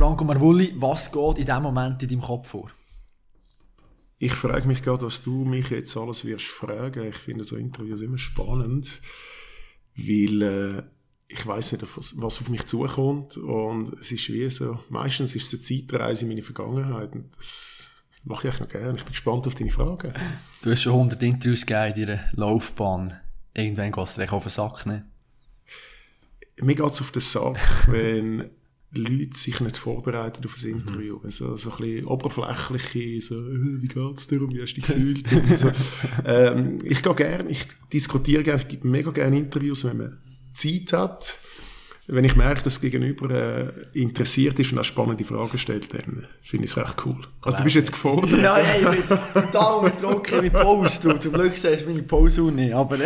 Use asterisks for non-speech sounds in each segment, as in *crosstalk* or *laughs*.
Franco Marvulli, was geht in diesem Moment in deinem Kopf vor? Ich frage mich gerade, was du mich jetzt alles wirst fragen. Ich finde so Interviews immer spannend, weil äh, ich weiß nicht, was, was, auf mich zukommt und es ist wie so, meistens ist es eine Zeitreise in meine Vergangenheit und das mache ich eigentlich noch gerne. Ich bin gespannt auf deine Fragen. Du hast schon 100 Interviews gegeben in deiner Laufbahn. Irgendwann geht es auf den Sack, ne? Mir geht es auf den Sack, *laughs* wenn Leute sich nicht vorbereiten auf ein Interview. Mhm. Also, so ein bisschen oberflächliche, so, äh, wie geht's dir wie hast du dich *laughs* gefühlt? so. ähm, ich gehe gerne, ich diskutiere gerne, ich gebe mega gerne Interviews, wenn man Zeit hat. Wenn ich merke, dass das Gegenüber äh, interessiert ist und auch spannende Fragen stellt, dann finde ich es recht cool. Also du bist jetzt gefordert. ja, ja, ich bin jetzt total mit Druck in Pause. Du. Zum Glück siehst du meine Pause auch nicht, aber...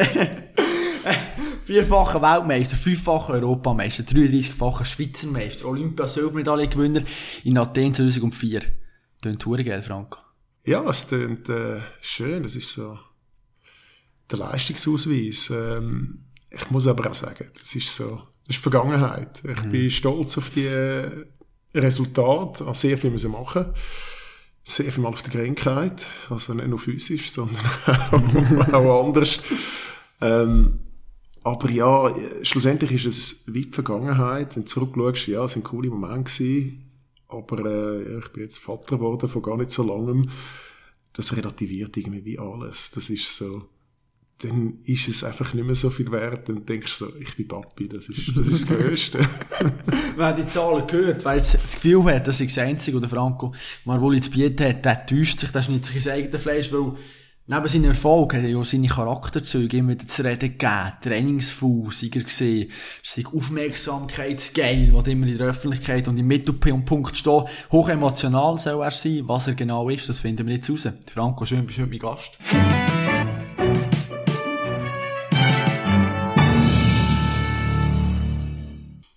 Vierfacher Weltmeister, fünffacher Europameister, 33-facher Schweizer Meister, Olympia-Silbermedaillengewinner in Athen 2004. Tönt hure geil, Franco. Ja, es tönt äh, schön. Es ist so der Leistungsausweis. Ähm, ich muss aber auch sagen, das ist so, das ist Vergangenheit. Ich mhm. bin stolz auf die äh, Resultate, an sehr viel müssen machen. Sehr viel mal auf die Krankheit, also nicht nur physisch, sondern *laughs* auch anders. Ähm, aber ja, schlussendlich ist es weit Vergangenheit. Wenn du zurückschaust, ja, es waren coole Momente gewesen. Aber äh, ich bin jetzt Vater geworden vor gar nicht so langem. Das relativiert irgendwie alles. Das ist so, dann ist es einfach nicht mehr so viel wert. Dann denkst du so, ich bin Papi, das ist das, ist das Größte. *laughs* Wer die Zahlen hört, wer jetzt das Gefühl hat, dass ich das Einzige oder Franco Marvoli zu bieten hat, der täuscht sich, der schneidet sich ins eigene Fleisch, weil Neben seinem Erfolg hat er ja seine Charakterzüge immer wieder zu reden gegeben. Trainingsfuß, er gesehen. Seine Aufmerksamkeitsgeil, die immer in der Öffentlichkeit und im Mittelpunkt steht. Hoch emotional soll er sein. Was er genau ist, das finden wir jetzt raus. Franco, schön, bist du heute mein Gast.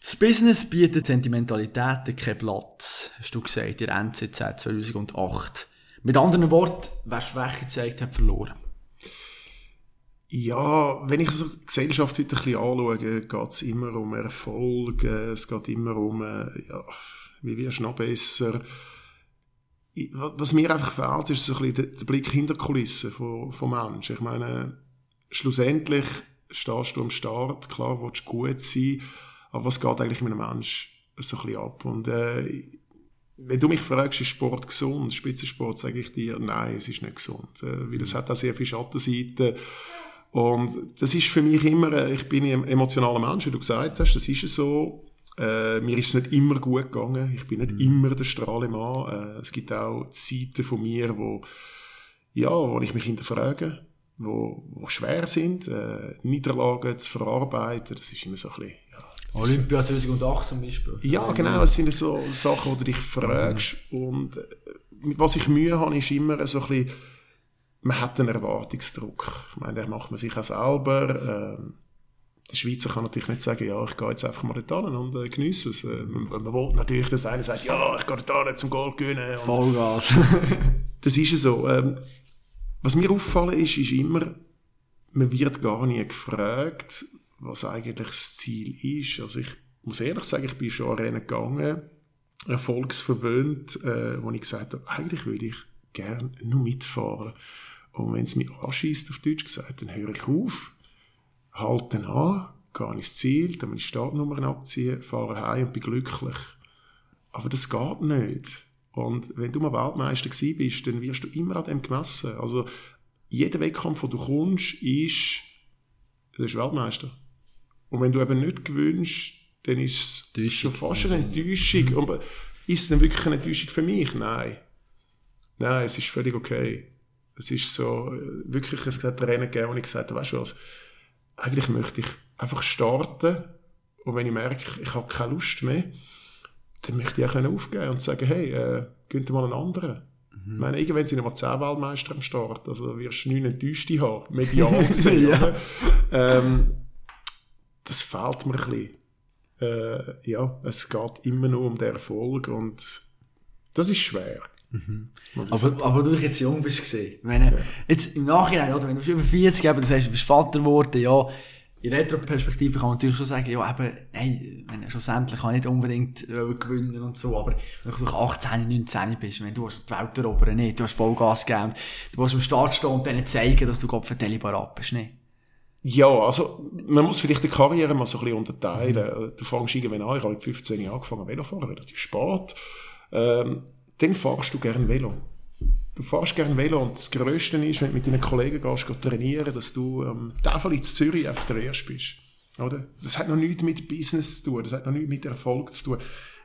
Das Business bietet Sentimentalitäten keinen Platz, hast du gesagt, in der NZZ 2008. Mit anderen Worten, wer Schwäche gezeigt hat, verloren. Ja, wenn ich so die Gesellschaft heute ein bisschen anschaue, geht es immer um Erfolg, es geht immer um, äh, ja, wie wirst du noch besser. Was mir einfach fehlt, ist so ein bisschen der Blick hinter die Kulissen von Menschen. Ich meine, schlussendlich stehst du am Start, klar, willst du gut sein, aber was geht eigentlich mit einem Menschen so ein bisschen ab? Und äh, wenn du mich fragst, ist Sport gesund? Spitzensport, sage ich dir, nein, es ist nicht gesund. Äh, weil es hat auch sehr viele Schattenseiten. Und das ist für mich immer, äh, ich bin ein emotionaler Mensch, wie du gesagt hast, das ist so. Äh, mir ist es nicht immer gut gegangen. Ich bin nicht mhm. immer der Strahlemann. Äh, es gibt auch Seiten von mir, wo, ja, wo ich mich hinterfrage, wo, wo schwer sind, äh, Niederlagen zu verarbeiten. Das ist immer so ein bisschen, Olympia 2008 zum Beispiel. Ja, genau. Es sind so Sachen, wo du dich fragst. Mhm. Und äh, was ich Mühe habe, ist immer so ein bisschen, man hat einen Erwartungsdruck. Ich meine, den macht man sich auch selber. Ähm, der Schweizer kann natürlich nicht sagen, ja, ich gehe jetzt einfach mal dorthin und äh, genieße es. Äh, man, man will natürlich, dass einer sagt, ja, ich gehe dorthin zum Gold gewinnen. Vollgas. *laughs* das ist so. Ähm, was mir auffallen ist, ist immer, man wird gar nie gefragt, was eigentlich das Ziel ist. Also ich muss ehrlich sagen, ich bin schon an Rennen gegangen, erfolgsverwöhnt, äh, wo ich gesagt habe, eigentlich würde ich gerne nur mitfahren. Und wenn es mich anschießt, auf Deutsch gesagt, dann höre ich auf, halte an, gehe ins Ziel, dann meine Startnummern abziehen, fahre heim und bin glücklich. Aber das geht nicht. Und wenn du mal Weltmeister gewesen bist, dann wirst du immer an dem gemessen. Also, jeder Wettkampf, den du kommst, ist, du bist Weltmeister. Und wenn du eben nicht gewünscht, dann ist es schon fast eine Enttäuschung. Mhm. Aber ist es denn wirklich eine Enttäuschung für mich? Nein. Nein, es ist völlig okay. Es ist so, wirklich, es hat Rennen gegeben, wo ich gesagt habe, weißt du was, eigentlich möchte ich einfach starten und wenn ich merke, ich habe keine Lust mehr, dann möchte ich auch aufgeben und sagen, hey, äh, gönnt mal einen anderen. Mhm. Ich meine, irgendwann sind wir 10 Weltmeister am Start, also wirst du neun Enttäuschte haben, medial *laughs* gesehen. ja. ähm, das fehlt mir ein bisschen. Äh, ja, es geht immer nur um den Erfolg und das ist schwer. Mhm. Aber, aber du jetzt jung bist gesehen. Meine, ja. jetzt im Nachhinein, oder, wenn du über 40 bist, du sagst, du bist Vater geworden, ja, in Retro-Perspektive kann man natürlich schon sagen, ja, eben, hey, wenn, schlussendlich kann ich nicht unbedingt äh, gewinnen und so, aber wenn du 18, 19 bist, wenn du die Welt erobern nicht, du hast Vollgas gegeben, du musst am Start stehen und denen zeigen, dass du Gott für Parat bist, nicht? Ja, also, man muss vielleicht die Karriere mal so ein bisschen unterteilen. Du fängst irgendwann an, ich habe mit 15 Jahren angefangen Velo fahren, relativ spät. Ähm, dann fahrst du gerne Velo. Du fährst gerne Velo und das Größte ist, wenn du mit deinen Kollegen gehst, gehst trainieren, dass du ähm, Tafel in Zürich einfach der Erste bist. Oder? Das hat noch nichts mit Business zu tun, das hat noch nichts mit Erfolg zu tun.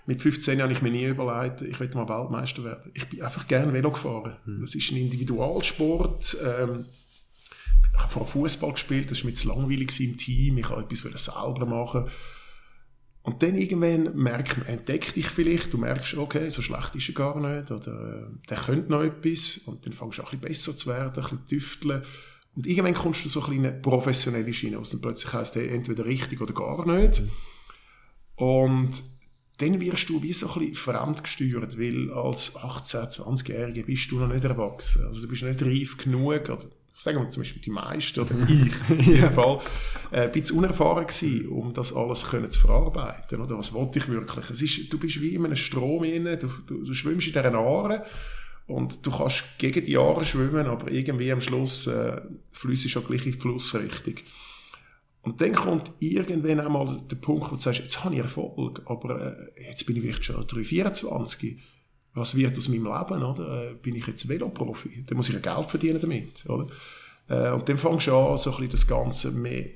Mit 15 habe ich mir nie überlegt, ich will mal Weltmeister werden. Ich bin einfach gerne Velo gefahren. Mhm. Das ist ein Individualsport. Ähm, ich habe vorher Fußball gespielt, das war mir zu langweilig im Team, ich wollte etwas selber machen. Und dann irgendwann merkt man, entdeckt dich vielleicht, du merkst, okay, so schlecht ist er gar nicht, oder äh, der könnte noch etwas, und dann fängst du auch ein bisschen besser zu werden, ein bisschen tüfteln. Und irgendwann kommst du so ein eine professionelle Schiene, was dann plötzlich heisst, hey, entweder richtig oder gar nicht. Und dann wirst du wie so ein bisschen fremdgesteuert, weil als 18-, 20-Jähriger bist du noch nicht erwachsen. Also du bist nicht reif genug, oder sagen wir zum Beispiel die meisten oder *laughs* ich in jedem Fall, äh, ein bisschen unerfahren gewesen, um das alles können zu verarbeiten. Oder was wollte ich wirklich? Es ist, du bist wie in einem Strom drin, du, du, du schwimmst in dieser Aare und du kannst gegen die Aare schwimmen, aber irgendwie am Schluss äh, fließt schon gleich in die Flussrichtung. Und dann kommt irgendwann einmal der Punkt, wo du sagst, jetzt habe ich Erfolg, aber äh, jetzt bin ich vielleicht schon 3, 24 was wird aus meinem Leben, oder? Äh, bin ich jetzt Veloprofi? Dann muss ich ja Geld verdienen damit, oder? Äh, und dann fängst du an, so ein bisschen das Ganze mehr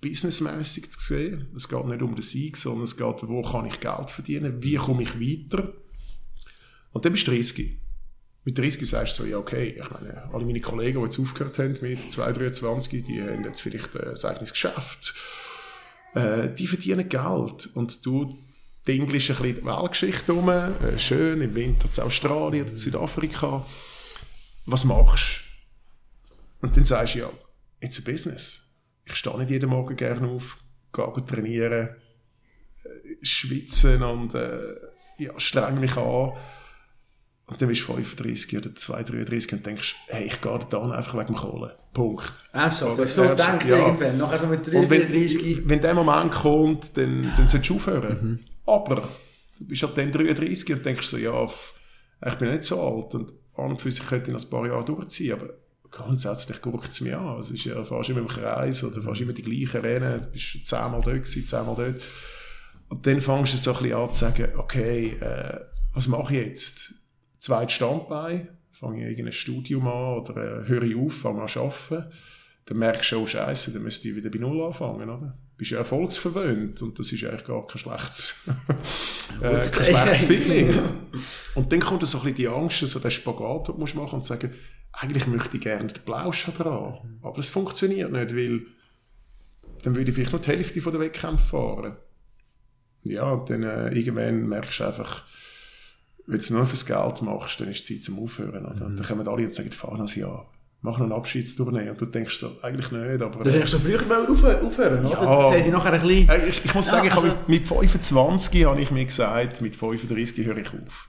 businessmäßig zu sehen. Es geht nicht um den Sieg, sondern es geht, wo kann ich Geld verdienen? Wie komme ich weiter? Und dann bist du 30. Mit 30 sagst du so, ja, okay, ich meine, alle meine Kollegen, die jetzt aufgehört haben mit 2, 23, die haben jetzt vielleicht ein eigenes Geschäft. Äh, die verdienen Geld. Und du dingelst ein bisschen die Weltgeschichte rum, äh, schön im Winter zu Australien oder Südafrika. Was machst du? Und dann sagst du, ja, it's a business. Ich stehe nicht jeden Morgen gerne auf, gehe trainieren, äh, schwitzen und äh, ja, streng mich an. Und dann bist du 35 oder 2, 33 und denkst, hey, ich gehe da einfach wegen dem Kohlen. Punkt. Ach so, du hast so gedacht ja. irgendwann, nachher so mit 33. Wenn, wenn der Moment kommt, dann, dann solltest du aufhören. Mhm. Aber du bist halt dann 33 und denkst so, ja, ich bin nicht so alt und an und für sich könnte ich noch ein paar Jahre durchziehen, aber grundsätzlich guckt es mir an. Es ist ja fast immer im Kreis oder fast immer die gleichen Rennen. Du bist zehnmal dort gewesen, zehnmal dort. Und dann fängst du so ein bisschen an zu sagen, okay, äh, was mache ich jetzt? Zweites Standbein, fange ich irgendein Studium an oder äh, höre ich auf, fange an zu arbeiten. Dann merkst du, oh Scheiße, dann müsste ich wieder bei Null anfangen, oder? Bist ja erfolgsverwöhnt und das ist eigentlich gar kein schlechtes, *laughs* äh, kein schlechtes Feeling. *laughs* und dann kommt so ein bisschen die Angst, so der Spagat, den du machen musst und sagen, eigentlich möchte ich gerne den Blauscher dran, aber es funktioniert nicht, weil dann würde ich vielleicht nur die Hälfte von der Wettkämpfe fahren. Ja, dann äh, irgendwann merkst du einfach, wenn du nur fürs Geld machst, dann ist es Zeit zum Aufhören. Oder? Mhm. Dann kommen alle und sagen, fahr noch ein Jahr mach noch eine Abschiedstournee. Und du denkst so, eigentlich nicht, aber... Du hast du früher aufhören, aufhören oder? Ja, das ich nachher ein bisschen... Äh, ich, ich muss sagen, ja, also, ich mit 25 habe ich mir gesagt, mit 35 höre ich auf.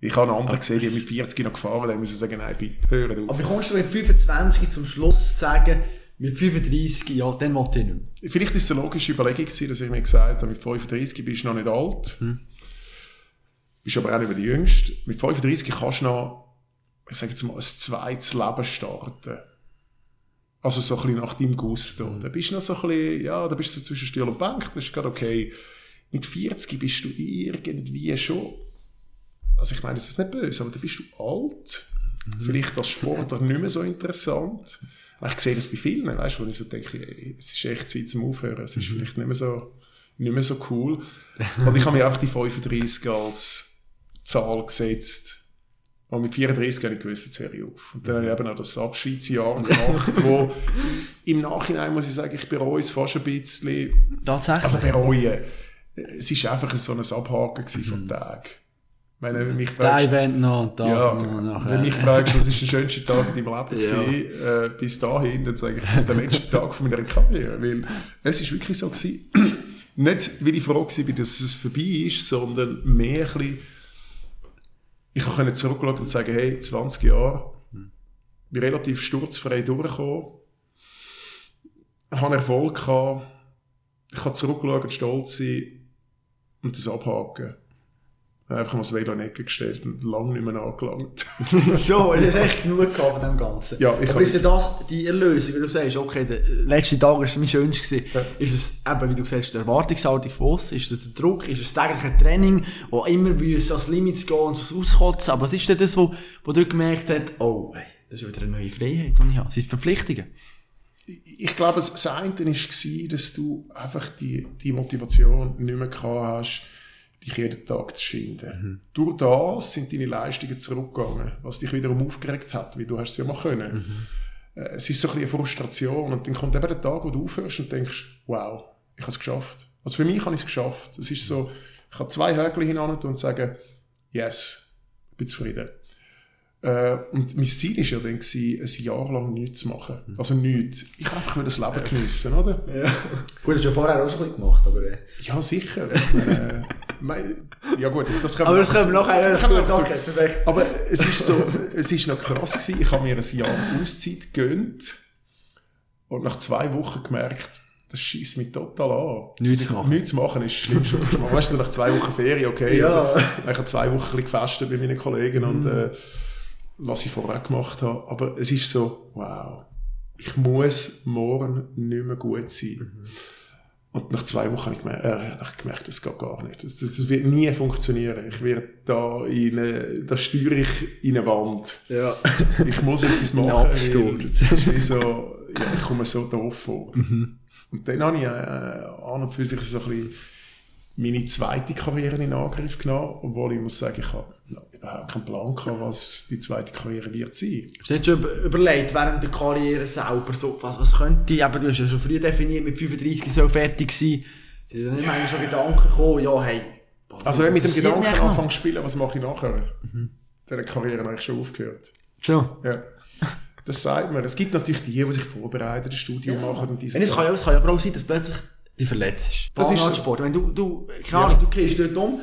Ich habe andere gesehen, die mit 40 noch gefahren haben, müssen sagen, nein, bitte, hören auf. Aber wie kommst du mit 25 zum Schluss sagen, mit 35, ja, dann wollte ich nicht mehr? Vielleicht ist es eine logische Überlegung gewesen, dass ich mir gesagt habe, mit 35 bist du noch nicht alt. Hm. Bist aber auch nicht mehr der Jüngste. Mit 35 kannst du noch ich sage jetzt mal, ein zweites Leben starten. Also so ein bisschen nach deinem Gusto. Da bist du noch so ein bisschen, ja, da bist du so zwischen Stuhl und Bank, das ist gerade okay. Mit 40 bist du irgendwie schon, also ich meine, das ist nicht böse, aber da bist du alt. Mhm. Vielleicht als Sportler nicht mehr so interessant. Ich sehe das bei vielen, weißt du, wo ich so denke, ey, es ist echt Zeit zum Aufhören. Es ist mhm. vielleicht nicht mehr so, nicht mehr so cool. Und ich habe mir einfach die 35 als Zahl gesetzt und mit 34 habe ich gewusst, jetzt höre ich auf. Und dann habe ich eben auch das Abschiedsjahr gemacht, *laughs* wo im Nachhinein muss ich sagen, ich bereue es fast ein bisschen. Tatsächlich? Also bereue. Es war einfach so ein Abhaken mhm. von Tag. Wenn du mich fragst, Event noch und das ja, noch nachher. Wenn du mich fragst, was ist der schönste Tag in deinem Leben *laughs* ja. äh, bis dahin, dann sage ich, der letzte Tag von meiner Karriere. Weil es ist wirklich so gewesen. *clears throat* Nicht, weil ich froh war, dass es vorbei ist, sondern mehr ein bisschen, ich konnte zurückschauen und sagen, hey, 20 Jahre, bin relativ sturzfrei durchgekommen. habe Erfolg gehabt, ich kann zurückschauen und stolz sein und das abhaken. Einfach mal das Velo in die Ecke gestellt und lange nicht mehr angelangt. *laughs* Schon, es ist echt genug von dem Ganzen. Ja, ich Aber ist ja das die Erlösung, wenn du sagst, okay, der letzte Tag war mein schönster gewesen. Ja. Ist es eben, wie du gesagt hast, die Erwartungshaltung von uns? Ist es der Druck? Ist es das tägliche Training, wo immer müssen ans Limit zu gehen und es auskotzen? Aber was ist denn das, wo, wo du gemerkt hast, oh, hey, das ist wieder eine neue Freiheit, die ich habe? Sind es Verpflichtungen? ich glaube, das das eine war, dass du einfach die, die Motivation nicht mehr gehabt hast, dich jeden Tag zu schinden. Durch das sind deine Leistungen zurückgegangen, was dich wiederum aufgeregt hat, wie du hast es ja mal können. Äh, Es ist so ein bisschen eine Frustration und dann kommt eben der Tag, wo du aufhörst und denkst, wow, ich habe es geschafft. Also für mich habe ich es geschafft. Es ist so, ich habe zwei Häkchen hinein und sagen, yes, ich bin zufrieden. Äh, und mein Ziel war ja dann, gewesen, ein Jahr lang nichts zu machen. Also nichts. Ich will einfach nur das Leben geniessen, oder? Ja. Gut, hast du ja vorher auch schon ein bisschen gemacht, aber... Äh. Ja, sicher. äh, *laughs* mein, ja gut, das können Aber das können wir nachher, ja, das das können wir nachher okay, perfekt. Aber es ist so, es ist noch krass gewesen. Ich habe mir ein Jahr Auszeit gegönnt und nach zwei Wochen gemerkt, das schießt mich total an. Nichts zu machen. Nichts zu machen ist das du machen Weißt du, nach zwei Wochen Ferien, okay. Ja. aber Ich habe zwei Wochen ein bisschen gefestet bei meinen Kollegen und äh, was ich vorher gemacht habe. Aber es ist so, wow, ich muss morgen nicht mehr gut sein. Und nach zwei Wochen habe ich gemerkt, äh, habe ich gemerkt das geht gar nicht. Das, das, wird nie funktionieren. Ich werde da in eine, da steuere ich in eine Wand. Ja. *laughs* Ich muss etwas machen. Absturz. Das ist wie so, ja, ich komme so doof vor. Und dann habe ich äh, an und für sich so ein bisschen meine zweite Karriere in Angriff genommen, obwohl ich muss sagen, ich habe überhaupt keinen Plan gehabt, was die zweite Karriere wird sein. Hast du nicht schon über- überlegt, während der Karriere selber, so, was, was könnte, eben, du hast ja schon früh definiert, mit 35 soll fertig sein. Sind dir nicht manchmal schon Gedanken gekommen, ja, hey, was Also wenn ich mit dem Gedanken mich eigentlich noch? anfange zu spielen, was mache ich nachher? Dann hat die Karriere eigentlich schon aufgehört. Schon. Ja. Das sagt man. Es gibt natürlich die, die sich vorbereiten, das Studium machen und diese es kann, ja- es kann ja aber auch sein, dass plötzlich dich verletzt ist. Das ist. Bahnradsport. Wenn du, du, keine Ahnung, du gehst dort um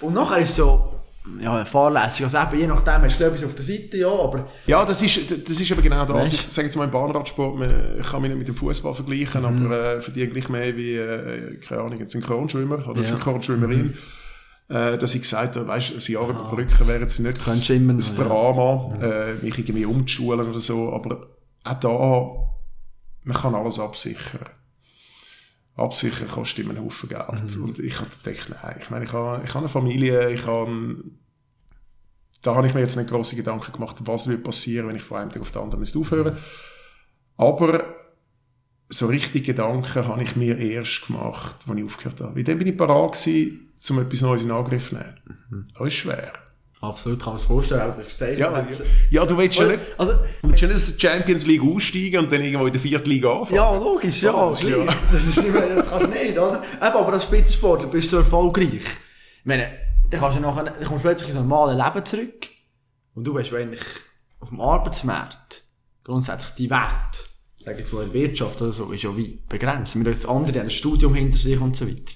und nachher ist es so, ja, fahrlässig. Also eben, je nachdem hast du etwas auf der Seite, ja, aber Ja, das ist, das ist eben genau das. Weißt? Ich sage jetzt mal im Bahnradsport, man- ich kann mich nicht mit dem Fußball vergleichen, Mhm. aber äh, verdiene gleich mehr wie, äh, keine Ahnung, ein Synchronschwimmer oder Ja. Synchronschwimmerin. Äh, dass ich gesagt habe, weißt, ein Jahr überbrücken wäre jetzt nicht das, immer das ja. Drama, äh, mich irgendwie umzuschulen oder so, aber auch da, man kann alles absichern. Absichern kostet immer einen Haufen Geld. Mhm. Und ich habe gedacht, nein, ich meine, ich habe, ich habe eine Familie, ich habe da habe ich mir jetzt nicht große Gedanken gemacht, was würde passieren, wenn ich von einem Tag auf den anderen müsste aufhören. Aber so richtig Gedanken habe ich mir erst gemacht, als ich aufgehört habe. Weil dann bin ich parat gewesen, um etwas Neues in Angriff zu nehmen. Das ist schwer. Absolut kann man es vorstellen. ist Ja, ja, du willst ja nicht, Also, du willst ja nicht aus der Champions League aussteigen und dann irgendwo in der vierten Liga anfangen. ja, logisch, ja, Oh, das ja- *laughs* Das, ist, das kannst du nicht, oder? Eben, aber als Spitzensportler bist du so erfolgreich. Ich meine, dann kannst du nachher, dann kommst du plötzlich ins normale Leben zurück und du bist eigentlich auf dem Arbeitsmarkt grundsätzlich die Wert, sag jetzt mal in der Wirtschaft oder so, ist ja wie begrenzt. Wir haben jetzt andere, die haben ein Studium hinter sich und so weiter.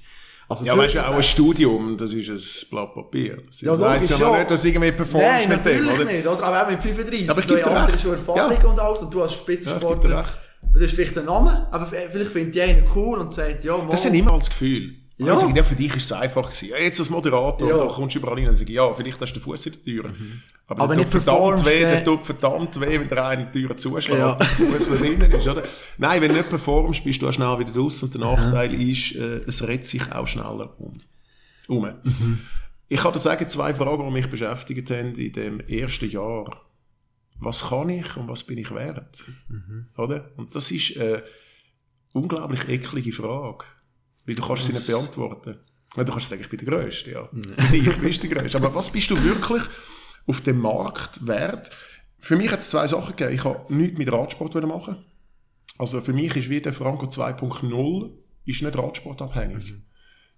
Also Ja, du- weißt du, auch ein Studium, das ist ein Blatt Papier. Das Ja, heisst ja noch ja. nicht, dass irgendwie performst Nein, mit dem, natürlich oder? nicht, oder? Aber auch mit 35. Aber ich du geb dir hast recht. schon Erfahrung Ja. und alles, und du Ja, dir Spitzensportler. recht. du hast vielleicht einen Namen, aber vielleicht findet die einen cool und sagt, ja, mal. Das hat immer das Gefühl. Ja. Also, ja, für dich ist es einfach gewesen. Jetzt als Moderator, Ja. da kommst du überall rein und sagst, ja, vielleicht hast du den Fuß in der Tür. Aber, Aber der tut verdammt weh, der tut verdammt weh, wenn der eine Tür zuschlägt, Ja. und der Fuß da drinnen ist, oder? Nein, wenn du nicht performst, bist du auch schnell wieder raus und der Nachteil ist, äh, es redet sich auch schneller um. um. Ich kann dir sagen, zwei Fragen, die mich beschäftigt haben in dem ersten Jahr. Was kann ich und was bin ich wert? Oder? Und das ist eine unglaublich eklige Frage. Weil du kannst sie nicht beantworten. Du kannst sagen, ich bin der Größte, ja. Dich bist du der Größte. Aber was bist du wirklich auf dem Markt wert? Für mich hat es zwei Sachen gegeben. Ich habe nichts mit Radsport machen. Also für mich ist wie der Franco 2.0 ist nicht radsportabhängig.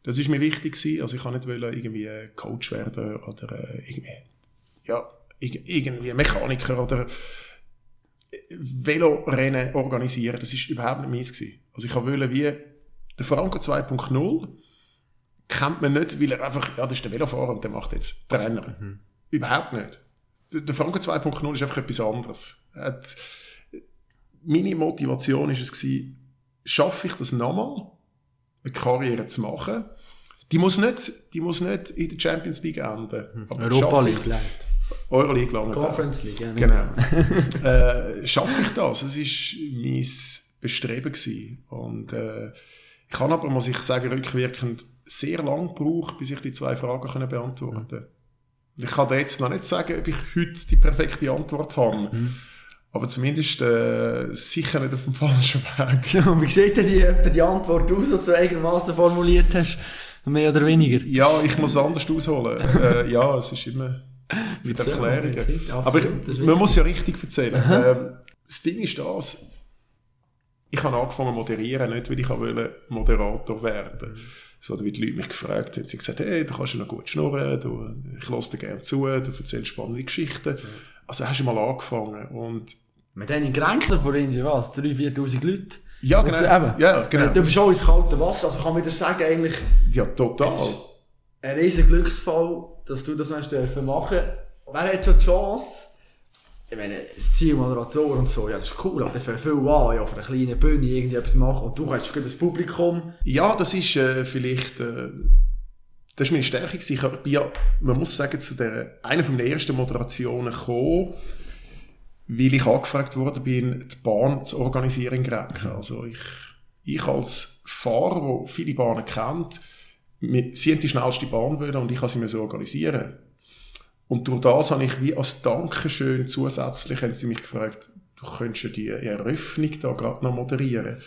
Das ist mir wichtig gewesen. Also ich kann nicht wollen, irgendwie Coach werden oder äh, irgendwie, ja, irg- irgendwie Mechaniker oder Velorennen organisieren. Das ist überhaupt nicht meins gewesen. Also ich wollte wie der Franco 2.0 kennt man nicht, weil er einfach, ja, das ist der Velofahrer und der macht jetzt Trainer. Überhaupt nicht. Der- Franco 2.0 ist einfach etwas anderes. Er Hat, meine Motivation ist es gewesen, schaffe ich das nochmal, eine Karriere zu machen. Die muss nicht, die muss nicht in der Champions League enden. Aber Europa League vielleicht. Euroleague lange Conference League, ja. Genau. äh, schaffe ich das? Es war mein Bestreben. Gewesen. Und äh, ich habe aber, muss ich sagen, rückwirkend sehr lange gebraucht, bis ich die zwei Fragen können beantworten konnte. Ich kann dir jetzt noch nicht sagen, ob ich heute die perfekte Antwort habe. Mhm. Aber zumindest äh, sicher nicht auf dem falschen Weg. *laughs* Wie sieht denn die, die Antwort aus, die du einigermaßen formuliert hast? Mehr oder weniger? Ja, ich muss es anders ausholen. *laughs* äh, ja, es ist immer mit Erklärungen. Aber ich, man muss ja richtig erzählen. Ähm, das Ding ist das, ich habe angefangen zu moderieren, nicht weil ich Moderator werden wollte. So, wie die Leute mich gefragt haben, sie gesagt, hey, du kannst ja noch gut schnurren, du, ich lasse dir gerne zu, du erzählst spannende Geschichten. Also hast du mal angefangen und... Mit denen Gränkler vor irgendwie was? 3'000, 4'000 Leute? Ja, genau. Ja, genau. Du bist schon ins kalte Wasser, also kann man dir sagen, eigentlich... Ja, total. Ein riesiger Glücksfall, dass du das noch dürfen machen. Wer hat schon die Chance, ich meine, das Ziel Moderator und so, ja, das ist cool, aber dafür viel an, ja, auf einer kleinen Bühne irgendwie etwas machen und du kannst das Publikum. Ja, das ist äh, vielleicht, äh, das ist meine Stärke Ich bin ja, man muss sagen, zu der, einer von den ersten Moderationen gekommen, weil ich angefragt worden bin, die Bahn zu organisieren in Grenken. Also ich, ich als Fahrer, der viele Bahnen kennt, sie haben die schnellste Bahn wollen und ich kann sie mir so organisieren. Und durch das habe ich wie als Dankeschön zusätzlich, haben sie mich gefragt, du könntest ja die Eröffnung da gerade noch moderieren.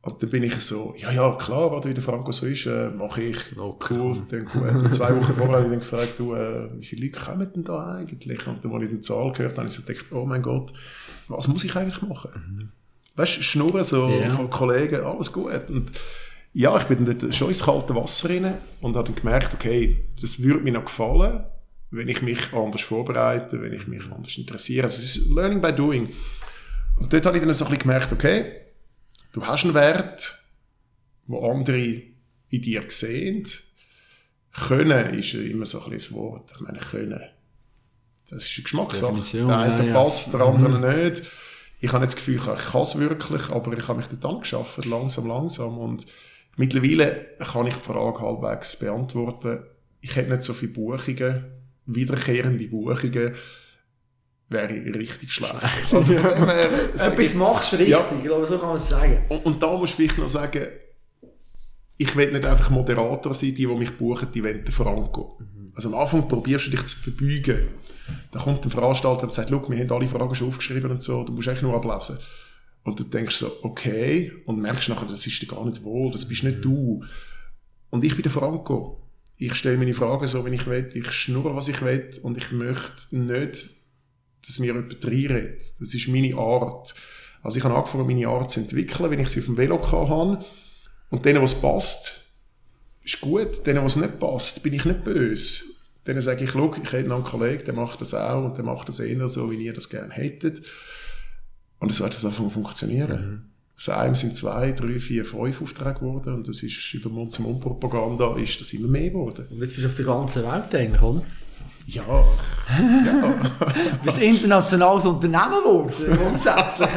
Und dann bin ich so, ja, ja, klar, was wie der Franco so ist, äh, mache ich. Oh, cool. Dann, gut. Und zwei Wochen vorher habe ich dann gefragt, du, äh, wie viele Leute kommen denn da eigentlich? Und dann, als ich die Zahl gehört habe, habe ich so gedacht, oh mein Gott, was muss ich eigentlich machen? Mhm. Weißt du, Schnurren so yeah. von Kollegen, alles gut. Und ja, ich bin dann schon ins kalte Wasser rein und habe dann gemerkt, okay, das würde mir noch gefallen wenn ich mich anders vorbereite, wenn ich mich anders interessiere. Also es ist Learning by Doing. Und dort habe ich dann so ein bisschen gemerkt, okay, du hast einen Wert, wo andere in dir sehen. Können ist ja immer so ein bisschen das Wort. Ich meine, können. Das ist eine Geschmackssache. Der eine ja, passt, ja. der andere mhm. nicht. Ich habe nicht das Gefühl, ich kann es wirklich, aber ich habe mich dort angeschafft, langsam, langsam. Und mittlerweile kann ich die Frage halbwegs beantworten. Ich hätte nicht so viele Buchungen wiederkehrende Buchungen wäre richtig schlecht. Also, wäre, Etwas machst du richtig, ja. glaube, so kann man es sagen. Und, und, da musst du vielleicht noch sagen, ich will nicht einfach Moderator sein, die, die mich buchen, die wollen Franco. Mhm. Also am Anfang probierst du dich zu verbeugen. Da kommt ein Veranstalter und sagt, wir haben alle Fragen schon aufgeschrieben und so, du musst echt nur ablesen. Und du denkst so, okay, und merkst nachher, das ist dir gar nicht wohl, das bist nicht du. Und ich bin der Franco ich stelle meine Fragen so, wie ich will, ich schnurre, was ich will und ich möchte nicht, dass mir jemand reinredet. Das ist meine Art. Also ich habe angefangen, meine Art zu entwickeln, wenn ich sie auf dem Velo habe. Und denen, was passt, ist gut. Denen, was nicht passt, bin ich nicht böse. Denen sage ich, schau, ich hätte noch einen Kollegen, der macht das auch und der macht das eher so, wie ihr das gerne hättet. Und so hat das einfach funktionieren. Mhm. Aus einem sind zwei, drei, vier, fünf Aufträge geworden und das ist über Mund-zu-Mund-Propaganda ist das immer mehr geworden. Und jetzt bist du auf der ganzen Welt eigentlich, oder? Ja, *laughs* ja. du bist internationales Unternehmen geworden, grundsätzlich.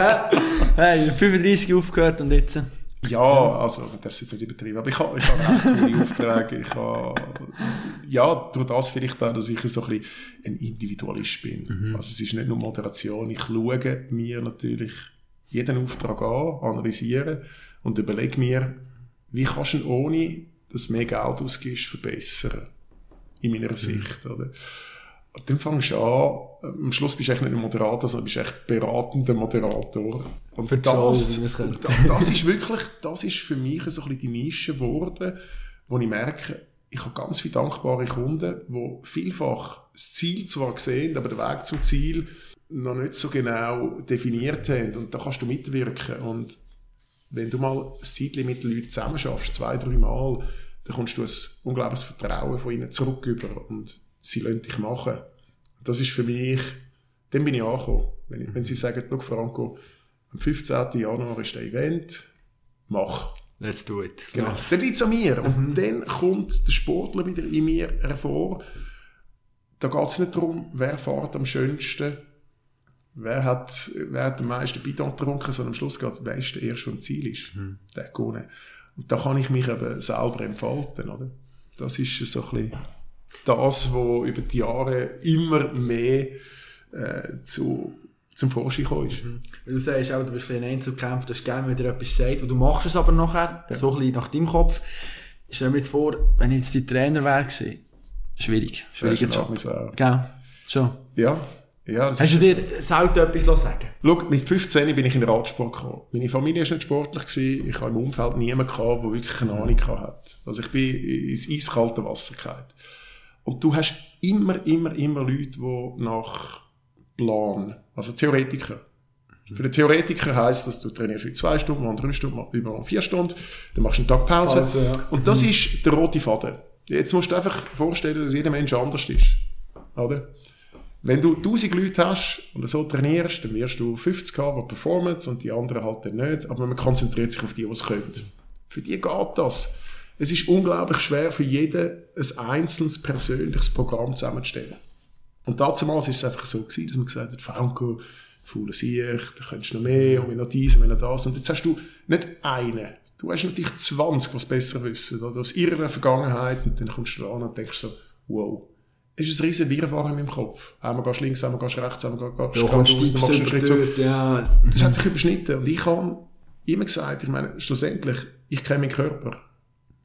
hey, 35 aufgehört und jetzt... Ja, also, man darf es jetzt nicht übertreiben, aber ich habe, ich habe recht viele Aufträge. Ich habe, ja, durch das vielleicht auch, dass ich so ein bisschen ein Individualist bin. Mhm. Also es ist nicht nur Moderation, ich schaue mir natürlich jeden Auftrag an, analysiere und überlege mir, wie kannst du ihn ohne, dass du mehr Geld ausgibst, verbessern. In meiner mhm. Sicht, oder? Und dann fängst du an, am Schluss bist du eigentlich nicht ein Moderator, sondern bist echt beratender Moderator. Und für das, und das ist wirklich, das ist für mich so ein bisschen die Nische geworden, wo ich merke, ich habe ganz viele dankbare Kunden, die vielfach das Ziel zwar sehen, aber der Weg zum Ziel noch nicht so genau definiert haben. Und da kannst du mitwirken. Und wenn du mal ein Zeitchen mit den Leuten zusammen schaffst, zwei, drei Mal, dann kommst du ein unglaubliches Vertrauen von ihnen zurück über und sie lassen dich machen. Das ist für mich, dann bin ich angekommen. Wenn, ich, wenn sie sagen, schau Franco, am 15. Januar ist der Event, mach. Let's do it. Genau. Yes. Dann liegt es an mir. Und mhm. dann kommt der Sportler wieder in mir hervor. Da geht es nicht darum, wer fährt am schönsten, wer hat, wer hat den meisten Bidon getrunken, sondern am Schluss geht es, der Erste, der im Ziel ist. Mhm. Der gewonnen. Und da kann ich mich eben selber entfalten, oder? Das ist so ein bisschen das, was über die Jahre immer mehr äh, zu, zum Vorschein gekommen ist. Du sagst auch, du bist ein Einzelkämpfer, du hast gerne wieder etwas sagt und du machst es aber nachher, so ein bisschen nach deinem Kopf. Ich stell mir jetzt vor, wenn ich jetzt die Trainer wäre schwierig, schwieriger Das Job. Gell? Schon. Ja. Ja, das Hast du dir selten etwas sagen Schau, mit 15 bin ich in den Radsport gekommen. Meine Familie war nicht sportlich. Gewesen. Ich habe im Umfeld niemanden gehabt, der wirklich eine Ahnung hatte. Also ich bin ins eiskalte Wasser gefallen. Und du hast immer, immer, immer Leute, die nach Plan, also Theoretiker. Für den Theoretiker heisst das, du trainierst in zwei Stunden, mal drei Stunden, mal über vier Stunden, dann machst du einen Tag Pause. Pause, ja. Und das ist der rote Faden. Jetzt musst du dir einfach vorstellen, dass jeder Mensch anders ist. Oder? Wenn du 1000 Leute hast und so trainierst, dann wirst du 50 haben, die performen und die anderen halt dann nicht. Aber man konzentriert sich auf die, die es können. Für die geht das. Es ist unglaublich schwer, für jeden ein einzelnes persönliches Programm zusammenzustellen. Und damals war es einfach so, gewesen, dass man gesagt hat, Franco, faule Sicht, da könntest du noch mehr, und wir noch dies, und wir noch das. Und jetzt hast du nicht einen. Du hast natürlich 20, die es besser wissen, oder aus ihrer Vergangenheit, und dann kommst du an und denkst so, wow. Es ist ein riesen Wirrwarr in meinem Kopf. Einmal gehst du links, einmal gehst du rechts, einmal gehst du geradeaus, dann machst du einen Schritt zurück. ja. Das hat sich überschnitten. Und ich habe immer gesagt, ich meine, schlussendlich, ich kenne meinen Körper.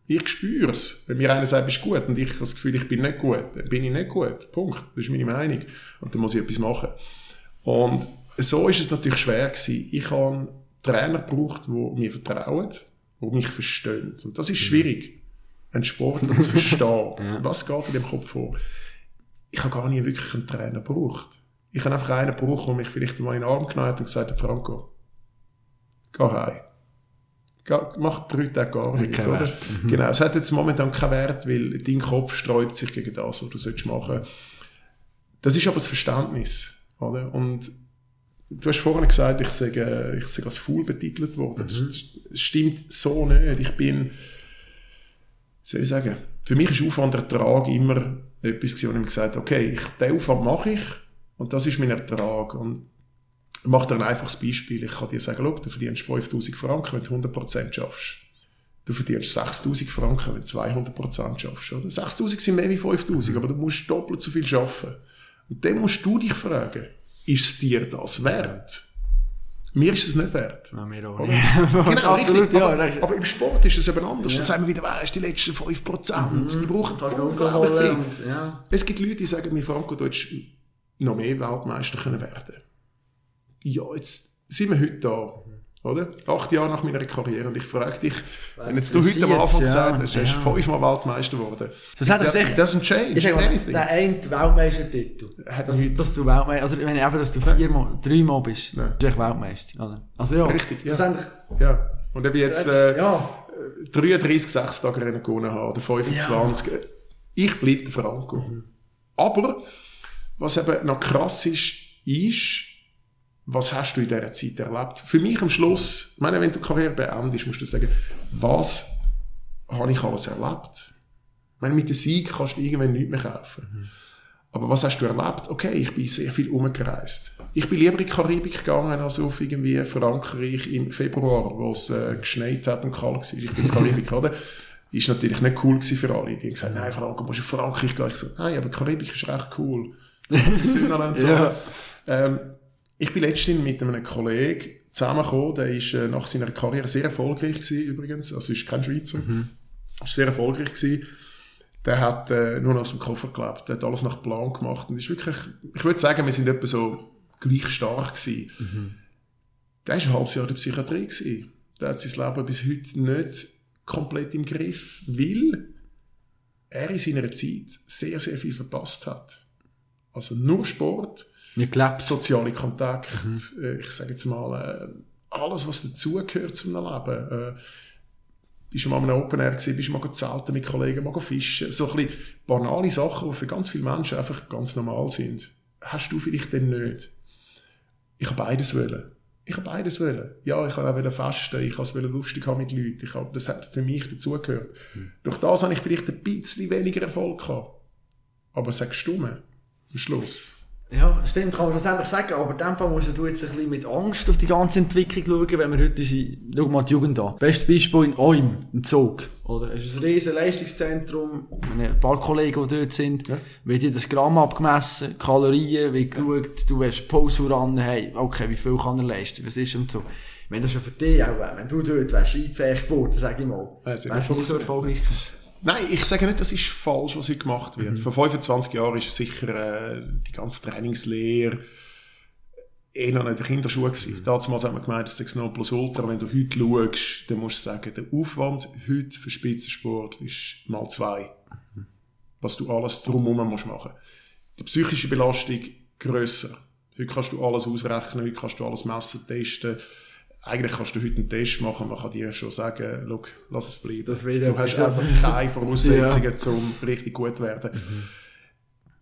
Ich spüre es. Wenn mir einer sagt, bist gut, und ich habe das Gefühl, ich bin nicht gut, dann bin ich nicht gut. Punkt. Das ist meine Meinung. Und dann muss ich etwas machen. Und so ist es natürlich schwer gewesen. Ich habe Trainer gebraucht, die mir vertrauen, die mich verstehen. Und das ist schwierig, einen Sportler zu verstehen. *laughs* Was geht in dem Kopf vor? Ich habe gar nie wirklich einen Trainer gebraucht. Ich habe einfach einen gebraucht, der mich vielleicht mal in den Arm genommen hat und gesagt hat, Franco, geh heim. Mach drei Tage gar nicht, keinen oder? Wert. Genau, es hat jetzt momentan keinen Wert, weil dein Kopf sträubt sich gegen das, was du sollst machen. Das ist aber das Verständnis, oder? Und du hast vorhin gesagt, ich sage, ich sage als Fool betitelt worden. Das, das stimmt so nicht. Ich bin, soll ich sagen, für mich ist Aufwand Ertrag immer etwas gewesen, wo ich gesagt okay, ich, den Aufwand mache ich und das ist mein Ertrag. Und ich mache dir ein einfaches Beispiel. Ich kann dir sagen, schau, du verdienst 5000 Franken, wenn du 100% schaffst. Du verdienst 6000 Franken, wenn du 200% schaffst. Oder? 6000 sind mehr wie 5000, aber du musst doppelt so viel schaffen. Und dann musst du dich fragen, ist es dir das wert? Mir ist es nicht wert. Ja, mir auch nicht. *laughs* genau, Absolut, richtig. ja. aber, aber im Sport ist es eben anders. Ja. Da sagen wir wieder, weißt, die letzten 5%, die brauchen du unglaublich viel. ja. Es gibt Leute, die sagen mir, Franco, du hättest noch mehr Weltmeister können werden Ja, jetzt sind wir heute da. Oder? Acht Jahre nach meiner Karriere. Und ich frage dich, wenn jetzt du Das heute am Anfang ja, gesagt hast, du hast ja. fünfmal Weltmeister geworden. Das hat doch That sicher- doesn't change Ich anything. der eine Weltmeistertitel, dass, dass du Weltmeister, also wenn eben, dass du viermal, dreimal bist, Nein. bist du echt Weltmeister, oder? Also ja, Richtig, ja. Ja. Und ich jetzt äh, ja, 33 Sechstagerennen gewonnen habe oder 25, ich bleibe der Franco. Aber was eben noch krass ist, ist, was hast du in dieser Zeit erlebt? Für mich am Schluss, meine, wenn du die Karriere beendest, musst du sagen, was habe ich alles erlebt? Ich meine, mit dem Sieg kannst du irgendwann nichts mehr kaufen. Aber was hast du erlebt? Okay, ich bin sehr viel umgereist. Ich bin lieber in die Karibik gegangen als auf irgendwie Frankreich im Februar, wo es äh, geschneit hat und kalt war. Ich bin in die Karibik, *laughs* oder? Ist natürlich nicht cool gewesen für alle. Die haben gesagt, nein, Franco, musst du auf Frankreich gehen. Ich gesagt, nein, aber die Karibik ist recht cool. *laughs* Sünderland so. Ja. Ähm, ich bin letztens mit einem Kollegen zusammengekommen, der ist äh, nach seiner Karriere sehr erfolgreich gewesen, übrigens. Also ist kein Schweizer. Ist sehr erfolgreich gewesen. Der hat äh, nur noch aus dem Koffer gelebt. Der hat alles nach Plan gemacht. Und ist wirklich, ich würde sagen, wir sind etwa so gleich stark gewesen. Der ist ein halbes Jahr in der Psychiatrie gewesen. Der hat sein Leben bis heute nicht komplett im Griff, weil er in seiner Zeit sehr, sehr viel verpasst hat. Also nur Sport, nicht gelebt. soziale Kontakte, äh, ich sage jetzt mal, äh, alles, was dazugehört zum Leben. Äh, bist du mal an einem Open Air gewesen, bist du mal zelten mit Kollegen, mal fischen. So ein bisschen banale Sachen, die für ganz viele Menschen einfach ganz normal sind. Hast du vielleicht denn nicht? Ich habe beides wollen. Ich habe beides wollen. Ja, ich habe auch fasten, ich habe es lustig haben mit Leuten. Ich habe, das hat für mich dazugehört. Durch das habe ich vielleicht ein bisschen weniger Erfolg gehabt. Aber es hat gestummen. Am Schluss. Ja, stimmt, kann man schlussendlich sagen, aber in dem Fall musst du jetzt ein bisschen mit Angst auf die ganze Entwicklung schauen, wenn wir heute unsere, schau mal die Jugend an. Bestes Beispiel in Oim, im Zug, oder? Es ist ein riesen Leistungszentrum, ein paar Kollegen, die dort sind, ja. wird dir das Gramm abgemessen, Kalorien, wird geschaut, du hast Pause ran, hey, okay, wie viel kann er leisten, was ist und so. Wenn das schon für dich auch wenn du dort wärst eingefecht worden, sag ich mal, ja, wärst du nicht so erfolgreich gewesen. Nein, ich sage nicht, das ist falsch, was hier gemacht wird. Mhm. Vor 25 Jahren ist sicher äh, die ganze Trainingslehre eh noch nicht der Kinderschuh gewesen. Mhm. Damals haben wir gemeint, das ist noch plus ultra. Wenn du heute schaust, dann musst du sagen, der Aufwand heute für Spitzensport ist mal zwei. Mhm. Was du alles drumherum musst machen. Die psychische Belastung grösser. Heute kannst du alles ausrechnen, heute kannst du alles messen, testen eigentlich kannst du heute einen Test machen, man kann dir schon sagen, look, lass es bleiben. Das du hast einfach keine Voraussetzungen, *laughs* ja. um richtig gut zu werden. Mhm.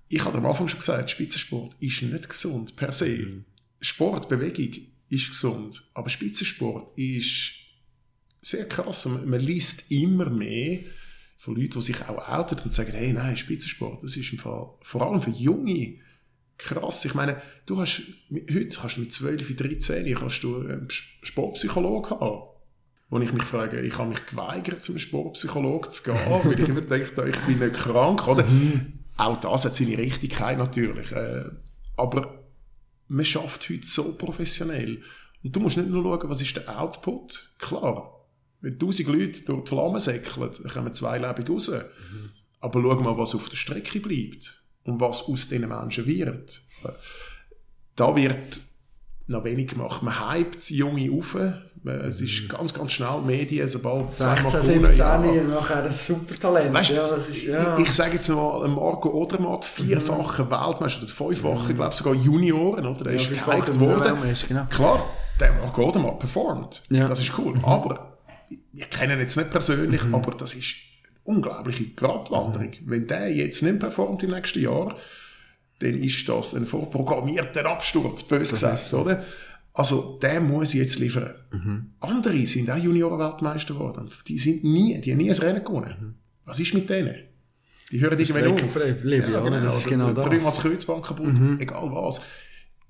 Ich habe am Anfang schon gesagt, Spitzensport ist nicht gesund per se. Mhm. Sport, Bewegung ist gesund, aber Spitzensport ist sehr krass. Man, man liest immer mehr von Leuten, die sich auch outen und sagen, hey, nein, Spitzensport, das ist im Fall, vor allem für Junge, krass. Ich meine, du hast, heute kannst du mit 12, 13, kannst du einen Sportpsychologen haben. Wo ich mich frage, ich habe mich geweigert, zum Sportpsychologen zu gehen, *laughs* weil ich immer denke, ich bin nicht krank, oder? Mhm. Auch das hat seine Richtigkeit natürlich. Äh, aber man schafft heute so professionell. Und du musst nicht nur schauen, was ist der Output. Klar, wenn tausend Leute durch die Flammen säckeln, kommen zwei Leben raus. Mhm. Aber schau mal, was auf der Strecke bleibt und was aus diesen Menschen wird. Da wird noch wenig gemacht. Man hypt junge auf. Es ist mhm. ganz, ganz schnell Medien, sobald 16, 17 ja. nachher ein Supertalent. Weißt, ja, ist, ja. Ich, ich sage jetzt mal, Marco Odermatt, vierfacher mhm. Weltmeister, also fünffacher, mhm. glaube sogar Junioren, oder? Der ja, ist gehypt worden. Genau. Klar, der Marco Odermatt performt. Ja. Das ist cool. Mhm. Aber, ich kenne ihn jetzt nicht persönlich, mhm. aber das ist unglaubliche Gratwanderung. Mhm. Wenn der jetzt nicht performt im nächsten Jahr, dann ist das ein vorprogrammierter Absturz, bös gesagt, oder? Also, der muss jetzt liefern. Mhm. Andere sind auch Junioren-Weltmeister geworden. Die sind nie, die haben nie ein Rennen gewonnen. Mhm. Was ist mit denen? Die hören irgendwann auf. Leben, ja, genau, das ist genau das. Dreimal das Kreuzband kaputt, mhm. egal was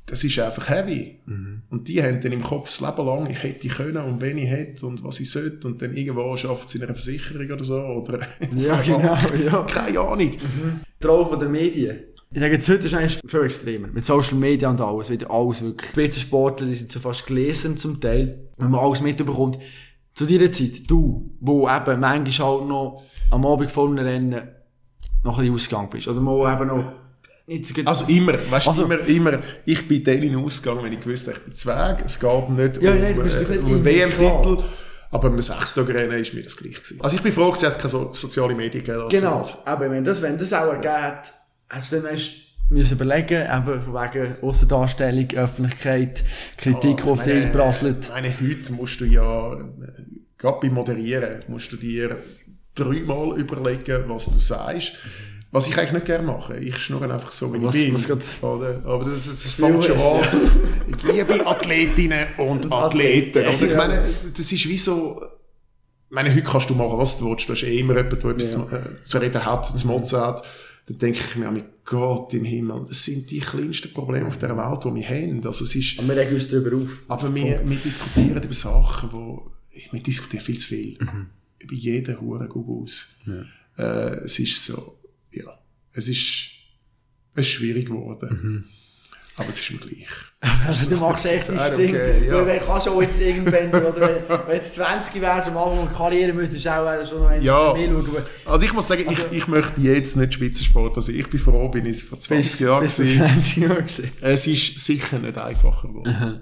das ist einfach heavy. Mhm. Und die haben dann im Kopf das Leben lang, ich hätte können und wenn ich hätte und was ich sollte und dann irgendwo schafft es in einer Versicherung oder so. Oder *laughs* ja, genau, ja. Keine Ahnung. Mhm. Rolle der Medien. Ich sage jetzt, heute ist eigentlich viel extremer. Mit Social Media und alles, wieder alles wirklich. Spitzensportler, die sind so fast gelesen zum Teil, wenn man alles mitbekommt. Zu dieser Zeit, du, wo eben manchmal halt noch am Abend vor einem Rennen noch ein bisschen ausgegangen bist. Oder mal eben noch also immer, weißt du, also, immer, immer, ich bin dann in den Ausgang, wenn ich gewusst habe, ich bin Zweig, es geht nicht ja, um, nein, äh, um einen WM-Titel, aber beim Sechstagerennen ist mir das gleich gewesen. Also ich bin froh, dass es keine so, soziale Medien gegeben Genau, aber wenn das, wenn das auch ergeben hat, hast du dann erst müssen überlegen, eben von wegen Aussendarstellung, Öffentlichkeit, Kritik, oh, die auf dich einprasselt. meine, heute musst du ja, äh, gerade beim Moderieren, musst du dir dreimal überlegen, was du sagst. Mhm was ich eigentlich nicht gerne mache. Ich schnurre einfach so, wie was, ich bin. Was oder? Aber das, das, das fängt schon an. Ich liebe Athletinnen und, und Athleten. Oder? Ich meine, das ist wie so... Ich meine, heute kannst du machen, was du willst. Du hast eh immer jemanden, der etwas ja. zu, äh, zu reden hat, zu motzen hat. Dann denke ich mir, mit Gott im Himmel, das sind die kleinsten Probleme auf der Welt, die wir haben. Also es ist, aber wir regen uns darüber auf. Aber wir, wir diskutieren über Sachen, wo, wir diskutieren viel zu viel. Mhm. Über jeden Huren aus. Ja. Äh, es ist so, ja, es ist, es ist schwierig geworden. Mhm. Aber es ist mir gleich. du machst echt dein Ding. Okay, ja. Weil kannst du auch jetzt irgendwann, oder wenn, wenn du jetzt 20 wärst, am Anfang der Karriere müsstest du auch schon noch ja. mehr schauen. Also ich muss sagen, also, ich, ich möchte jetzt nicht Spitzensport. Also ich bin froh, bin ich vor 20 bis, Jahren bis 20 Jahre gewesen. Es ist sicher nicht einfacher geworden.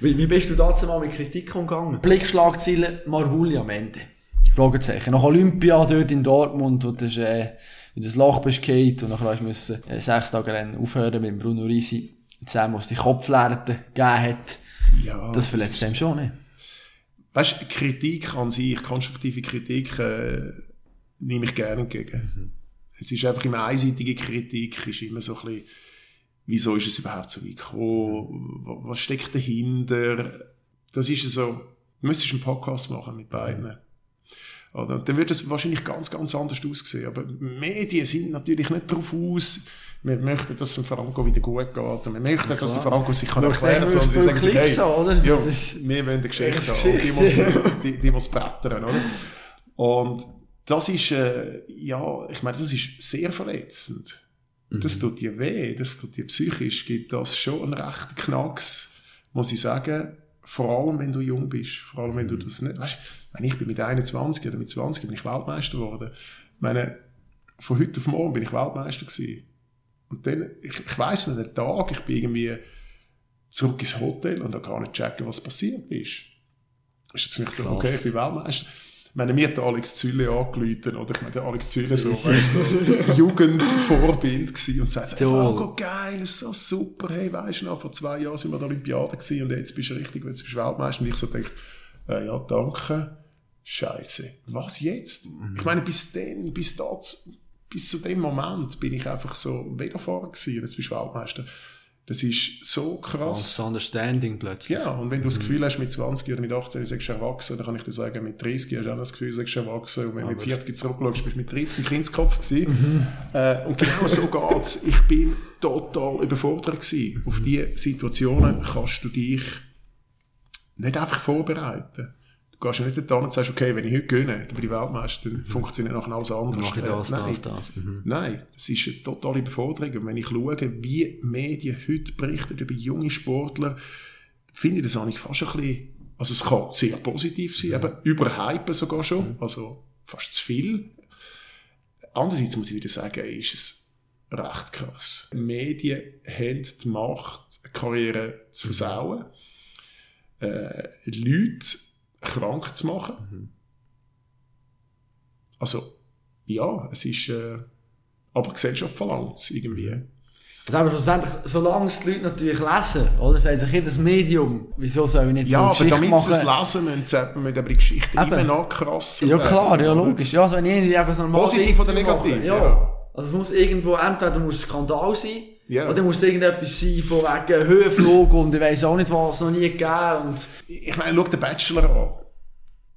wie, wie bist du dazu mal mit Kritik umgegangen? Blickschlagziele Marvuli am Ende. Fragezeichen. Nach Olympia dort in Dortmund, wo das, äh, in das Loch bist gefallen und nachher hast du müssen, äh, sechs Tage Rennen aufhören mit Bruno Risi, zusammen, was die Kopflärte gegeben hat. Ja, das verletzt dem schon, ne? Weißt du, Kritik an sich, konstruktive Kritik, äh, nehme ich gerne entgegen. Mhm. Es ist einfach immer einseitige Kritik, ist immer so ein bisschen, wieso ist es überhaupt so weit gekommen, was steckt dahinter? Das ist so, du müsstest einen Podcast machen mit beiden. Oder? Dann wird es wahrscheinlich ganz, ganz anders aussehen. Aber Medien sind natürlich nicht darauf aus, wir möchten, dass es dem Franco wieder gut geht und wir möchten, dass der Franco sich kann erklären kann. Und die sagen sich, hey, oder? Jungs, wir wollen eine Geschichte haben die muss, *laughs* die, die muss brettern, oder? Und das ist, äh, ja, ich meine, das ist sehr verletzend. Das tut dir weh, das tut dir psychisch, gibt das schon einen rechten Knacks, muss ich sagen, vor allem wenn du jung bist, vor allem wenn du das nicht, weißt, meine, ich bin mit 21 oder mit 20 bin ich Weltmeister geworden. Ich meine, von heute auf morgen bin ich Weltmeister gewesen. Und dann, ich, ich weiss nicht, einen Tag, ich bin irgendwie zurück ins Hotel und habe gar nicht checken, was passiert ist. Ist jetzt für mich so, okay, ich bin Weltmeister. Ich meine, mir hat Alex Zülle angerufen, oder? Ich meine, der Alex Zülle so, weißt so *laughs* Jugendvorbild gewesen und sagt, hey. Franco, geil, ist so super, hey, weisst du noch, vor zwei Jahren sind wir an der Olympiade gewesen und jetzt bist du richtig, jetzt bist du Weltmeister. Und ich so denke, äh, ja, danke. Scheiße. Was jetzt? Ich meine, bis dann, bis dort, bis zu dem Moment bin ich einfach so Velofahrer gewesen jetzt bist du Weltmeister. Das ist so krass. Das Understanding plötzlich. Ja, und wenn du das Gefühl hast, mit 20 oder mit 18 sagst du erwachsen, dann kann ich dir sagen, mit 30 hast du auch das Gefühl, sagst du erwachsen. Und wenn du mit 40 zurückschaust, bist du mit 30 ein Kindskopf gewesen. Äh, und genau so geht's. Ich bin total überfordert gewesen. Auf diese Situationen kannst du dich nicht einfach vorbereiten. Du gehst ja nicht da und sagst, okay, wenn ich heute gewinne, dann bin ich Weltmeister, dann funktioniert nachher alles anders. Dann mache ich das, Nein. das, das. Mhm. Nein, es ist eine totale Überforderung. Und wenn ich schaue, wie Medien heute berichten über junge Sportler, finde ich das eigentlich fast ein bisschen, also es kann sehr positiv sein, eben überhypen sogar schon, also fast zu viel. Andererseits muss ich wieder sagen, ist es recht krass. Medien haben die Macht, eine Karriere zu versauen, äh, Leute krank zu machen. Also, ja, es ist, äh, aber die Gesellschaft verlangt es irgendwie. Also aber schlussendlich, solange es die Leute natürlich lesen, oder? Sagt sich jedes Medium, wieso soll ich nicht Ja, so aber eine Geschichte damit sie es machen? lesen müssen, man mit aber die Geschichte Eben. immer noch krasser Ja klar, ja logisch. Ja, also wenn irgendwie eben so ein Positiv oder negativ, Ja. ja. Also es muss irgendwo, entweder muss Skandal sein, Ja. oder muss irgendetwas sein von wegen Höhenflug und ich weiss auch nicht was, noch nie gegeben und... Ich meine, schau den Bachelor an.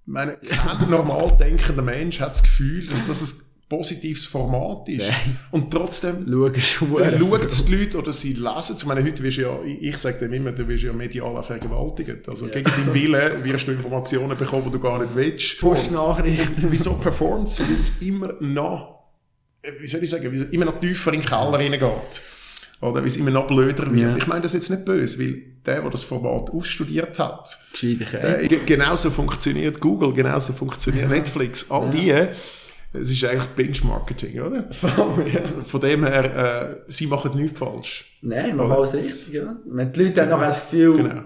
Ich meine, kein normal denkender Mensch hat das Gefühl, dass das ein positives Format ist. Nein. Und trotzdem Schauen es die Leute oder sie lesen es. Ich meine, heute wirst du ja, ich, sage dem immer, du wirst ja medial vergewaltigt. Also gegen deinen Willen wirst du Informationen bekommen, die du gar nicht willst. Postnachrichten. Wieso performt sie? Weil es immer noch, äh, wie soll ich sagen, es immer noch tiefer in den Keller reingeht. Oder wie es immer noch blöder wird. Ja. Ich meine das jetzt nicht böse, weil der, der das Format ausstudiert hat, ge- genauso funktioniert Google, genauso funktioniert Netflix. All die, es ist eigentlich Benchmarketing, oder? *laughs* Von dem her, äh, sie machen nichts falsch. Nein, man alles richtig, ja. Wenn die Leute haben nachher das Gefühl, Genau.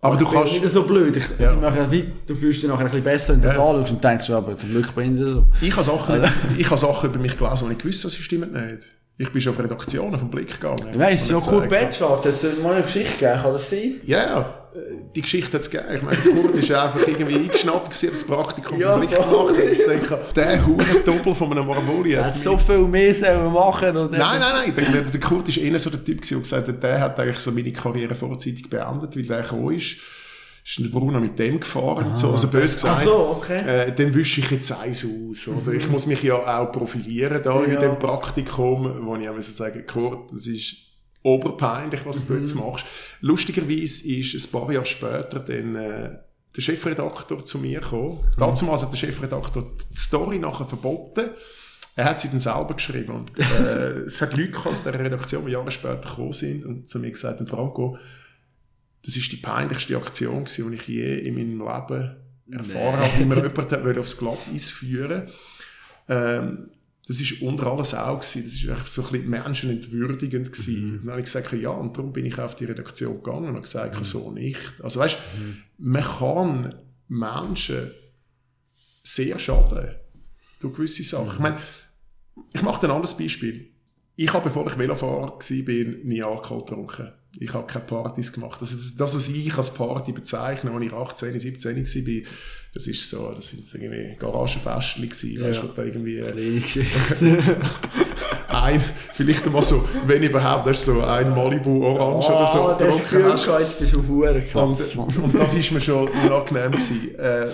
Aber du kannst, nicht so blöd, ich, Ja. ich mache wie, du fühlst dich nachher ein bisschen besser, wenn du das Ja. anschaust und denkst, ja, aber zum Glück bin ich das so. ich habe Sachen, *laughs* ich habe Sachen über mich gelesen, und ich wusste, sie stimmen nicht. Ich bin schon auf Redaktionen vom Blick gegangen. Ich weiss, ja, cool, Bachelor, das soll mal eine Geschichte geben, kann das sein? Ja, ja, äh, die Geschichte hat es gegeben. Ich meine, Kurt ist einfach irgendwie eingeschnappt gewesen, das Praktikum Ja, Blick gemacht. Jetzt denke ich, der Huren-Doppel von einem Marvoli Er hat hat so viel mehr sollen machen oder? Nein, nein, nein. Der, der Kurt ist eher so der Typ gewesen, der gesagt hat, der hat eigentlich so meine Karriere vorzeitig beendet, weil der gekommen ist. Ist der Bruno mit dem gefahren und so. Also bös gesagt. Ach so, okay. Äh, dann wische ich jetzt eins aus, oder? Ich muss mich ja auch profilieren da in Ja. dem Praktikum, wo ich auch sagen, Kurt, das ist oberpeinlich, was du jetzt machst. Lustigerweise ist ein paar Jahre später dann, äh, der Chefredaktor zu mir gekommen. Damals hat der Chefredaktor die Story nachher verboten. Er hat sie dann selber geschrieben. Und, äh, *laughs* es hat Leute aus dieser Redaktion, die Jahre später gekommen sind und zu mir gesagt haben, Franco, das ist die peinlichste Aktion gewesen, die ich je in meinem Leben erfahren habe, wie mir jemand hat wollte aufs Glatteis führen ähm, das ist unter aller Sau gewesen. Das ist einfach so ein bisschen menschenentwürdigend gewesen. Und dann habe ich gesagt, ja, und darum bin ich auf die Redaktion gegangen und habe gesagt, so nicht. Also weißt, man kann Menschen sehr schaden durch gewisse Sachen. Ich meine, ich mache ein anderes Beispiel. Ich habe, bevor ich Velofahrer war, nie Alkohol getrunken. Ich habe keine Partys gemacht. Also das, das, was ich als Party bezeichne, als ich 18, 17 war, das ist so, das sind so irgendwie Garagenfestchen gewesen, weißt du, da irgendwie *laughs* ein, vielleicht einmal so, wenn überhaupt, das ist so ein Malibu Orange oder so Ah, das hast. gehabt, jetzt bist du hure krass, Und, und das ist mir schon unangenehm gewesen. Äh,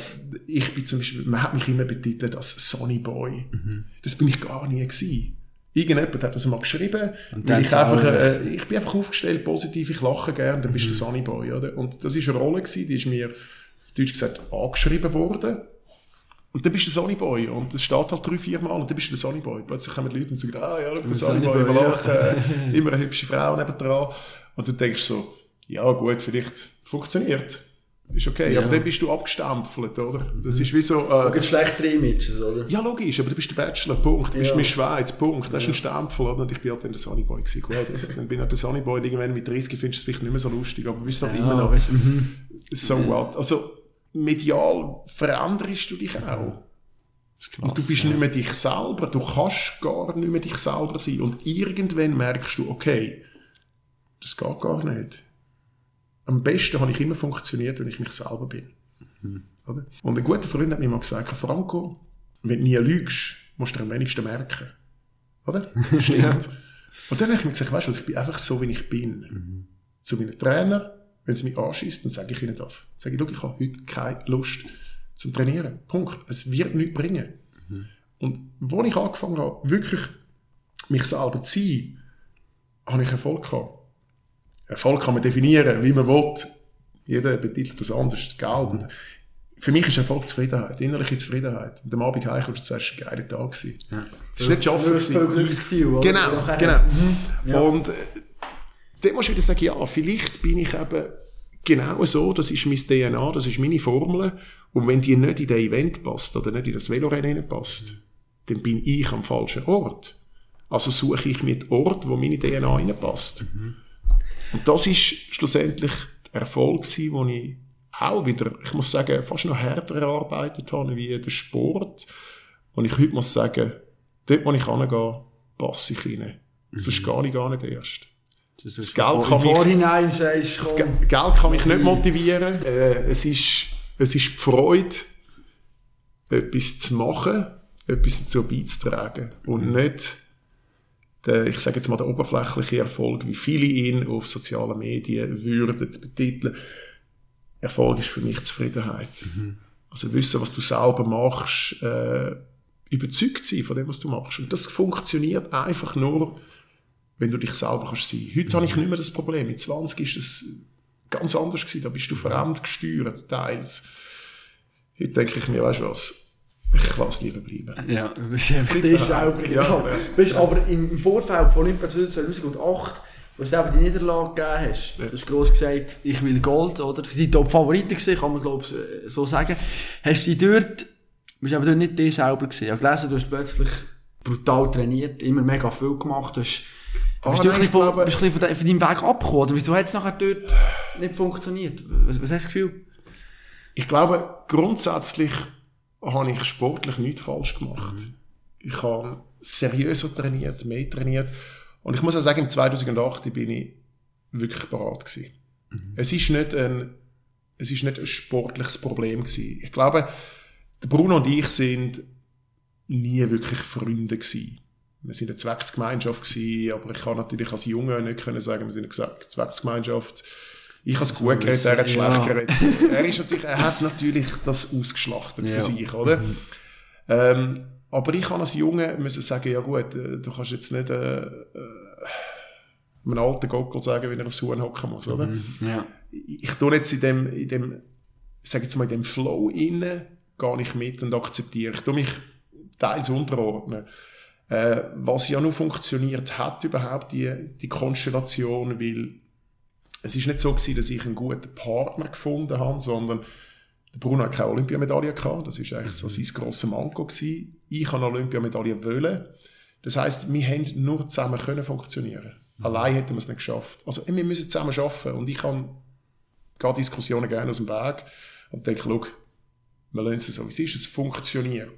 ich bin zum Beispiel, man hat mich immer betitelt als Sonny Boy. Mhm. Das bin ich gar nie gewesen. Irgendjemand hat das mal geschrieben, weil ich einfach, äh, ich bin einfach aufgestellt, positiv, ich lache gern, dann Mhm. bist du der Sunnyboy, oder? Und das ist eine Rolle gewesen, die ist mir, auf Deutsch gesagt, angeschrieben worden. Und dann bist du der Sonnyboy. Und das steht halt drei, vier Mal und dann bist du der Sonnyboy. Plötzlich kommen die Leute und sagen, ah ja, der wir ja. lachen, äh, immer eine hübsche Frau nebendran. Und du denkst so, ja gut, vielleicht funktioniert. Ist okay. Ja. Aber dann bist du abgestempelt, oder? Das ist wie so, äh, gibt schlechtere Images, oder? ja, logisch, aber du bist der Bachelor, Punkt. Du bist Ja. mit Schweiz, Punkt. Das ist ein Stempel, oder? Und ich bin halt dann der Sunnyboy gewesen. Gut, *laughs* dann bin ich halt der Sunnyboy. Irgendwann mit 30 findest du es vielleicht nicht mehr so lustig, aber du bist halt immer noch weißt, du, mhm. so what. Also, medial veränderst du dich auch. Und du bist nicht mehr dich selber. Du kannst gar nicht mehr dich selber sein. Und irgendwann merkst du, okay, das geht gar nicht. Am besten habe ich immer funktioniert, wenn ich mich selber bin. Oder? Und ein guter Freund hat mir mal gesagt, Franco, wenn du nie lügst, musst du am wenigsten merken. Oder? *laughs* Stimmt. Und dann habe ich mir gesagt, weißt du was, ich bin einfach so, wie ich bin. Zu meinen Trainer, wenn sie mich anschießt, dann sage ich ihnen das. Dann sage ich, ich habe heute keine Lust zum Trainieren. Punkt. Es wird nichts bringen. Und wo ich angefangen habe, wirklich mich selber zu sein, habe ich Erfolg gehabt. Erfolg kann man definieren, wie man will. Jeder betitelt das anders. Gell? Und für mich ist Erfolg Zufriedenheit, innerliche Zufriedenheit. Und am Abend heimkommst du sagst, es war ein geiler Tag. gewesen. Es war nicht schaffen. Das gewesen. Glücksgefühl, oder? Genau, genau. Mhm. Ja. Und äh, dann musst du wieder sagen, ja, vielleicht bin ich eben genau so, das ist mein DNA, das ist meine Formel. Und wenn die nicht in das Event passt oder nicht in das Velorennen passt, dann bin ich am falschen Ort. Also suche ich mir den Ort, wo meine DNA reinpasst. Und das ist schlussendlich der Erfolg gewesen, wo ich auch wieder, ich muss sagen, fast noch härter erarbeitet habe wie der Sport. Und ich heute muss sagen, dort, wo ich hingehe, passe ich rein. Sonst gehe ich gar nicht erst. Das Das ist Geld kann mich- Vorhinein sagst Das Geld kann mich nicht motivieren. Äh, es, ist, es ist die Freude, etwas zu machen, etwas dazu beizutragen. Und nicht, der, ich sage jetzt mal, der oberflächliche Erfolg, wie viele ihn auf sozialen Medien würden betiteln. Erfolg ist für mich Zufriedenheit. Also wissen, was du selber machst, äh, überzeugt sein von dem, was du machst. Und das funktioniert einfach nur, wenn du dich selber kannst sein. Heute habe ich nicht mehr das Problem. Mit 20 ist es ganz anders gewesen. Da bist du fremd gesteuert, teils. Heute denke ich mir, weißt du was? Ich lasse lieber bleiben. Ja, du bist einfach dir selber. Ja, Ja, ja. Bist aber im, im Vorfeld von Olympia 2008, was du eben die Niederlage gegeben hast, du hast gross gesagt, ich will Gold, oder? Das waren die Top-Favoriten, kann man glaube ich so sagen. Hast du dich dort, bist aber dort nicht dir selber. Ich habe gelesen, du hast plötzlich brutal trainiert, immer mega viel gemacht, du hast, Ah, bist du nein, ein bisschen ich von, glaube- bist ein bisschen von, de- von deinem Weg abgekommen, oder wieso hat es nachher dort nicht funktioniert? Was, was hast du das Gefühl? Ich glaube, grundsätzlich habe ich sportlich nichts falsch gemacht. Ich habe seriöser trainiert, mehr trainiert. Und ich muss auch sagen, im 2008 bin ich wirklich bereit gewesen. Es ist nicht ein, es ist nicht ein sportliches Problem gewesen. Ich glaube, Bruno und ich sind nie wirklich Freunde gewesen. Wir sind eine Zwecksgemeinschaft gewesen, aber ich kann natürlich als Junge nicht können sagen, wir sind eine Zwecksgemeinschaft. Ich habe es gut geredet, er hat Ja. schlecht geredet. *laughs* Er, ist natürlich, er hat natürlich das ausgeschlachtet Ja. für sich, oder? Ähm, aber ich kann als Junge müssen sagen, ja gut, äh, du kannst jetzt nicht äh, äh, einem alten Gockel sagen, wie er aufs Huhn hocken muss, oder? Ja. ich ich tue jetzt in dem, in dem, sage jetzt mal, in dem Flow inne, gar nicht mit und akzeptiere. Ich tue mich teils unterordnen. Äh, was ja nur funktioniert hat, überhaupt die, die Konstellation, weil es ist nicht so gewesen, dass ich einen guten Partner gefunden habe, sondern der Bruno hat keine Olympiamedaille gehabt. Das ist eigentlich so sein grosser Manko gewesen. Ich habe eine Olympiamedaille wollen. Das heisst, wir haben nur zusammen können funktionieren. Allein hätten wir es nicht geschafft. Also, wir müssen zusammen arbeiten. Und ich kann gehe Diskussionen gerne aus dem Weg und denke, schau, wir lassen es so, wie es ist, es funktioniert.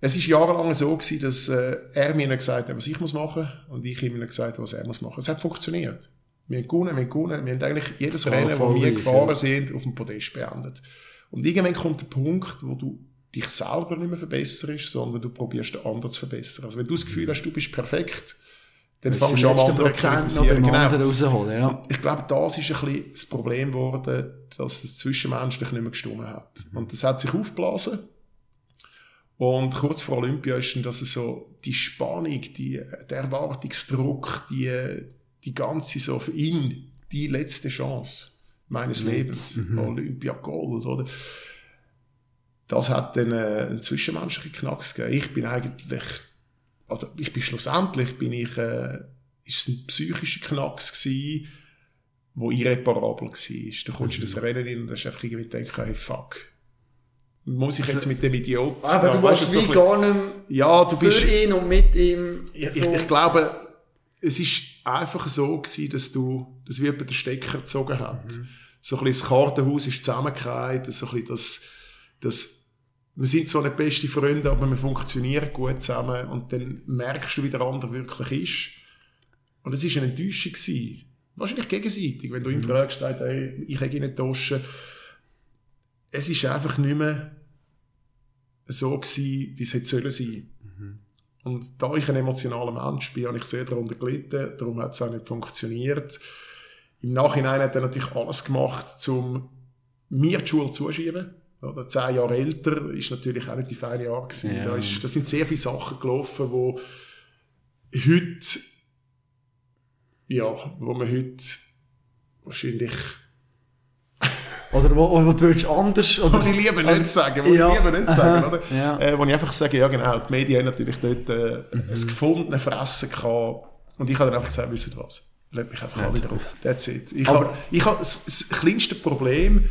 Es ist jahrelang so gewesen, dass äh, er mir gesagt hat, was ich muss machen und ich ihm gesagt habe, was er muss machen. Es hat funktioniert. Wir haben gewonnen, wir haben gewonnen, wir haben eigentlich jedes Rennen, das wir gefahren ja. sind, auf dem Podest beendet. Und irgendwann kommt der Punkt, wo du dich selber nicht mehr verbesserst, sondern du probierst den anderen zu verbessern. Also wenn du das Gefühl hast, du bist perfekt, dann fangst du an, andere zu kritisieren. Genau. anderen ja. Ich glaube, das ist ein bisschen das Problem geworden, dass es zwischenmenschlich nicht mehr gestimmt hat. Und das hat sich aufgeblasen. Und kurz vor Olympia ist dann das so die Spannung, die, der Erwartungsdruck, die, die ganze so für ihn die letzte Chance meines Lebens, mhm. Olympia Gold, oder? Das hat dann äh, einen zwischenmenschlichen Knacks gegeben. Ich bin eigentlich, oder ich bin schlussendlich, bin ich, äh, ist es ein psychischer Knacks gewesen, wo irreparabel war. Da kommst du mhm. das Rennen rein und hast einfach irgendwie gedacht, hey, fuck. Muss ich jetzt mit dem Idiot... Aber du warst wie so gar nicht ja, du für bist, ihn und mit ihm... Ich, so. ich, ich, glaube, es ist einfach so gewesen, dass du, dass wie jemand den Stecker gezogen hat. Mhm. So ein bisschen das Kartenhaus ist zusammengekehrt, so ein bisschen das, das wir sind zwar nicht beste Freunde, aber wir funktionieren gut zusammen und dann merkst du, wie der andere wirklich ist. Und es war eine Enttäuschung. Gewesen. Wahrscheinlich gegenseitig, wenn du ihm mhm. fragst, sagt, hey, ich habe ihn nicht Taschen. Es ist einfach nicht mehr so gewesen, wie es hätte sollen sein. Und da ich ein emotionaler Mensch bin, habe ich sehr darunter gelitten, darum hat es auch nicht funktioniert. Im Nachhinein hat er natürlich alles gemacht, um mir die Schule zuschieben. Oder zehn Jahre älter ist natürlich auch nicht die feine Jahre gewesen. Ja. Da, ist, da sind sehr viele Sachen gelaufen, wo heute, ja, wo man heute wahrscheinlich oder wo, wo du willst anders... Oder, wo ich lieber nicht sagen, wo ja. ich lieber nicht sagen, *laughs* oder? Ja. Äh, wo ich einfach sage, ja genau, die Medien haben natürlich dort äh, mhm. ein gefundenes Fressen gehabt. Und ich habe dann einfach gesagt, wisst ihr was? Lasst mich einfach ja, alle drauf. That's it. Ich habe, ich habe das, das kleinste Problem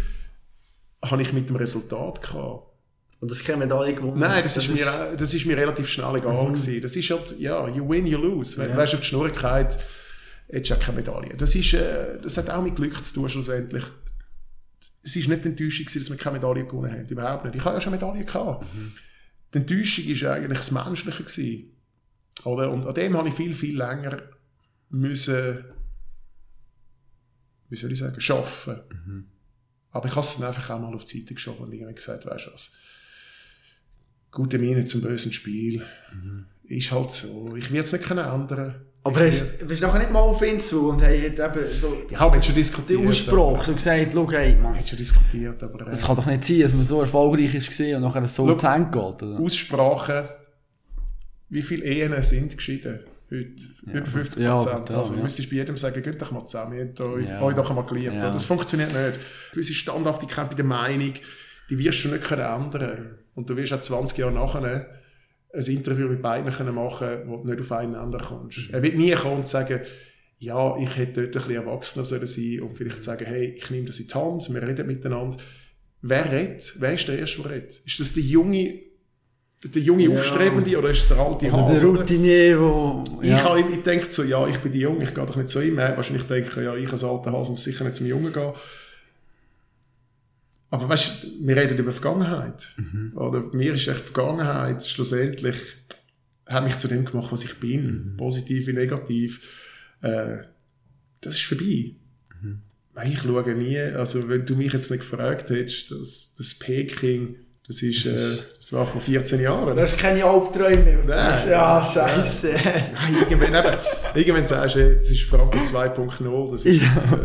habe ich mit dem Resultat gehabt. Und das keine Medaille gewonnen? Nein, das, das, ist, mir, das ist mir relativ schnell egal mhm. gewesen. Das ist halt, ja, you win, you lose. Wenn ja. du weißt, auf die Schnurrigkeit hättest du auch keine Medaille. Das ist, äh, das hat auch mit Glück zu tun, schlussendlich. Es ist nicht die Enttäuschung dass wir keine Medaille gewonnen haben. Überhaupt nicht. Ich habe ja schon Medaille gehabt. Mhm. Die Enttäuschung war eigentlich das Menschliche gewesen. Oder? Und an dem habe ich viel, viel länger müssen, wie soll ich sagen, arbeiten. Mhm. Aber ich habe es dann einfach auch mal auf die Seite geschoben und irgendwie gesagt, weißt du was, gute Miene zum bösen Spiel. Mhm. Ist halt so. Ich will es nicht ändern. Aber hast, bist du nachher nicht mal auf ihn zu und hey, eben so... Ja, haben schon diskutiert. Den Ausspruch, so gesagt, schau, hey, man. Hat schon diskutiert, aber... Es kann doch nicht sein, dass man so erfolgreich ist und nachher so zu Ende geht, oder? Aussprachen, wie viele Ehen sind geschieden? Heute. Ja, über 50 Prozent. Ja, also, ja. müsstest bei jedem sagen, geht doch mal zusammen, ihr habt euch, ja. doch einmal geliebt. Ja. Das funktioniert nicht. Gewisse Standhaftigkeit bei der Meinung, die wirst du nicht können ändern Und du wirst auch 20 Jahre nachher ein Interview mit beiden können machen wo du nicht auf einen Ende kommst. Er wird nie kommen und sagen, ja, ich hätte dort ein bisschen erwachsener sein sollen und vielleicht sagen, hey, ich nehme das in die Hand, wir reden miteinander. Wer redet? Wer ist der Erste, der redet? Ist das der junge der junge ja. Aufstrebende oder ist es der alte Hase? Oder der Routinier, wo... Ja. Ich, habe, ich denke so, ja, ich bin die Junge, ich gehe doch nicht zu ihm. Wahrscheinlich denke ja, ich als alter Hase muss sicher nicht zum Jungen gehen. Aber weißt du, wir reden über Vergangenheit. Mhm. Oder mir ist echt Vergangenheit schlussendlich hat mich zu dem gemacht, was ich bin. Mhm. Positiv wie negativ. Äh, das ist vorbei. Mhm. Ich schaue nie, also wenn du mich jetzt nicht gefragt hättest, dass das Peking das, ist, äh, das war vor 14 Jahren. Das ist keine Albträume mehr. Nein, ja, scheiße. Nein, irgendwann, eben, irgendwann sagst du, das ist Franco 2.0. *laughs* Das ist, ja. jetzt, äh,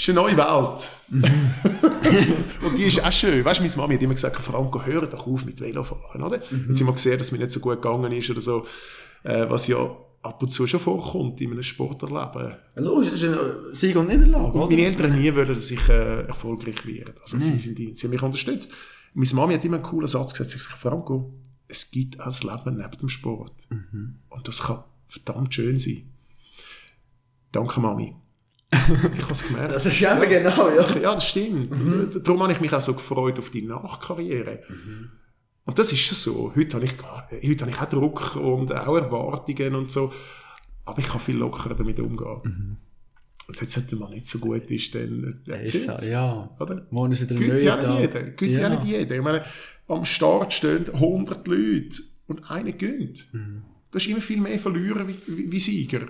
ist eine neue Welt. Mhm. *laughs* und die ist auch schön. Weißt du, meine Mami hat immer gesagt, Franco, hör doch auf mit Velofahren, oder? Mhm. Jetzt haben wir gesehen, dass es mir nicht so gut gegangen ist oder so. Äh, was ja ab und zu schon vorkommt in einem Sporterleben. Logisch, das ist ein Sieg und Niederlage. Und meine Eltern nie wollen, dass ich äh, erfolgreich werde. Also mhm. sie, sind die, sie haben mich unterstützt. Meine Mami hat immer einen coolen Satz gesagt. Sie hat gesagt, Franco, es gibt ein Leben neben dem Sport. Mhm. Und das kann verdammt schön sein. Danke, Mami. *laughs* ich habe es gemerkt. Das ist eben genau, ja. *laughs* Ja, das stimmt. Mhm. Darum habe ich mich auch so gefreut auf die Nachkarriere. Mhm. Und das ist schon so. Heute habe ich, heute habe ich auch Druck und auch Erwartungen und so. Aber ich kann viel lockerer damit umgehen. Mhm. Und jetzt sollte man nicht so gut ist, dann erzählt. Ja, oder? Morgen ist wieder ein ja nicht jeder. Güte ja. nicht jeder. Ich meine, am Start stehen 100 Leute und einer gönnt. Mhm. Du hast immer viel mehr Verlierer wie, wie, wie Sieger.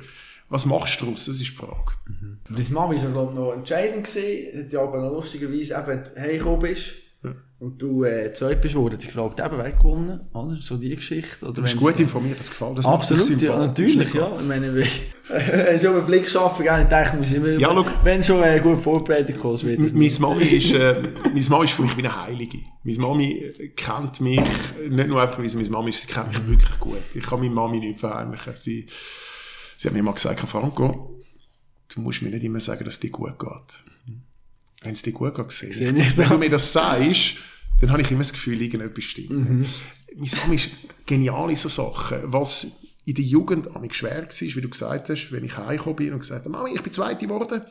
Was machst du daraus? Das ist die Frage. Mhm. Deine Mama war ja, noch entscheidend. Gewesen. Hat ja aber noch lustigerweise eben heimgekommen bist. Ja. und du äh, zweit bist worden, sie gefragt, eben, wer hat gewonnen, oder? So die Geschichte. Oder Du bist gut informiert, das gefällt. Das Absolut, ja, natürlich, ja. Ich meine, wenn *laughs* ich schon einen Blick schaffen kann, ich denke, muss ich immer, Ja, schau. wenn schon äh, gut vorbereitet kommst, wird das Meine nicht. Mami ist, äh, meine Mami ist für mich wie eine Heilige. Meine Mami äh, kennt mich, nicht nur einfach, weil sie meine Mami ist, sie kennt mich wirklich gut. Ich kann meine Mami nicht verheimlichen. Sie, sie hat mir mal gesagt, Franco, du musst mir nicht immer sagen, dass es dir gut geht. Wenn es dir gut geht, sehe ich. ich. Wenn du mir das sagst, dann habe ich immer das Gefühl, irgendetwas stimmt. Mhm. Meine Mami ist genial in so Sachen. Was in der Jugend an mich schwer war, wie du gesagt hast, wenn ich heimgekommen bin und gesagt habe, Mami, ich bin Zweite geworden,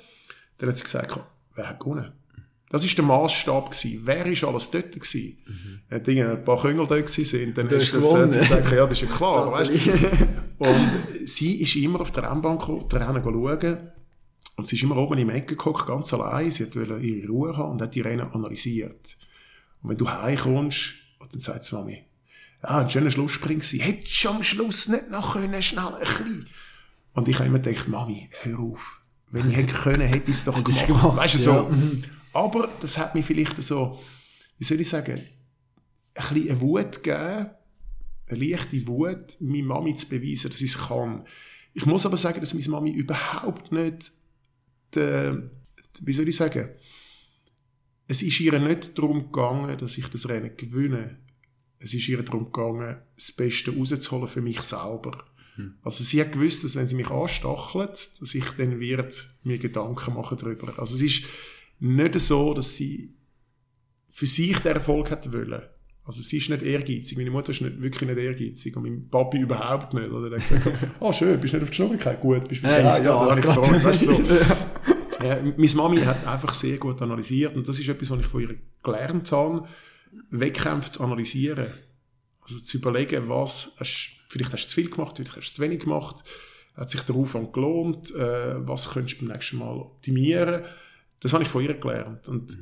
dann hat sie gesagt, wer hat gewonnen? Das war der Maßstab. Wer ist alles dort gewesen? Wenn ein paar Küngel dort sind, dann Du ist das, hat gewonnen. sie gesagt, ja, das ist ja klar, *laughs* weißt Und sie ist immer auf der Rennbahn gekommen, die Rennen schauen. Und sie ist immer oben im Ecken geguckt, ganz allein. Sie wollte ihre Ruhe haben und hat die Rennen analysiert. Und wenn du heimkommst, und dann sagt sie Mami, ja, ein schöner Schlusssprint gewesen. Hättest du am Schluss nicht noch können, schnell ein bisschen. Und ich habe immer gedacht, Mami, hör auf. Wenn ich hätte können, hätte ich es doch gemacht. gemacht, Weißt du, ja. Aber das hat mir vielleicht so, wie soll ich sagen, ein bisschen eine Wut gegeben, eine leichte Wut, meine Mami zu beweisen, dass ich es kann. Ich muss aber sagen, dass meine Mami überhaupt nicht, de, wie soll ich sagen, es ist ihr nicht darum gegangen, dass ich das Rennen gewinne. Es ist ihr darum gegangen, das Beste rauszuholen für mich selber. Also sie hat gewusst, dass wenn sie mich anstachelt, dass ich dann wird mir Gedanken machen darüber. Also es ist nicht so, dass sie für sich den Erfolg hat wollen. Also sie ist nicht ehrgeizig. Meine Mutter ist nicht, wirklich nicht ehrgeizig und mein Papi überhaupt nicht. Oder der hat gesagt, ah *laughs* schön, bist nicht auf die Schnurrigkeit, gut, bist wieder Hey, ist ja, da, ich gerade. gefragt, weißt du, so. *laughs* Äh, meine Mami hat einfach sehr gut analysiert und das ist etwas, was ich von ihr gelernt habe, Wettkämpfe zu analysieren. Also zu überlegen, was, hast, vielleicht hast du zu viel gemacht, vielleicht hast du zu wenig gemacht, hat sich der Aufwand gelohnt, äh, was könntest du beim nächsten Mal optimieren. Das habe ich von ihr gelernt. Und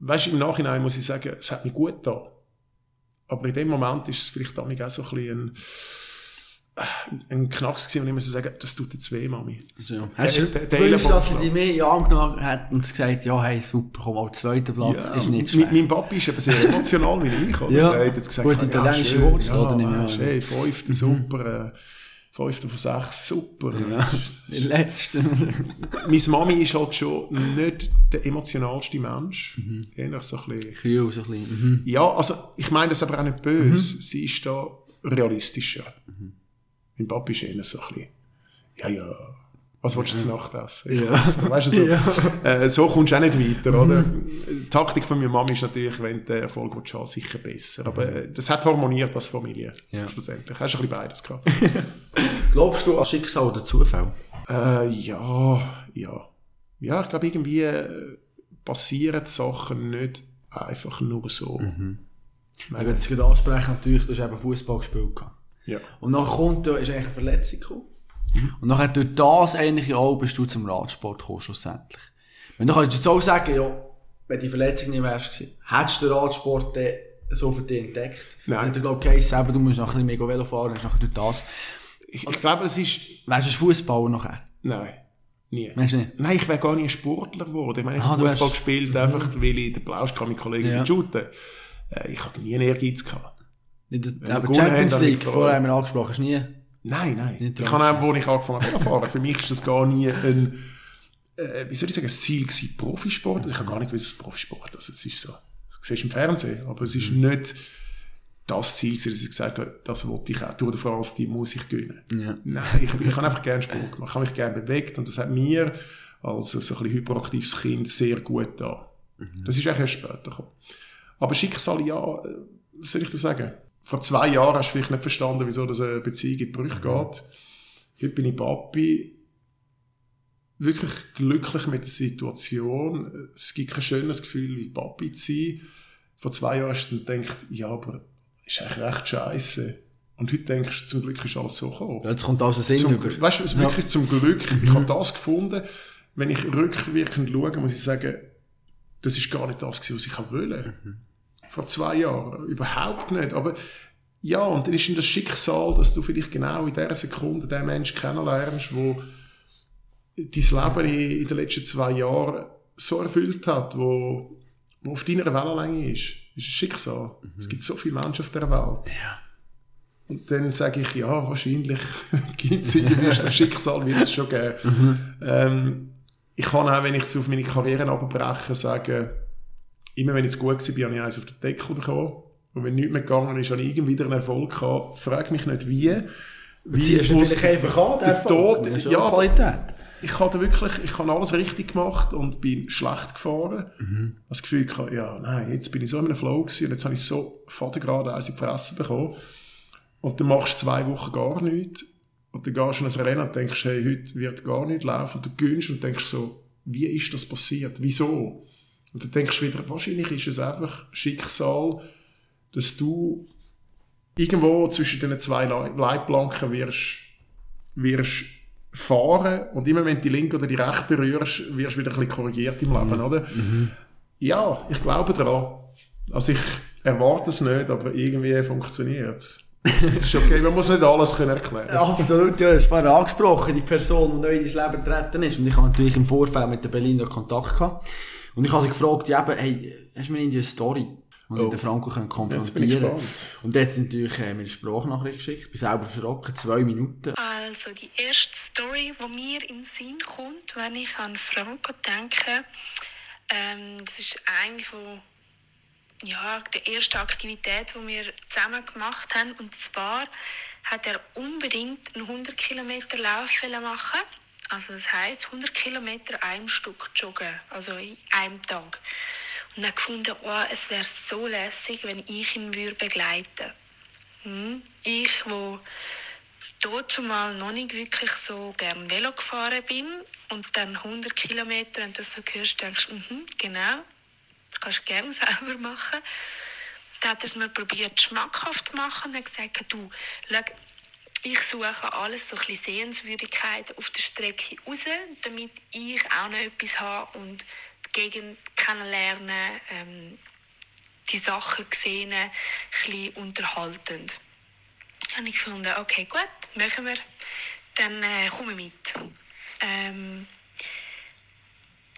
weißt, im Nachhinein muss ich sagen, es hat mir gut getan. Aber in dem Moment ist es vielleicht auch so ein bisschen ein, äh, ein Knacks gewesen, und ich muss sagen, das tut jetzt weh, Mami. Ja. Hast du der- der gewünscht, dass sie dich mehr in den Arm genommen hat und gesagt, ja, hey, super, komm auf zweiten Platz, ist nicht mein, schlecht. mein Papi ist eben sehr emotional wie ich. Oder? Ja. Er hat jetzt gesagt, Gut, ja, italienische Wurzel, ja, oder, ich weisst, an. Mhm. hey, fünfter, super, äh, fünfter von sechs, super. Ja, *laughs* die letzte. *laughs* Meine Mami ist halt schon nicht der emotionalste Mensch. Mhm. Eher so ein bisschen, Kühl, so ein bisschen. Mhm. ja, also ich meine das aber auch nicht böse. Sie ist da realistischer. Mhm. Mein Papi ist eher so ein bisschen, ja, ja, was willst du zur Nacht essen? Ja. Weißt du, so, Ja. äh, so kommst du auch nicht weiter, oder? Die Taktik von meiner Mami ist natürlich, wenn den Erfolg willst, haben, sicher besser. Aber äh, das hat harmoniert als Familie, Ja. schlussendlich. Hast du ein bisschen beides gehabt. *laughs* Glaubst du an Schicksal oder Zufall? Äh, ja, ja. Ja, ich glaube, irgendwie äh, passieren Sachen nicht einfach nur so. Ich würde jetzt gerade ansprechen, natürlich, du hast eben Fußball gespielt. Ja. Und nachher kommt, da ist eigentlich eine Verletzung gekommen. Und nachher durch das eigentlich auch bist du zum Radsport gekommen, schlussendlich. Wenn du könntest jetzt auch sagen, ja, wenn die Verletzung nicht wärst gewesen, hättest du den Radsport dann so für dich entdeckt? Nein. Hätte, glaube ich, eben, du musst ein bisschen mehr Velo fahren, hast nachher durch das. Ich, ich glaube, es ist... Wärst du Fußballer nachher? Nein, nie. Du nicht? Nein, ich wäre gar nicht ein Sportler geworden. Ich meine, ich Ah, habe Fußball hast- gespielt, einfach weil ich den Plausch kann, mit Kollegen Ja. shooten. Äh, ich habe nie einen Ehrgeiz gehabt. Nicht, aber Champions haben, League, nicht vorher haben wir angesprochen, hast du nie. Nein, nein. Nicht ich habe auch, wo ich angefangen habe, fahren, für mich ist das gar nie ein, äh, wie soll ich sagen, ein Ziel gewesen, Profisport. Ich habe gar nicht gewusst, Profisport Also es ist so, das siehst du im Fernsehen, aber es ist Mhm. nicht das Ziel gewesen, dass ich gesagt habe, das wollte ich auch, Tour de France, die muss ich gewinnen. Ja. Nein, ich, ich habe einfach gerne Sport gemacht. Ich habe mich gerne bewegt und das hat mir als so ein bisschen hyperaktives Kind sehr gut da. Das ist eigentlich erst später gekommen. Aber Schicksal, ja, äh, was soll ich da sagen? Vor zwei Jahren hast du vielleicht nicht verstanden, wieso das eine Beziehung in die Brüche geht. Heute bin ich Papi. Wirklich glücklich mit der Situation. Es gibt kein schönes Gefühl, wie Papi zu sein. Vor zwei Jahren hast du dann gedacht, ja, aber ist eigentlich recht scheiße. Und heute denkst du, zum Glück ist alles so gekommen. Jetzt kommt alles Sinn Zum, über. weißt du, es ist wirklich zum Glück. Ich habe das gefunden. Wenn ich rückwirkend schaue, muss ich sagen, das ist gar nicht das, was ich wollte. Vor zwei Jahren. Überhaupt nicht. Aber ja, und dann ist dann das Schicksal, dass du vielleicht genau in dieser Sekunde den Menschen kennenlernst, wo dein Leben in in den letzten zwei Jahren so erfüllt hat, wo, wo auf deiner Wellenlänge ist. ist ein Schicksal. Mhm. Es gibt so viele Menschen auf der Welt. Ja. Und dann sage ich, ja, wahrscheinlich *laughs* gibt es irgendwie ein Schicksal, wird es schon geben. Mhm. Ähm, ich kann auch, wenn ich es auf meine Karriere abbreche, sagen, immer wenn ich gut war, habe ich eins auf den Deckel bekommen. Und wenn nichts mehr gegangen ist, habe ich irgendwie wieder einen Erfolg gehabt. Frag mich nicht wie. Wie Ziehst du vielleicht einfach an, der Tod, ja, Qualität. Ich hatte wirklich, ich habe alles richtig gemacht und bin schlecht gefahren. Mhm. Das Gefühl gehabt, ja, nein, jetzt bin ich so in einem Flow gewesen und jetzt habe ich so gerade eins in die Fresse bekommen. Und dann machst du zwei Wochen gar nichts. Und dann gehst du in ein Rennen und denkst, hey, heute wird gar nicht laufen. Und du gönnst und denkst so, wie ist das passiert? Wieso? Und dann denkst du wieder, wahrscheinlich ist es einfach Schicksal, dass du irgendwo zwischen den zwei Leitplanken wirst, wirst fahren und immer wenn du die linke oder die rechte berührst, wirst du wieder ein bisschen korrigiert im Leben, mhm. oder? Mhm. Ja, ich glaube daran. Also ich erwarte es nicht, aber irgendwie funktioniert es. *laughs* ist okay, man muss nicht alles können erklären Absolut, ja, das war angesprochen, die Person, die neu in dein Leben getreten ist. Und ich habe natürlich im Vorfeld mit der Berliner Kontakt gehabt. Und ich habe sie gefragt, ja, eben, hey, hast du mir eine Story? Und oh. den Franco können konfrontieren Und jetzt natürlich äh, mir eine Sprachnachricht geschickt. Ich bin selber verschrocken, zwei Minuten. Also die erste Story, die mir in den Sinn kommt, wenn ich an Franco denke, ähm, das ist eigentlich von ja, der ersten Aktivität, die wir zusammen gemacht haben. Und zwar hat er unbedingt einen 100 Kilometer Lauf machen. Also das heißt 100 Kilometer einem Stück joggen, also in einem Tag. Und dann gefunden, oh, es wäre so lässig, wenn ich ihn würde begleiten hm? Ich, wo dort mal noch nicht wirklich so gern Velo gefahren bin und dann 100 Kilometer und das so hörst, denkst du, mhm, genau, kannst du gerne *laughs* selber machen. Dann hat er es mir probiert, schmackhaft zu machen und hat gesagt, du, schau, ich suche alles so ein Sehenswürdigkeiten auf der Strecke raus, damit ich auch noch etwas habe und die Gegend kennenlernen, ähm, die Sachen sehen, ein bisschen unterhaltend. Habe ich gefunden, okay, gut, machen wir. Dann äh, komme ich mit. Ähm,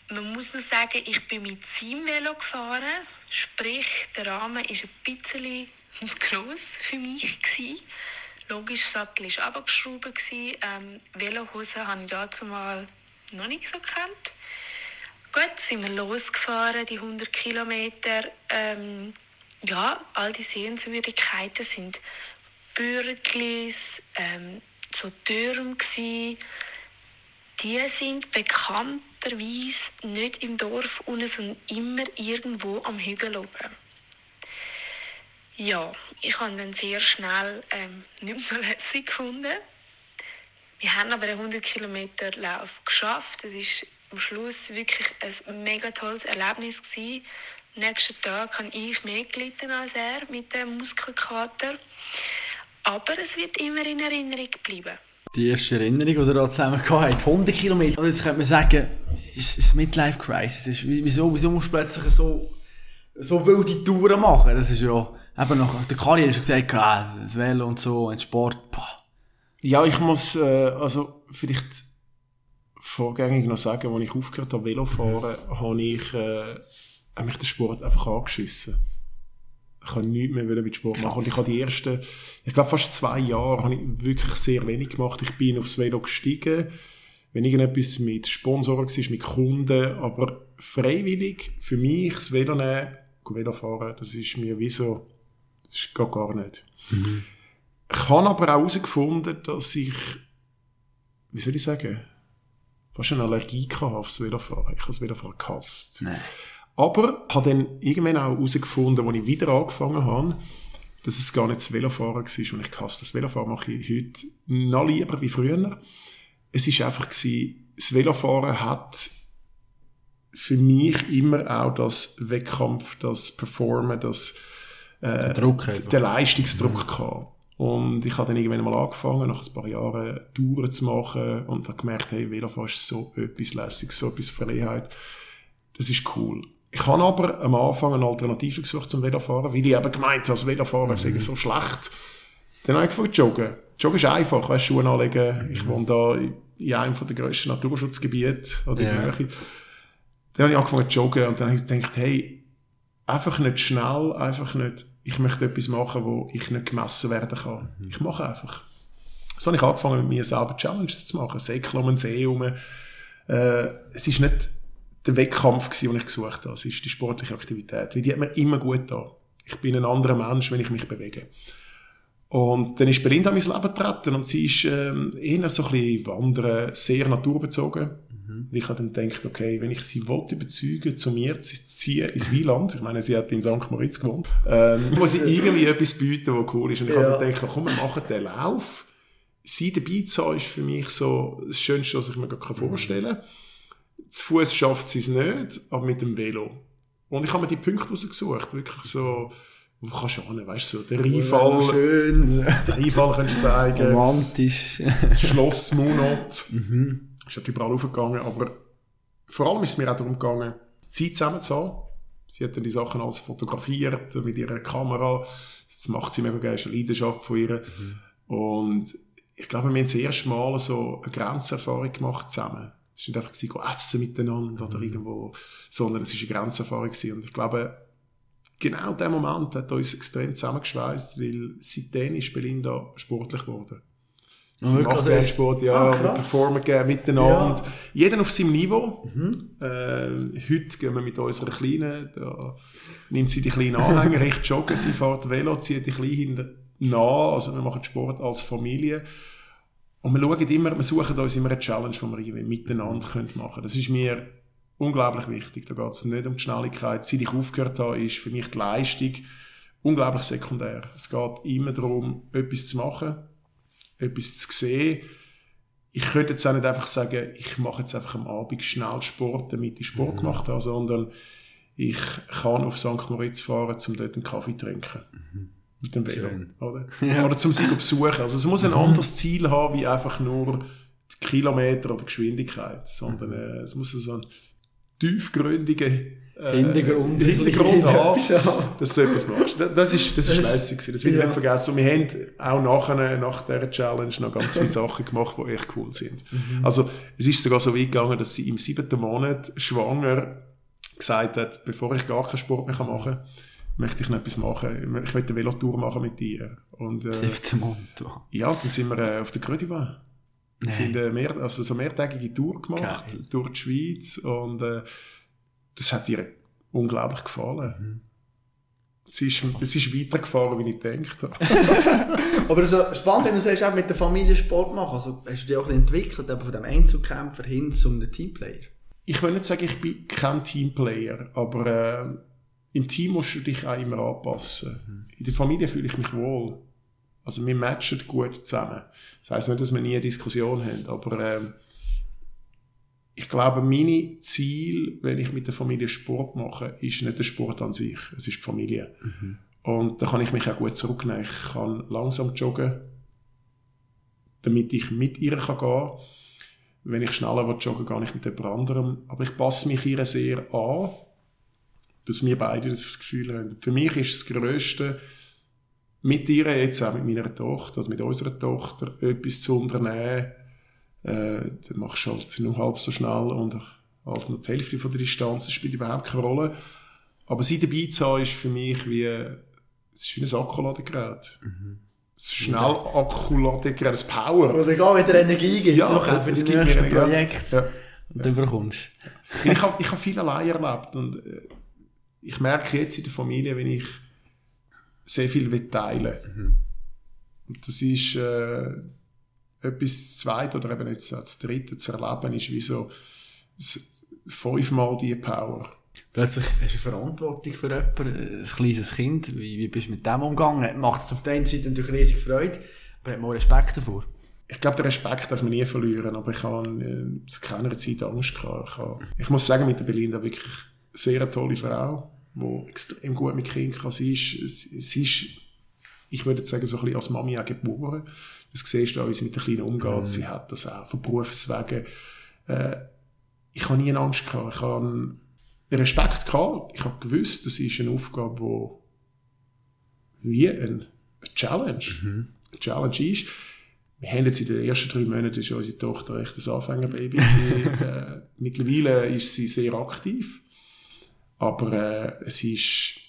man muss noch sagen, ich bin mit seinem Velo gefahren, sprich, der Rahmen war ein bisschen *laughs* gross für mich. Gewesen. Logisch, Sattel war abgeschraubt. Ähm, Velohosen habe ich dazu mal noch nicht so gekannt. Gut, sind wir losgefahren, die 100 Kilometer. Ähm, ja, all die Sehenswürdigkeiten sind Bürglis, ähm, so Türme gsi. Die sind bekannterweise nicht im Dorf unten, sondern immer irgendwo am Hügel oben. Ja, ich habe dann sehr schnell ähm, nicht mehr so lässig gefunden. Wir haben aber einen 100 Kilometer Lauf geschafft. Das ist am Schluss wirklich ein mega tolles Erlebnis gewesen. Am nächsten Tag habe ich mehr gelitten als er mit dem Muskelkater. Aber es wird immer in Erinnerung bleiben. Die erste Erinnerung, die ihr zusammen habt, 100 Kilometer. Jetzt könnte man sagen, es ist Midlife Crisis. Wieso, wieso musst du plötzlich so, so wilde Touren machen? Das ist ja, eben nach der Karriere hast du gesagt, ah, das Velo und so, und Sport, boah. Ja, ich muss, äh, also, vielleicht, vorgängig noch sagen, als ich aufgehört habe, Velofahren, mhm. habe ich, äh, habe mich den Sport einfach angeschissen. Ich kann nichts mehr mit Sport Krass. machen. Und ich habe die ersten, ich glaube fast zwei Jahre, habe ich wirklich sehr wenig gemacht. Ich bin aufs Velo gestiegen, wenn irgendetwas mit Sponsoren war, mit Kunden, aber freiwillig für mich das Velo nehmen, Velo fahren, das ist mir wie so, das geht gar nicht. Mhm. Ich habe aber auch herausgefunden, dass ich, wie soll ich sagen, fast eine Allergie gehabt aufs Velofahren. Ich habe das Velofahren gehasst. Nee. Aber habe dann irgendwann auch herausgefunden, als ich wieder angefangen habe, dass es gar nicht das Velofahren war und ich gehasst. Das Velofahren mache ich heute noch lieber wie früher. Es ist einfach gewesen, das Velofahren hat für mich immer auch das Wettkampf, das Performen, das äh, Druck, der Leistungsdruck mhm. gehabt. Und ich habe dann irgendwann mal angefangen, nach ein paar Jahren Touren zu machen und habe gemerkt, hey, Velofahren ist so etwas Lässiges, so etwas Freiheit. Das ist cool. Ich habe aber am Anfang eine Alternative gesucht zum Velofahren, weil ich eben gemeint habe, das Velofahren mhm. sei so schlecht. Dann habe ich angefangen zu joggen. Joggen ist einfach, weißt, Schuhe anlegen. Ich wohne da in einem der grössten Naturschutzgebiete oder in yeah. Nähe. Dann habe ich angefangen zu joggen und dann habe ich gedacht, hey, einfach nicht schnell, einfach nicht, ich möchte etwas machen, wo ich nicht gemessen werden kann. Mhm. Ich mache einfach. So habe ich angefangen, mit mir selber Challenges zu machen. Säckle um den See herum. Äh, es ist nicht der Wettkampf gewesen, den ich gesucht habe. Es ist die sportliche Aktivität. Weil die hat mir immer gut da. Ich bin ein anderer Mensch, wenn ich mich bewege. Und dann ist Belinda in mein Leben getreten und sie ist ähm, eher so ein bisschen wandern, sehr naturbezogen. Mhm. Ich habe dann gedacht, okay, wenn ich sie wollte überzeugen, zu mir zu ziehen ins Wieland, ich meine, sie hat in St. Moritz gewohnt, ähm, *laughs* muss ich irgendwie etwas bieten, was cool ist. Und ich ja. habe dann gedacht, komm, wir machen den Lauf. Sie dabei zu haben, ist für mich so das Schönste, was ich mir gerade vorstellen kann. Zu Fuß schafft sie es nicht, aber mit dem Velo. Und ich habe mir die Punkte rausgesucht, wirklich so, wo kannst du hin, weißt du, so, der Rheinfall, schön. der Rheinfall kannst du zeigen. Romantisch. Schloss Munot. mhm. Ist natürlich überall aufgegangen, aber vor allem ist es mir auch darum gegangen, Zeit zusammen zu haben. Sie hat dann die Sachen alles fotografiert mit ihrer Kamera. Das macht sie mega gerne, ist eine Leidenschaft von ihr. Mhm. Und ich glaube, wir haben das erste Mal so eine Grenzerfahrung gemacht zusammen. Es war nicht einfach essen miteinander oder mhm. irgendwo, sondern es war eine Grenzerfahrung gewesen. Und ich glaube, genau der Moment hat uns extrem zusammengeschweißt, weil seitdem ist Belinda sportlich geworden. Sie macht also Sport, ja, ah, wir performen gerne miteinander. Ja. Jeder auf seinem Niveau. Mhm. Äh, heute gehen wir mit unserer Kleinen, da nimmt sie die kleinen Anhänger, *laughs* recht joggen, sie fährt Velo, zieht die Kleinen nach, also wir machen Sport als Familie. Und wir schauen immer, wir suchen uns immer eine Challenge, die wir miteinander machen können. Das ist mir unglaublich wichtig. Da geht es nicht um die Schnelligkeit. Seit ich aufgehört habe, ist für mich die Leistung unglaublich sekundär. Es geht immer darum, etwas zu machen, etwas zu sehen. Ich könnte jetzt auch nicht einfach sagen, ich mache jetzt einfach am Abend schnell Sport, damit ich Sport mhm. gemacht habe, sondern ich kann auf St. Moritz fahren, um dort einen Kaffee zu trinken. Mhm mit dem Velo. Oder? *laughs* Ja. oder zum Sieg besuchen. Also es muss ein anderes Ziel haben, wie einfach nur die Kilometer oder Geschwindigkeit, sondern äh, es muss so ein tiefgründigen äh, Hintergrund, Hintergrund haben, dass du etwas machst. Das ist, das ist lässig gewesen. Das will ich ja. nicht vergessen. Und wir haben auch nachher, nach dieser Challenge noch ganz viele *laughs* Sachen gemacht, die echt cool sind. Mhm. Also, es ist sogar so weit gegangen, dass sie im siebten Monat schwanger gesagt hat, bevor ich gar keinen Sport mehr machen kann, möchte ich noch etwas machen. Ich möchte eine Velotour machen mit dir. Und, äh, Siebte Monat. Ja, dann sind wir äh, auf der Grödiva. Wir sind äh, mehr, also so mehrtägige Tour gemacht Geil. durch die Schweiz und äh, das hat dir unglaublich gefallen. Mhm. Es ist, es ist weitergefahren, wie ich gedacht habe. *laughs* aber so spannend, wenn du sagst, auch mit der Familie Sport machen. Also hast du dich auch entwickelt, aber von dem Einzelkämpfer hin zu einem Teamplayer? Ich will nicht sagen, ich bin kein Teamplayer, aber äh, im Team musst du dich auch immer anpassen. Mhm. In der Familie fühle ich mich wohl. Also wir matchen gut zusammen. Das heisst nicht, dass wir nie eine Diskussion haben, aber ähm, ich glaube, meine Ziel, wenn ich mit der Familie Sport mache, ist nicht der Sport an sich, es ist die Familie. Mhm. Und da kann ich mich auch gut zurücknehmen. Ich kann langsam joggen, damit ich mit ihr kann gehen kann. Wenn ich schneller joggen will, gehe ich mit jemand anderem. Aber ich passe mich ihr sehr an dass wir beide das Gefühl haben. Für mich ist das Größte, mit ihr jetzt auch mit meiner Tochter, also mit unserer Tochter, etwas zu unternehmen, äh, dann machst du halt nur halb so schnell und halt nur die Hälfte von der Distanz, das spielt überhaupt keine Rolle. Aber sie dabei zu haben, ist für mich wie, es ist wie ein Akkuladegerät. Mhm. Ein schnell Akkuladegerät, das Power. Oder gar wieder Energie gibt, ja, noch für das nächste Projekt. Ja. Und du bekommst. Ich habe ich hab viel allein erlebt und äh, ich merke jetzt in der Familie, wenn ich sehr viel teilen mhm. Und das ist äh, etwas Zweites oder eben jetzt das Dritte zu erleben, ist wie so fünfmal die Power. Plötzlich hast du Verantwortung für jemanden, ein kleines Kind. Wie, wie bist du mit dem umgegangen? Macht es auf der einen Seite natürlich riesig Freude, aber hat man auch Respekt davor? Ich glaube, den Respekt darf man nie verlieren, aber ich habe äh, zu keiner Zeit Angst gehabt. Ich, habe, ich muss sagen, mit der Belinda wirklich sehr eine tolle Frau wo extrem gut mit Kindern kann. Sie ist, sie ist, ich würde sagen, so ein bisschen als Mami auch geboren. Das siehst du auch, wie sie mit den Kleinen umgeht. Mhm. Sie hat das auch von Berufswegen. Äh, ich habe nie Angst gehabt. Ich habe Respekt gehabt. Ich habe gewusst, das ist eine Aufgabe, wo wie ein Challenge, mhm. eine Challenge ist. Wir haben jetzt in den ersten drei Monaten ist unsere Tochter echt ein Anfängerbaby. sie, *laughs* äh, mittlerweile ist sie sehr aktiv. Aber äh, es ist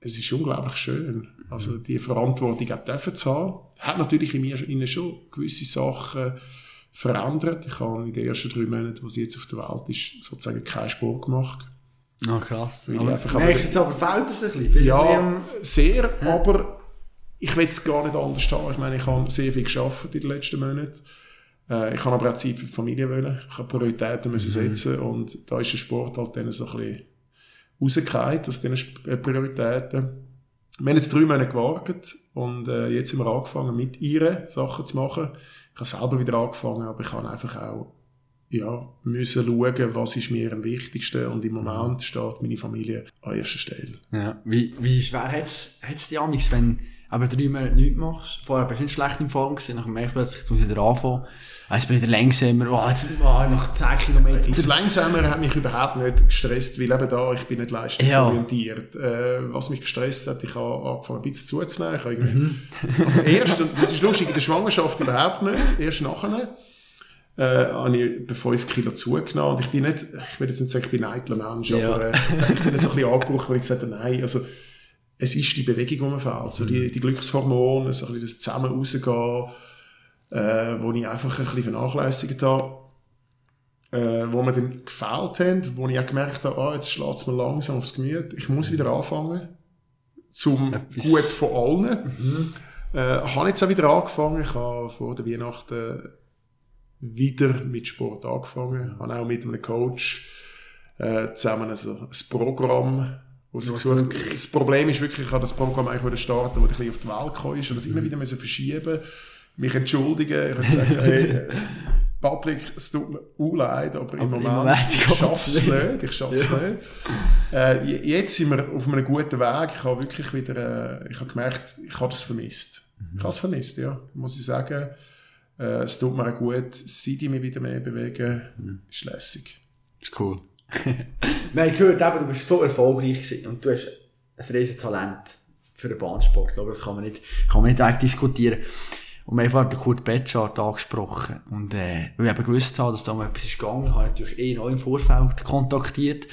es ist unglaublich schön. Also die Verantwortung auch dürfen zu haben. Hat natürlich in mir innen schon gewisse Sachen verändert. Ich habe in den ersten drei Monaten, wo sie jetzt auf der Welt ist, sozusagen keinen Sport gemacht. Ah, krass. Weil ich Aber, einfach merkst du jetzt aber, fehlt es ein bisschen? Bist du ein bisschen Ja, sehr, aber ich will es gar nicht anders haben. Ich meine, ich habe sehr viel geschafft in den letzten Monaten. Äh, ich habe aber auch Zeit für die Familie wollen. Ich habe Prioritäten müssen setzen und da ist der Sport halt dann so ein bisschen rausgefallen aus diesen äh, Prioritäten. Wir haben jetzt drei Monate gewartet und äh, jetzt haben wir angefangen, mit ihr Sachen zu machen. Ich habe selber wieder angefangen, aber ich habe einfach auch ja, müssen schauen, was ist mir am wichtigsten und im Moment steht meine Familie an erster Stelle. Ja. Wie, wie schwer hat es die Amix, wenn aber drei Monate nichts machst? Vorher bist du nicht schlecht im Form gewesen, nachher merkst du plötzlich, jetzt muss ich wieder anfangen. Jetzt bin ich wieder langsamer, oh, jetzt, oh, nach 10 Kilometern. Das Langsamere hat mich überhaupt nicht gestresst, weil eben da, ich bin nicht leistungsorientiert. Äh, was mich gestresst hat, ich habe angefangen, ein bisschen zuzunehmen. Ich *laughs* aber erst, und das ist lustig, in der Schwangerschaft überhaupt nicht, erst nachher, äh, habe ich etwa 5 Kilo zugenommen. Und ich bin nicht, ich will jetzt nicht sagen, ich bin ein eitler Mensch, Ja. aber äh, ich bin jetzt so ein bisschen angeguckt, weil ich gesagt habe, nein, also, es ist die Bewegung, die mir fehlt. So die, die Glückshormone, so ein das Zusammen rausgehen, äh, wo ich einfach ein bisschen vernachlässigt habe äh, wo mir dann gefällt haben, wo ich auch gemerkt habe, ah, jetzt schlägt es mir langsam aufs Gemüt, ich muss wieder anfangen, zum Etwas- Gut von allen. Äh, habe jetzt auch wieder angefangen, ich habe vor der Weihnachten wieder mit Sport angefangen, habe auch mit einem Coach äh, zusammen also ein Programm ausgesucht. Das Problem ist wirklich, ich habe das Programm eigentlich starten, wo ich ein auf die Welt gekommen ist und das immer wieder müssen verschieben mich entschuldigen, ich habe gesagt, hey, *laughs* Patrick, es tut mir auch leid, aber, im Aber im Moment, ich schaffe es nicht. ich schaffe es nicht. Äh, jetzt sind wir auf einem guten Weg, ich habe wirklich wieder, äh, ich habe gemerkt, ich habe das vermisst. Ich habe es vermisst, ja, muss ich sagen. Äh, es tut mir auch gut, seit ich mich wieder mehr bewege, ist lässig. ist cool. *laughs* Nein, ich gehört eben, du bist so erfolgreich gewesen und du hast ein riesen Talent für den Bahnsport. Ich glaube, das kann man nicht, kann man nicht direkt diskutieren. Und wir haben den Kurt Betschart angesprochen. Und, äh, weil ich eben gewusst habe, dass da mal etwas ist gegangen, habe ich natürlich eh noch im Vorfeld kontaktiert.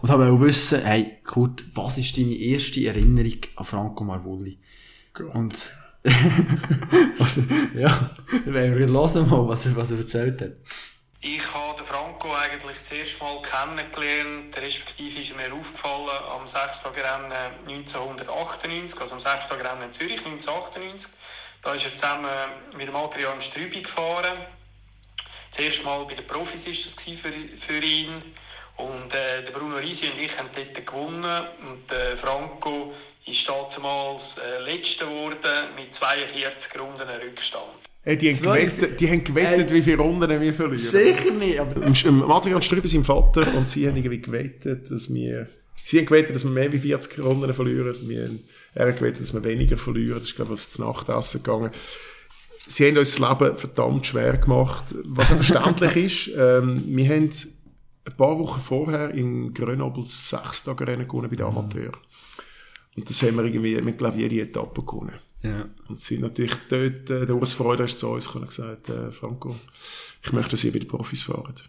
Und habe auch wissen, hey, Kurt, was ist deine erste Erinnerung an Franco Marvulli? Gut. Und, *laughs* ja, *laughs* dann wollen wir hören mal, was er, was er erzählt hat. Ich habe den Franco eigentlich das erste Mal kennengelernt, respektive ist mir aufgefallen am Sechstagerennen 1998, also am Sechstagerennen in Zürich 1998. Da ist er zusammen mit dem Adrian Strübi gefahren. Das erste Mal bei den Profis war das für, für ihn. Und äh, der Bruno Risi und ich haben dort gewonnen. Und äh, Franco ist damals äh, Letzter geworden mit 42 Runden Rückstand. Hey, die, haben gewettet, die haben gewettet, Hey. wie viele Runden wir verlieren. Sicher nicht, aber Adrian Strüber, sein Vater, und sie haben irgendwie gewettet, dass wir, sie haben gewettet, dass wir mehr wie 40 Runden verlieren. Wir haben, er hat gewettet, dass wir weniger verlieren. Das ist, glaube ich, was zu Nachtessen gegangen. Sie haben uns das Leben verdammt schwer gemacht. Was auch verständlich *laughs* ist, ähm, wir haben ein paar Wochen vorher in Grenoble das Sechstagerennen gewonnen bei den Amateuren. Und das haben wir irgendwie, wir glaube jede Etappe gewonnen. Ja. Und sind natürlich dort, äh, der Urs Freude ist zu uns gekommen und gesagt, äh, Franco, ich möchte, dass ihr bei den Profis fahrt.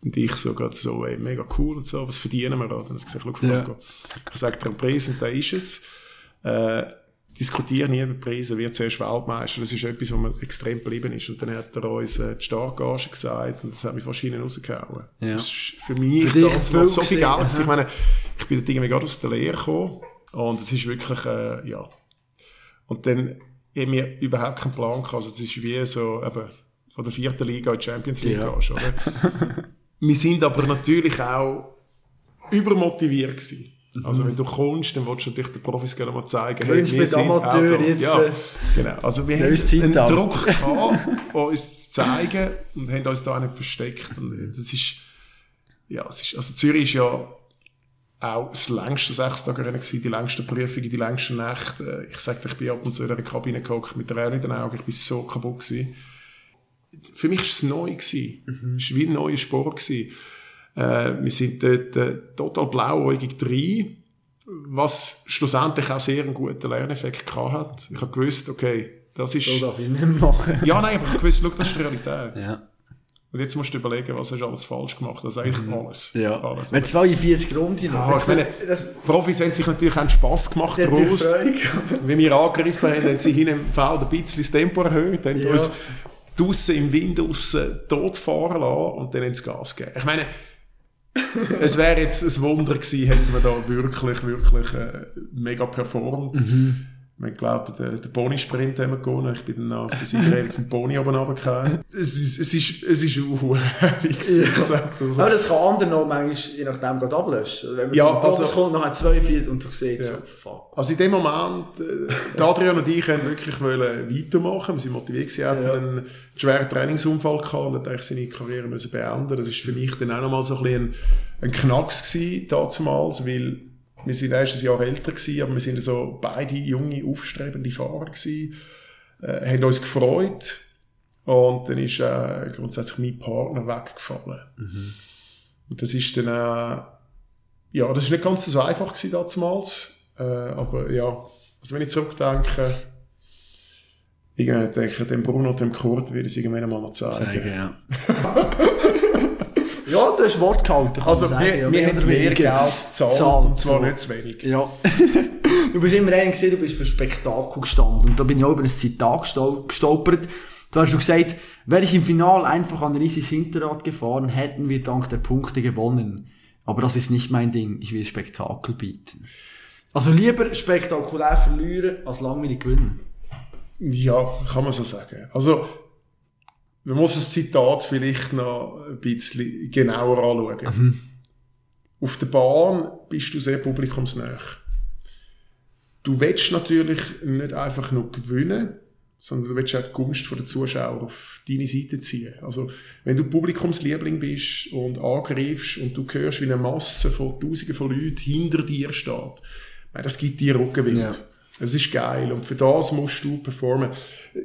Und ich so gerade so, ey, mega cool und so, was verdienen wir? Und ich gesagt, schau, Franco, ich sage dir einen Preis und da ist es. Äh, diskutiere nie über Preise, wird zuerst Weltmeister. Das ist etwas, was extrem geblieben ist. Und dann hat er uns äh, die Startgage gesagt und das hat mich fast hinten rausgehauen. Ja. Das ist für mich Für damals so viel Geld. Ich meine, ich bin dort irgendwie gerade aus der Lehre gekommen und es ist wirklich, äh, ja. Und dann haben wir überhaupt keinen Plan gehabt. Also es ist wie so, eben, von der vierten Liga in die Champions League Ja. gehst, oder? *laughs* wir sind aber natürlich auch übermotiviert gewesen. Also wenn du kommst, dann willst du natürlich den Profis gerne mal zeigen, Gewinnst mit Amateur da. jetzt, Ja, äh, genau. Also wir haben einen. Druck gehabt, uns zu zeigen und haben uns da auch nicht versteckt. Und das ist, ja, es ist, also Zürich ist ja auch das längste Sechstagerennen gewesen, die längsten Prüfungen, die längsten Nächte. Ich sag dir, ich bin ab und zu in der Kabine gehockt mit Tränen in den Augen, ich bin so kaputt gewesen. Für mich war es neu gewesen. Es war wie ein neuer Sport gewesen. Äh, wir sind dort äh, total blauäugig drin, was schlussendlich auch sehr einen guten Lerneffekt gehabt hat. Ich habe gewusst, okay, das ist... so darf ich es nicht machen. Ja, nein, aber ich habe gewusst, schau, das ist die Realität. Ja. Und jetzt musst du überlegen, was hast du alles falsch gemacht. Also eigentlich Mhm. alles. Ja. alles. Mit 42 Runden noch. Ja, ich meine, das, Profis haben sich natürlich auch Spass gemacht daraus. *laughs* Wie wir angegriffen haben, haben sie hinten im Feld ein bisschen das Tempo erhöht, haben Ja. uns draussen im Wind draussen tot fahren lassen und dann sie Gas gegeben. Ich meine, *laughs* es wäre jetzt ein Wunder gewesen, hätten wir da wirklich, wirklich äh, mega performt. Mhm. Ich glaube, den, den Pony-Sprint haben wir gewonnen. Ich bin dann auf der Siegerehrung vom Pony oben runtergefallen. Es ist, es ist, es ist auch ich sag das. Aber das kann andere noch manchmal, je nachdem, gerade ablöschen. Wenn man Ja, zum also- kommt, nachher 42 und du siehst Ja. so, fuck. Also in dem Moment, äh, Adrian und ich haben wirklich wollen weitermachen. Wir sind motiviert gewesen, er Ja. einen schweren Trainingsunfall gehabt und hat eigentlich seine Karriere müssen beenden. Das ist für mich dann auch nochmal so ein bisschen ein, ein Knacks gewesen, damals, weil wir sind erst ein Jahr älter gewesen, aber wir sind so beide junge, aufstrebende Fahrer gewesen, äh, haben uns gefreut und dann ist äh, grundsätzlich mein Partner weggefallen. Und das ist dann äh, ja, das ist nicht ganz so einfach gewesen damals. Äh, aber ja, also wenn ich zurückdenke, irgendwann denke ich, dem Bruno und dem Kurt will ich es irgendwann mal noch zeigen. ja. *laughs* ja, du hast Wort gehalten. Also man wir, sagen, ja, wir haben mehr. Geld gezahlt, Zahlt, und zwar so. nicht zu wenig. Ja. *laughs* du bist immer einer gesehen, du bist für Spektakel gestanden. Und da bin ich auch über ein Zitat gestol- gestolpert. Da hast du gesagt, wäre ich im Finale einfach an Risis Hinterrad gefahren, hätten wir dank der Punkte gewonnen. Aber das ist nicht mein Ding. Ich will Spektakel bieten. Also lieber spektakulär verlieren, als langweilig gewinnen. Ja, kann man so sagen. Also, man muss das Zitat vielleicht noch ein bisschen genauer anschauen. Auf der Bahn bist du sehr publikumsnah. Du willst natürlich nicht einfach nur gewinnen, sondern du willst auch die Gunst der Zuschauer auf deine Seite ziehen. Also, wenn du Publikumsliebling bist und angreifst und du hörst, wie eine Masse von Tausenden von Leuten hinter dir steht, das gibt dir Rückenwind. Ja. Es ist geil und für das musst du performen.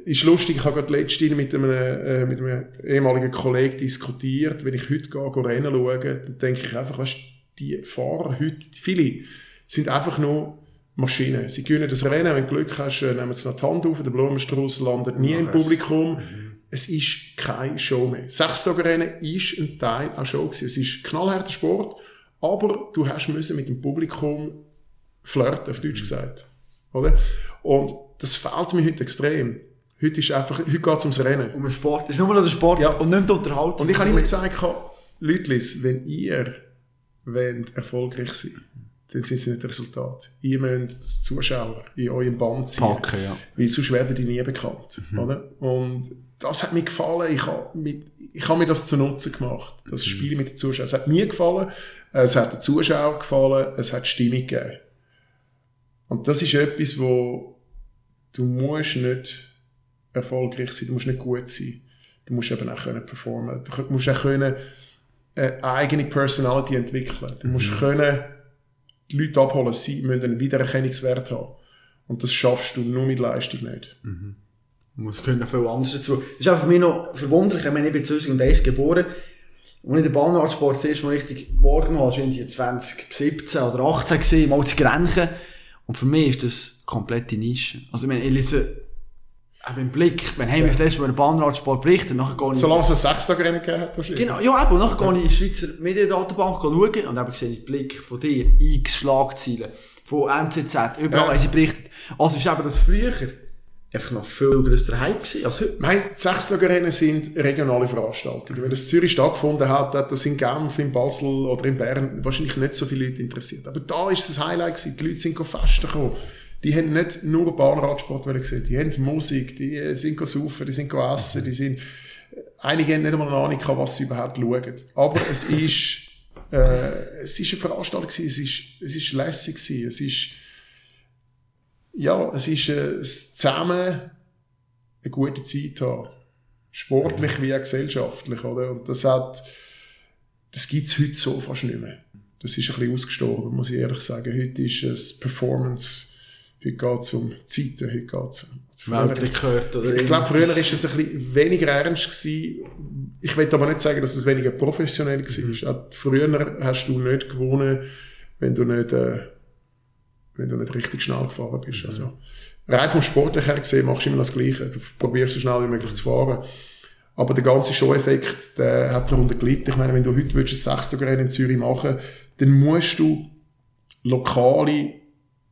Ist lustig, ich habe gerade letztens mit einem, äh, mit einem ehemaligen Kollegen diskutiert, wenn ich heute gehe, gehe Rennen schaue, dann denke ich einfach, weißt, die Fahrer heute, viele, sind einfach nur Maschinen. Sie gewinnen das Rennen, wenn du Glück hast, äh, nehmen sie noch die Hand auf, der Blumenstrauß landet nie im Publikum. Es ist keine Show mehr. Sechstagerennen ist ein Teil auch Show gewesen. Es ist knallharter Sport, aber du hast müssen mit dem Publikum flirten, auf Deutsch gesagt. Oder? Und das fehlt mir heute extrem. Heute ist einfach, heute geht es ums Rennen. Um den Sport. Es ist nur noch der Sport Ja. und nicht die Unterhaltung. Und ich habe immer gesagt, Leute, wenn ihr wollt erfolgreich sein dann sind es nicht Resultat. Ihr müsst als Zuschauer in eurem Band ziehen. Packen, ja. Weil sonst werden die nie bekannt. Oder? Und das hat mir gefallen. Ich habe mit, ich habe mir das zu Nutzen gemacht. Das Spiel mit den Zuschauern. Es hat mir gefallen. Es hat den Zuschauern gefallen. Es hat Stimmung gegeben. Und das ist etwas, wo du musst nicht erfolgreich sein. Du musst nicht gut sein. Du musst eben auch können performen. Du musst auch können eine eigene Personality entwickeln. Du musst können die Leute abholen. Sie müssen einen Wiedererkennungswert haben. Und das schaffst du nur mit Leistung nicht. muss können viel anders dazu. Das ist einfach für mich noch verwunderlich. Ich meine, ich bin 2001 geboren. Und ich den Bahnradsport das erste Mal richtig wahrgenommen habe, war irgendwie 2017 oder 18 gewesen, mal zu grenchen. Und für mich ist das komplette Nische. Also, ich meine, ich lese, eben im Blick, wenn haben wir das letzte Mal über Bahnradsport berichtet, nachher gehe ich... Solange es ein Sechstagerennen gegeben hat, wahrscheinlich. Genau, ja, eben, nachher gehe ich in die Schweizer Mediendatenbank schauen und eben sehe ich Blick von dir, x Schlagzeilen, von MCZ, überall Ja. haben sie berichtet. Also ist eben das früher einfach noch viel grösser Hype gewesen als heute. Nein, die Sechstagerennen sind regionale Veranstaltungen. Wenn das Zürich stattgefunden hat, hat das in Genf, in Basel oder in Bern wahrscheinlich nicht so viele Leute interessiert. Aber da ist ein Highlight gewesen. Die Leute sind festen gekommen. Die haben nicht nur Bahnradsport gesehen, die haben Musik, die äh, sind saufen, die sind essen, die sind, einige haben nicht einmal eine Ahnung was sie überhaupt schauen. Aber es ist, äh, es ist eine Veranstaltung gewesen, es ist, es ist lässig gewesen, es ist, ja, es ist äh, zusammen eine gute Zeit haben. Sportlich wie auch gesellschaftlich, oder? Und das hat, das gibt's heute so fast nicht mehr. Das ist ein bisschen ausgestorben, muss ich ehrlich sagen. Heute ist es Performance, heute geht's um Zeiten, heute geht's um Weltrekord oder ich glaube, früher ist es ein bisschen weniger ernst gewesen. Ich will aber nicht sagen, dass es weniger professionell war. Auch früher hast du nicht gewonnen, wenn du nicht, äh, wenn du nicht richtig schnell gefahren bist. Also, rein vom Sportlichen her gesehen machst du immer das Gleiche. Du probierst so schnell wie möglich zu fahren. Aber der ganze Show-Effekt, der hat darunter gelitten. Ich meine, wenn du heute willst, ein Sechstagerennen in Zürich machen dann musst du lokale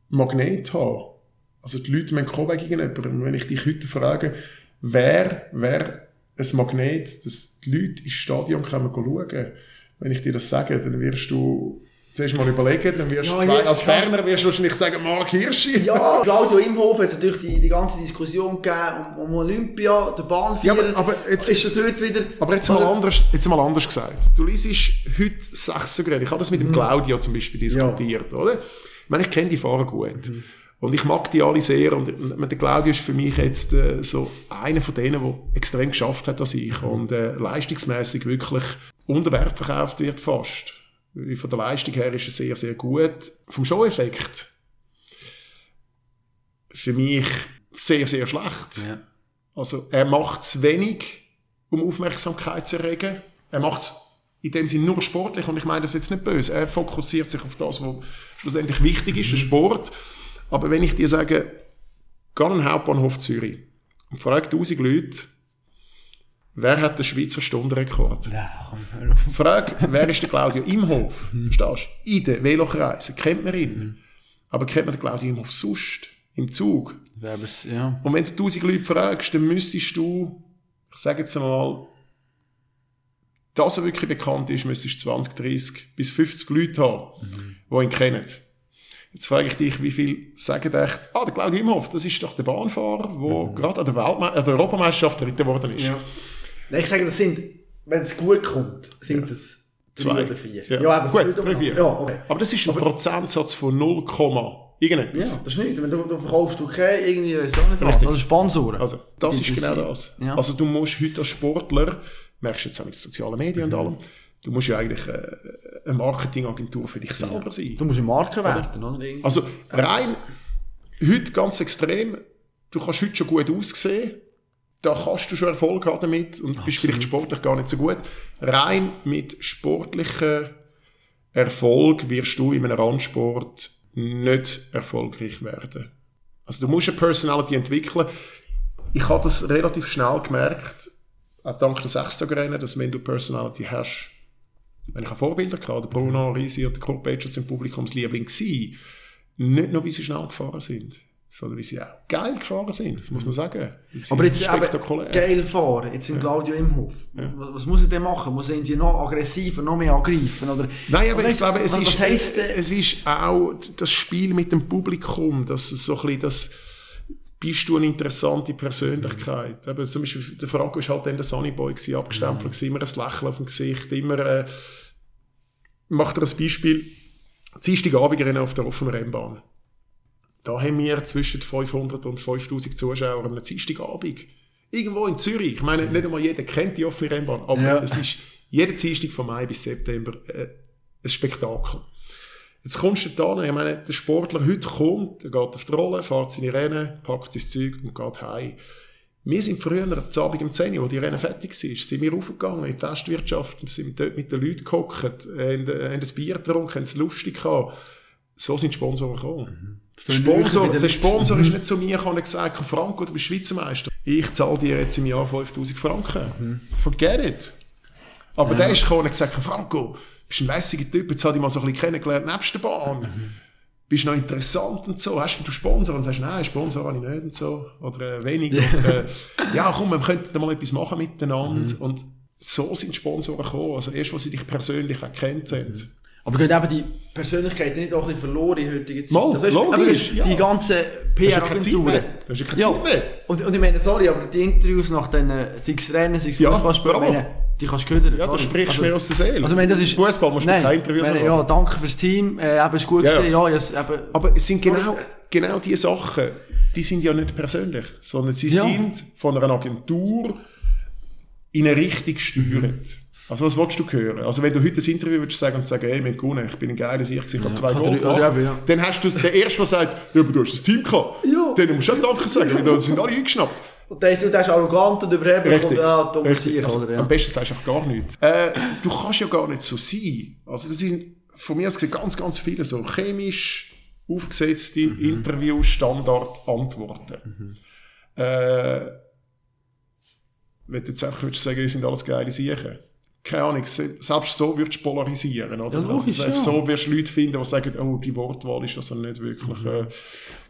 Magnete haben. Also die Leute müssen kommen wegen jemandem. Wenn ich dich heute frage, wer, wer ein Magnet, dass die Leute ins Stadion kommen schauen, wenn ich dir das sage, dann wirst du zuerst mal überlegen, dann wirst Ja, du zwei, ja, als klar. Berner wirst du wahrscheinlich sagen, Mark Hirschi. Ja, *laughs* Claudio Imhof hat natürlich die, die ganze Diskussion gegeben um, um Olympia, der Bahnvierer. Ja, aber- aber jetzt- ist dort wieder... Aber jetzt mal, anders, jetzt mal anders gesagt. Du liest heute Sechsergeräte. Ich habe das mit dem Claudio zum Beispiel diskutiert, oder? Ich meine, ich kenne die Fahrer gut. Und ich mag die alle sehr. Und der Claudio ist für mich jetzt äh, so einer von denen, der extrem geschafft hat als ich. Und äh, leistungsmäßig wirklich unter Wert verkauft wird fast. Von der Leistung her ist er sehr, sehr gut. Vom Show-Effekt für mich sehr, sehr schlecht. Ja. Also er macht es wenig, um Aufmerksamkeit zu erregen. Er macht es in dem Sinne nur sportlich und ich meine das jetzt nicht böse. Er fokussiert sich auf das, was schlussendlich wichtig ist, der Sport. Aber wenn ich dir sage, geh an den Hauptbahnhof Zürich und frag 1000 Leute, wer hat den Schweizer Stundenrekord? Ja, komm. Frag, wer ist der Claudio Imhof? Verstehst du? In den Velokreisen kennt man ihn. Aber kennt man den Claudio Imhof sonst? Im Zug? Es- ja. Und wenn du 1000 Leute fragst, dann müsstest du, ich sage jetzt mal, dass er wirklich bekannt ist, müsstest du 20, 30 bis 50 Leute haben, die ihn kennen. Jetzt frage ich dich, wie viel sagen echt, ah, der Claudio Imhoff, das ist doch der Bahnfahrer, der gerade an der, Weltme an der Europameisterschaft dritter geworden ist. Nein, ich sage, das sind, wenn es gut kommt, sind es Zwei. drei oder vier. Ja, aber gut, drei, vier. Ja, okay. Aber das ist ein Prozentsatz von 0, irgendetwas. Ja, das ist nicht. Wenn du, du verkaufst du keine irgendwie, Richtig. oder Sponsoren. Also, das ist genau das. Ja. Also, du musst heute als Sportler, merkst du jetzt auch mit den sozialen Medien Mhm. und allem, du musst ja eigentlich äh, eine Marketingagentur für dich selber sein. Du musst eine Marke werden, oder? Also, rein, heute ganz extrem, du kannst heute schon gut aussehen, da kannst du schon Erfolg haben damit und bist vielleicht sportlich gar nicht so gut. Rein mit sportlichem Erfolg wirst du in einem Randsport nicht erfolgreich werden. Also du musst eine Personality entwickeln. Ich habe das relativ schnell gemerkt, auch dank der Sechstagerennen, dass wenn du Personality hast, wenn ich Vorbilder hatte, der Bruno Risi und der Kurt Petschers sind Publikumsliebling gewesen, nicht nur, wie sie schnell gefahren sind, sondern wie sie auch geil gefahren sind, das muss man sagen. Sie sind Aber jetzt spektakulär. geil fahren, jetzt sind Claudio Imhof. Was, was muss er denn machen? Muss er irgendwie noch aggressiver, noch mehr angreifen? Oder, Nein, aber ich glaube, es was, ist, heisst es ist auch das Spiel mit dem Publikum, dass so ein bisschen das, bist du eine interessante Persönlichkeit. Eben, zum Beispiel, der Franco ist halt dann der Sunnyboy gewesen, abgestempelt gewesen, immer ein Lächeln auf dem Gesicht, immer, äh, macht er ein Beispiel, Dienstagabendrennen auf der offenen Rennbahn. Da haben wir zwischen 500 und 5000 Zuschauer am Dienstagabend. Irgendwo in Zürich. Ich meine, nicht einmal jeder kennt die offene Rennbahn, aber Ja. es ist jeden Dienstag von Mai bis September äh, ein Spektakel. Jetzt kommst du da, ich meine, der Sportler heute kommt, er geht auf die Rolle, fährt seine Rennen, packt sein Zeug und geht heim. Wir sind früher am Abend um 10 Uhr, wo die Rennen fertig waren, sind wir aufgegangen in die Testwirtschaft, wir sind dort mit den Leuten gehockt, haben, äh, haben ein Bier getrunken, haben es lustig gehabt. So sind die Sponsoren gekommen. Der Sponsor, der Sponsor ist nicht zu mir gekommen und gesagt, Franco, du bist Schweizer Meister. Ich zahle dir jetzt im Jahr 5000 Franken. Forget it. Aber der ist gekommen und gesagt, Franco, du bist ein lässiger Typ, jetzt habe ich mal so ein bisschen kennengelernt nebst der Bahn. Bist noch interessant und so. Hast du Sponsor? Und sagst, nein, Sponsor habe ich nicht und so. Oder äh, wenig. Oder, äh, ja, komm, wir könnten mal etwas machen miteinander. Und so sind Sponsoren gekommen. Also erst, als sie dich persönlich erkannt haben. Aber gehen eben die Persönlichkeiten nicht auch ein bisschen verloren in heutiger Zeit? Mal, Das heißt, logisch, ja. Die ganzen Das ist ja keine Zeit PR-Agenturen. mehr. Das ist ja keine Zeit mehr. Und, und ich meine, sorry, aber die Interviews nach den sei es Rennen, sei es Ja, Fußballspielen, die kannst du hören. Ja, da sprichst du mir aus der Seele. Also, meine, das ist... Fußball musst du Nein, keine Interviews meine. Ja, danke fürs Team, äh, eben, ist gut Ja, ja. gewesen, ja, yes, eben, Aber es sind genau, genau die Sachen, die sind ja nicht persönlich, sondern sie Ja. sind von einer Agentur in eine Richtung gesteuert. Also was willst du hören? Also wenn du heute ein Interview würdest sagen und sagen, hey, wir haben gewonnen, ich bin ein geiler Sieg, ich habe zwei Oder- Goal gemacht, ja. dann hast du der Erste, der sagt, ja, aber du hast das Team gehabt. Ja. Denen musst du auch Danke sagen, weil da sind alle eingeschnappt. Und der ist, der ist arrogant und überheblich Richtig. und ja, dummer Richtig. Sieg, Also, oder? Ja. Am besten sagst du auch gar nichts. Äh, du kannst ja gar nicht so sein. Also das sind von mir aus gesehen ganz, ganz viele so chemisch aufgesetzte Mhm. Interview-Standard-Antworten. Äh, wenn du jetzt einfach würdest sagen, wir sind alles geile Siechen. Keine Ahnung, se- selbst so würdest du polarisieren, oder? Ja, logisch, also, selbst ja. so wirst du Leute finden, die sagen, oh, die Wortwahl ist also nicht wirklich äh,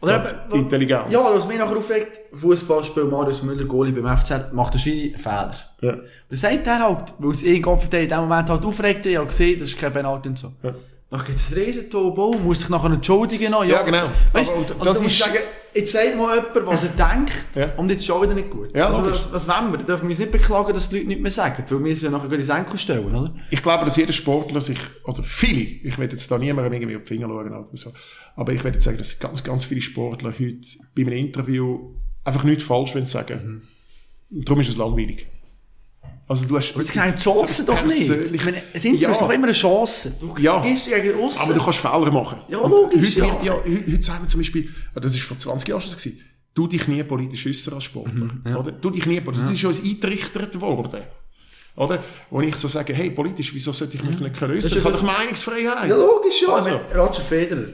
Oder eben, intelligent. Ja, was mich nachher aufregt, Fußballspiel Marius Müller, Goalie beim FCL, macht einen Fehler. Ja. Das sagt er halt, weil es ihn Gott in dem Moment halt aufregt, ich habe gesehen, das ist kein Penalty und so. Ja. Dann gibt es ein Riesentobo, muss sich nachher entschuldigen. noch, Ja, genau. Weißt, Aber also das ist- sagen, jetzt sagt mal jemand, was er denkt, Ja. und jetzt ist schon wieder nicht gut. Ja, also, was, was wollen wir? Da dürfen wir uns nicht beklagen, dass die Leute nicht mehr sagen, weil wir es ja nachher ins Enkel stellen, oder? Ich glaube, dass jeder Sportler sich, oder viele, ich will jetzt da niemandem irgendwie auf die Finger schauen oder so, aber ich jetzt sagen, dass ganz, ganz viele Sportler heute bei einem Interview einfach nichts falsch wollen sagen. Und darum ist es langweilig. Also du hast... Aber das sind die Chancen doch nicht. Ich meine, ein Interview Ja. ist doch immer eine Chance. Du Ja. gehst gegen aussen. Aber du kannst Fehler machen. Ja, logisch, Heute, ja. wird ja, heute, heute sagen wir zum Beispiel, ah, das ist vor 20 Jahren schon so du dich nie politisch äußern als Sportler. Mhm, Oder? Du dich nie politisch. Das ist uns eingerichtet worden. Oder? Wo ich so sage, hey, politisch, wieso sollte ich mich nicht äußern? Ich habe ja doch Meinungsfreiheit. Ja, logisch, ja. Also. Roger Federer.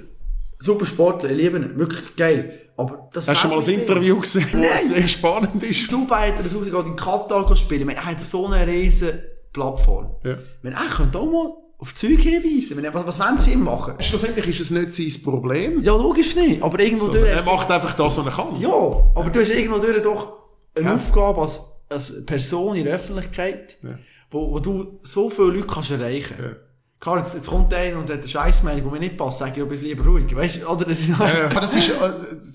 Super Sportler, ich liebe ihn. Wirklich geil. Aber das Hast du schon mal ein. Interview gesehen, es sehr spannend ist? Dubai hat das rausgegangen, in Katar spielen. Ich meine, er hat so eine riesen Plattform. Ja. Ich meine, er könnte auch mal auf Zeug hinweisen. Was, was wollen sie ihm machen? Schlussendlich ist es nicht sein Problem. Ja, logisch nicht. Aber irgendwo durch... Er macht einfach das, was er kann. Ja, aber du hast irgendwo durch doch eine Ja. Aufgabe als, als Person in der Öffentlichkeit, Ja. wo, wo du so viele Leute kannst erreichen Ja. Klar, jetzt, jetzt kommt einer und hat eine Scheissmeinung, die mir nicht passt, sag ich, du bist lieber ruhig. Weißt du, oder? Das ist Ja, aber das ist,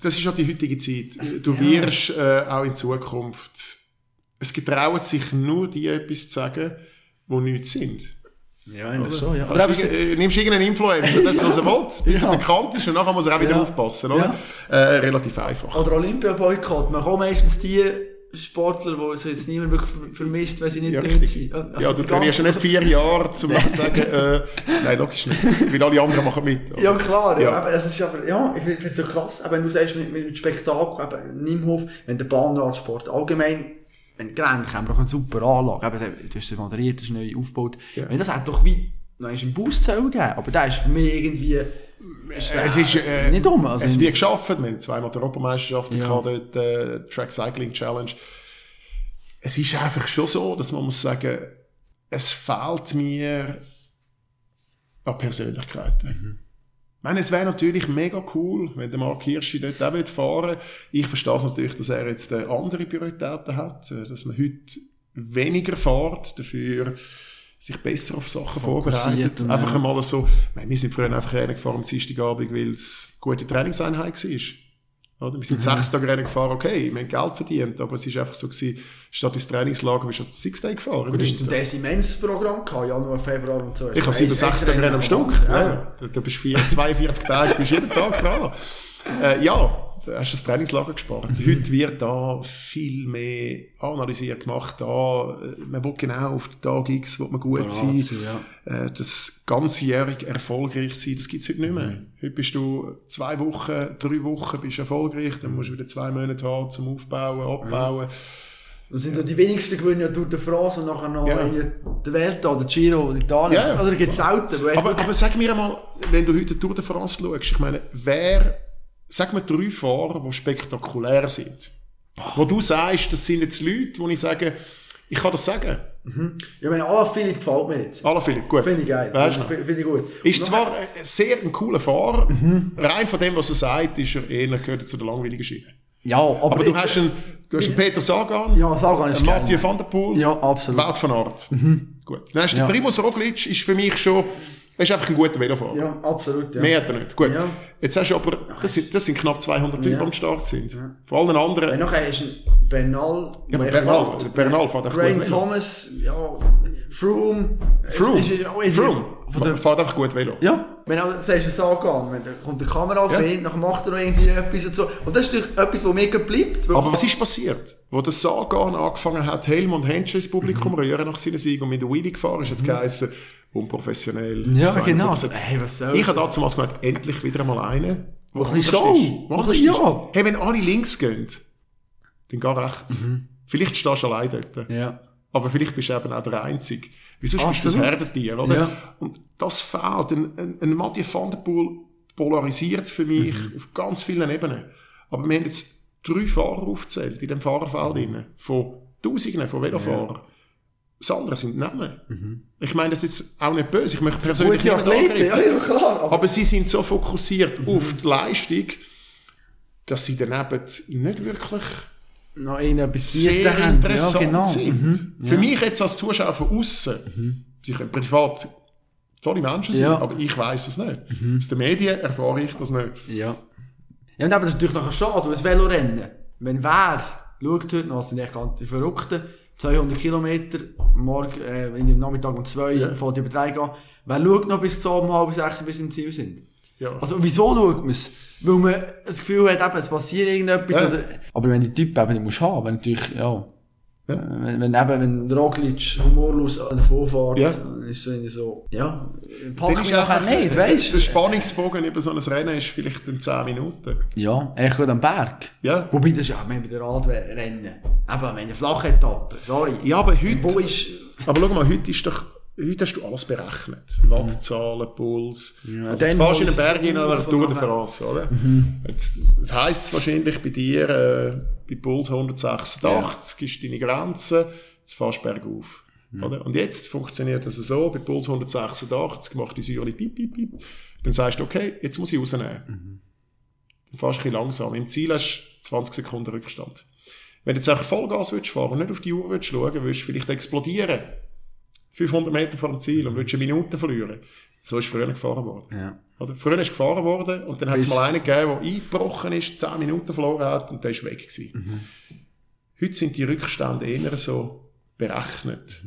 das ist auch die heutige Zeit. Du wirst äh, auch in Zukunft, es getrauen sich nur die etwas zu sagen, die nichts sind. Ja, eigentlich schon, ja. Oder Oder eben, nimmst, äh, nimmst irgendeinen Influencer, das was er will, bis Ja. er bekannt ist und nachher muss er auch wieder Ja. aufpassen, oder? Äh, relativ einfach. Oder Olympia-Boykott. Man kommt meistens die Sportler, die es jetzt niemand wirklich ver- vermisst, weil sie nicht Ja, dort sind. Also ja, du trainierst ja nicht vier Jahre, um zu sagen, äh, nein, logisch nicht. Weil alle anderen machen mit. oder? Ja, klar, ja. Aber es ist aber, ja, ich finde es so krass, aber wenn du sagst, mit, mit dem Spektakel, eben, Nimhof, wenn der Bahnradsport allgemein, wenn Rennen haben, auch eine super Anlage, eben, du hast sie moderiert, du hast neu aufgebaut, Ja. wenn das hat doch wie, noch einen Boost gegeben, aber der ist für mich irgendwie, der Es ist, äh, nicht dumm. Also, es wird geschafft, wir haben zweimal die Europameisterschaft Ja. gehabt, dort, äh, Track Cycling Challenge. Es ist einfach schon so, dass man muss sagen, es fehlt mir an Persönlichkeiten. Ich meine, es wäre natürlich mega cool, wenn der Mark Hirschi dort auch fahren würde. Ich verstehe es natürlich, dass er jetzt äh, andere Prioritäten hat, äh, dass man heute weniger fährt, dafür sich besser auf Sachen vorbereitet. und, Einfach ja. einmal so, wir sind früher einfach Rennen gefahren am Dienstagabend, weil es eine gute Trainingseinheit war. Oder? Wir sind Mhm. sechs Tage Rennen gefahren, okay, wir haben Geld verdient, aber es ist einfach so gewesen, statt ins Trainingslager bist du als Six Day gefahren. Gut, hast du Winter. das Immens-Programm gehabt, Januar, Februar und so. Ich habe sieben, sechs Tage Rennen am Stück. Ja. Du- Du bist vier, *laughs* 42 Tage, bist jeden Tag dran. Äh, ja, du hast das Trainingslager gespart. Heute wird da viel mehr analysiert gemacht. Da, äh, man will genau auf den Tag X, will man gut sein. ja. Äh, das ganzjährig erfolgreich sein, das gibt's heute nicht mehr. Heute bist du zwei Wochen, drei Wochen bist erfolgreich, dann musst du wieder zwei Monate haben zum Aufbauen, abbauen. Das sind ja die wenigsten gewinnen ja durch die France und nachher noch Ja. in der Welt oder Giro oder Italien. Ja. Oder gibt es selten. weil Aber, aber sag mir einmal, wenn du heute die Tour de France schaust, ich meine, wer, sag mir drei Fahrer, die spektakulär sind. Wo du sagst, das sind jetzt Leute, wo ich sage, ich kann das sagen. Ja, wenn Alain Philipp gefällt mir jetzt. Alla Philipp, gut. Finde ich geil. Weißt du noch? Finde ich gut. Ist zwar ein sehr ein cooler Fahrer, rein von dem, was er sagt, ist er eher gehört zu der langweiligen Schiene. Ja, aber, Aber du jetzt- hast einen, du hast einen Peter Sagan, Ja, Sagan ist. Mathieu van der Poel, Ja, absolut. Wout van Aert. Gut. Dann hast du Ja. den Primus Roglic, ist für mich schon, er ist einfach ein guter Velofahrer. Ja, absolut. Ja. Mehr hat er nicht. Gut. Ja. Jetzt hast du aber, das sind, das sind knapp 200 Leute, die am Start sind. Von allen anderen, Und nachher ist ein Bernal. Ja, Bernal, der Bernal fährt echt Graham gut Velo. Thomas, ja, Froome. Froome, Ist, ist, auch irgendwie Froome, Von der, fährt einfach gut Velo. ja, wenn du sagst, es angegangen, wenn da kommt die Kamera auf Ja. ihn, dann macht er noch irgendwie etwas und so. Und das ist natürlich etwas, was mir bleibt. Aber was ist passiert? Wo der Sagan angefangen hat, Helm und Händchen ins Publikum Mhm. rühren nach seinem Sieg und mit der Wheelie gefahren ist, jetzt geheißen, unprofessionell. Ja, So genau. Gruppe. Hey, was soll Ich habe damals gemeint, endlich wieder einmal einen, Wo ein Show, ist. ist. ja. Hey, wenn alle links gehen, dann geh rechts. Mhm. Vielleicht stehst du allein dort. Ja. Aber vielleicht bist du eben auch der Einzige. Wieso bist du das. Herdentier, oder? Ja. Und das fehlt. Ein, ein, ein Mathieu van der Poel polarisiert für mich Mhm. auf ganz vielen Ebenen. Aber wir haben jetzt drei Fahrer aufgezählt in dem Fahrerfeld. drin. Von Tausende von Velofahrern. Das andere sind Namen. Ich meine das ist jetzt auch nicht böse. Ich möchte persönlich niemand Athleten, ja, ja, klar. Aber, Aber sie sind so fokussiert auf die Leistung, dass sie daneben nicht wirklich noch irgendetwas sehr interessant ja, genau. sind. Mhm. Für mich jetzt als Zuschauer von außen, sie können privat tolle Menschen sein, Ja. Mhm. aber ich weiß es nicht. Aus den Medien erfahre ich das nicht. Ja. Ja, und aber das ist natürlich nachher schade, das Velorennen, wenn wer schaut heute noch, sind echt ganz die Verrückten, 200 Kilometer, morgen, äh, in dem Nachmittag um zwei, Ja. vor die über drei gehen, wer schaut noch bis zu um halb sechs, bis wir im Ziel sind? Ja. Also, wieso schaut man es? Weil man das Gefühl hat, eben, es passiert irgendetwas, Ja. oder, aber wenn die Typen eben, die musst haben, wenn natürlich, ja, Ja. äh, wenn, wenn eben, wenn Roglic humorlos an der Vorfahrt, Ja. dann ist es irgendwie so, ja, pack mich nachher einfach- nicht, weißt Der Spannungsbogen über so ein Rennen ist vielleicht in 10 Minuten. Ja, echt gut am Berg. Ja. Wobei das ist ja, wir haben bei der Radrennen. Eben, wenn eine flache Etappe, sorry. Ja, aber heute, Wo ist, aber schau mal, heute ist doch, heute hast du alles berechnet. Wattzahlen, Puls. Ja, also jetzt fährst du in den Berg es oder auf Tour und de France, oder? Jetzt, das heisst wahrscheinlich bei dir, äh, bei Puls 186 ist deine Grenze, jetzt fährst du bergauf. Oder? Und jetzt funktioniert das so, bei Puls 186 macht die Säule piep, piep, piep. Dann sagst du, okay, jetzt muss ich rausnehmen. Dann fährst du ein bisschen langsam. Im Ziel hast du 20 Sekunden Rückstand. Wenn du jetzt einfach Vollgas willst fahren und nicht auf die Uhr willst schauen, willst du vielleicht explodieren. 500 Meter vor dem Ziel und willst eine Minute verlieren. So ist früher gefahren worden. ja. Oder? Früher ist gefahren worden und dann hat es mal einen gegeben, der eingebrochen ist, 10 Minuten verloren hat und der ist weg gewesen. Heute sind die Rückstände eher so berechnet.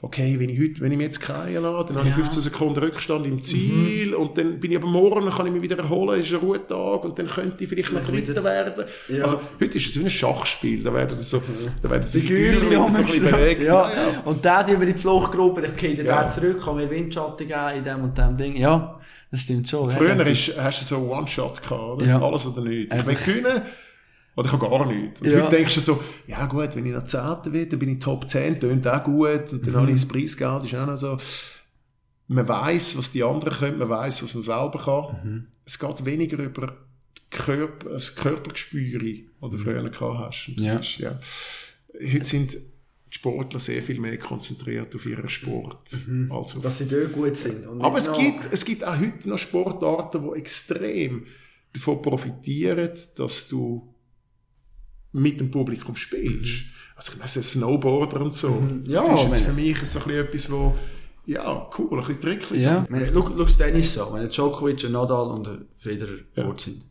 Okay, wenn ich heute, wenn ich mich jetzt kreien lasse, dann habe ich Ja. 15 Sekunden Rückstand im Ziel und dann bin ich aber morgen, dann kann ich mich wieder erholen, ist ein Ruhetag und dann könnte ich vielleicht noch Dritter werden. Ja. Also, heute ist es wie ein Schachspiel, da werden so, da werden die Figürchen so ein bisschen bewegt. Ja. Und der wir in die Fluchtgruppe, geht der Ja. ja. zurück, kann mir Windschatten geben in dem und dem Ding. Ja, das stimmt schon. Früher Ja, ist, hast du so One-Shot gehabt, oder? Ja. Alles oder nichts. Ich will oder ich habe gar nichts. Und Ja. heute denkst du so, ja gut, wenn ich noch Zehnter werde, dann bin ich Top 10, tönt auch gut, und dann Mhm. habe ich das Preisgeld, ist auch noch so. Man weiß, was die anderen können, man weiß, was man selber kann. Mhm. Es geht weniger über Körper, das Körpergespür, das du früher gehabt hast. Und das Mhm. Ja. ist, ja. Heute sind die Sportler sehr viel mehr konzentriert auf ihren Sport als auf Dass sie dort gut sind. Aber es noch- gibt, es gibt auch heute noch Sportarten, die extrem davon profitieren, dass du mit dem Publikum spielst. Also ich weiss, Snowboarder und so. Mhm. Ja, das ist jetzt meine- für mich so ein bisschen etwas, wo, ja, cool, ein bisschen tricklig. Ja. so. Schau, schau das Tennis an. Wenn Djokovic, ein Nadal und ein Federer fort sind.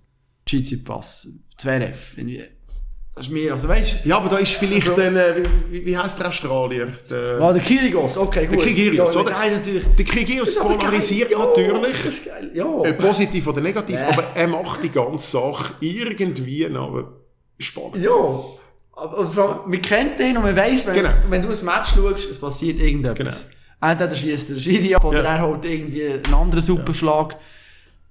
Tsitsipas, Zverev, irgendwie. Das ist mir, also weißt Ja, aber da ist vielleicht Also- dann, äh, wie, wie heisst der Australier? Der, Ah, der Kyrgios, okay, gut. Kyrgios, ja, oder? Der natürlich. der Kyrgios aber geil. polarisiert Ja, natürlich. Das ist geil, ja. Äh, positiv oder negativ, Nee. aber er macht die ganze Sache irgendwie noch spannend. Ja. Aber man kennt den und man weiss, wenn, Genau. wenn du ein Match schaust, es passiert irgendetwas. Entweder schießt der Schiri ab oder Ja. er holt irgendwie einen anderen Superschlag.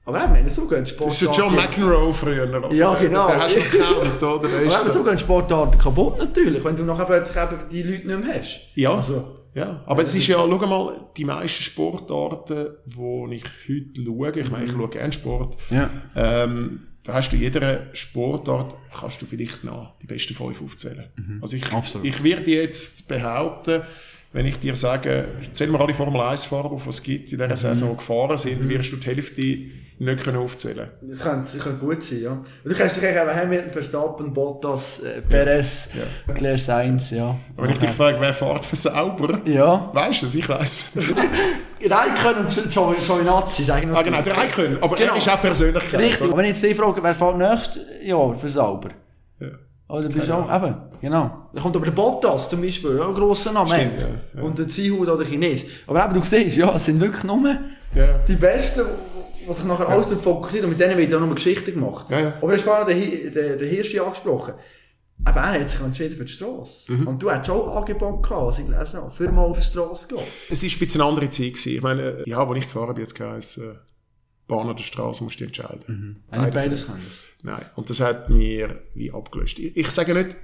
Aber auch wenn er so geht, Sport. Das ist John McEnroe früher. oder? Ja, genau. Den hast du gekannt, oder? Der Aber so so. gehen Sportarten kaputt natürlich, wenn du nachher plötzlich eben die Leute nicht mehr hast. Ja. Also, ja. Aber es ist ja, schau mal, die meisten Sportarten, die ich heute schaue, ich meine, ich schaue gerne Sport, ja. ähm, da hast du in jeder Sportart, kannst du vielleicht noch die besten fünf aufzählen. Also ich, Absolut. ich werde jetzt behaupten, wenn ich dir sage, zähl mal alle Formel 1-Fahrer auf, was es gibt, in dieser Saison gefahren sind, wirst du die Hälfte nicht können aufzählen Das könnte sicher gut sein, ja. Und du kannst dich eben Hamilton, Verstappen, Bottas, äh, Perez, Ja. Claire Sainz, ja. Aber wenn ich dich frage, wer fährt für sauber, Ja. weißt du es? Ich weiss. *laughs* Raikön und Gio- Gio- Giovinazzi sagen ah, genau, der Raikön. Aber er Genau. ist auch Persönlichkeit. Richtig. Aber wenn ich jetzt dich frage, wer fährt nächstes Jahr für sauber? Ja. Oder bist du auch, eben, genau. Da kommt aber der Bottas zum Beispiel, ja, ein grosser Name. Stimmt, ja, ja. Und der Zihut oder der Chines. Aber eben, du siehst, ja, es sind wirklich nur Ja. die Besten, die sich nachher alles darauf fokussieren. Und mit denen wird auch noch Geschichte gemacht. Ja, ja. Aber du hast vorhin den, den, den Hirschi angesprochen. Aber er hat sich entschieden für die Straße. Mhm. Und du hast schon Angebot gehabt, was ich gelesen habe, für mal auf die Straße zu gehen. Es war ein bisschen eine andere Zeit. Gewesen. Ich meine, äh, ja, wo ich gefahren bin, jetzt heisst, äh, Bahn oder Straße musst du entscheiden. Ich Beides beides nicht. können. Nein. Und das hat mir wie abgelöst. Ich, ich sage nicht,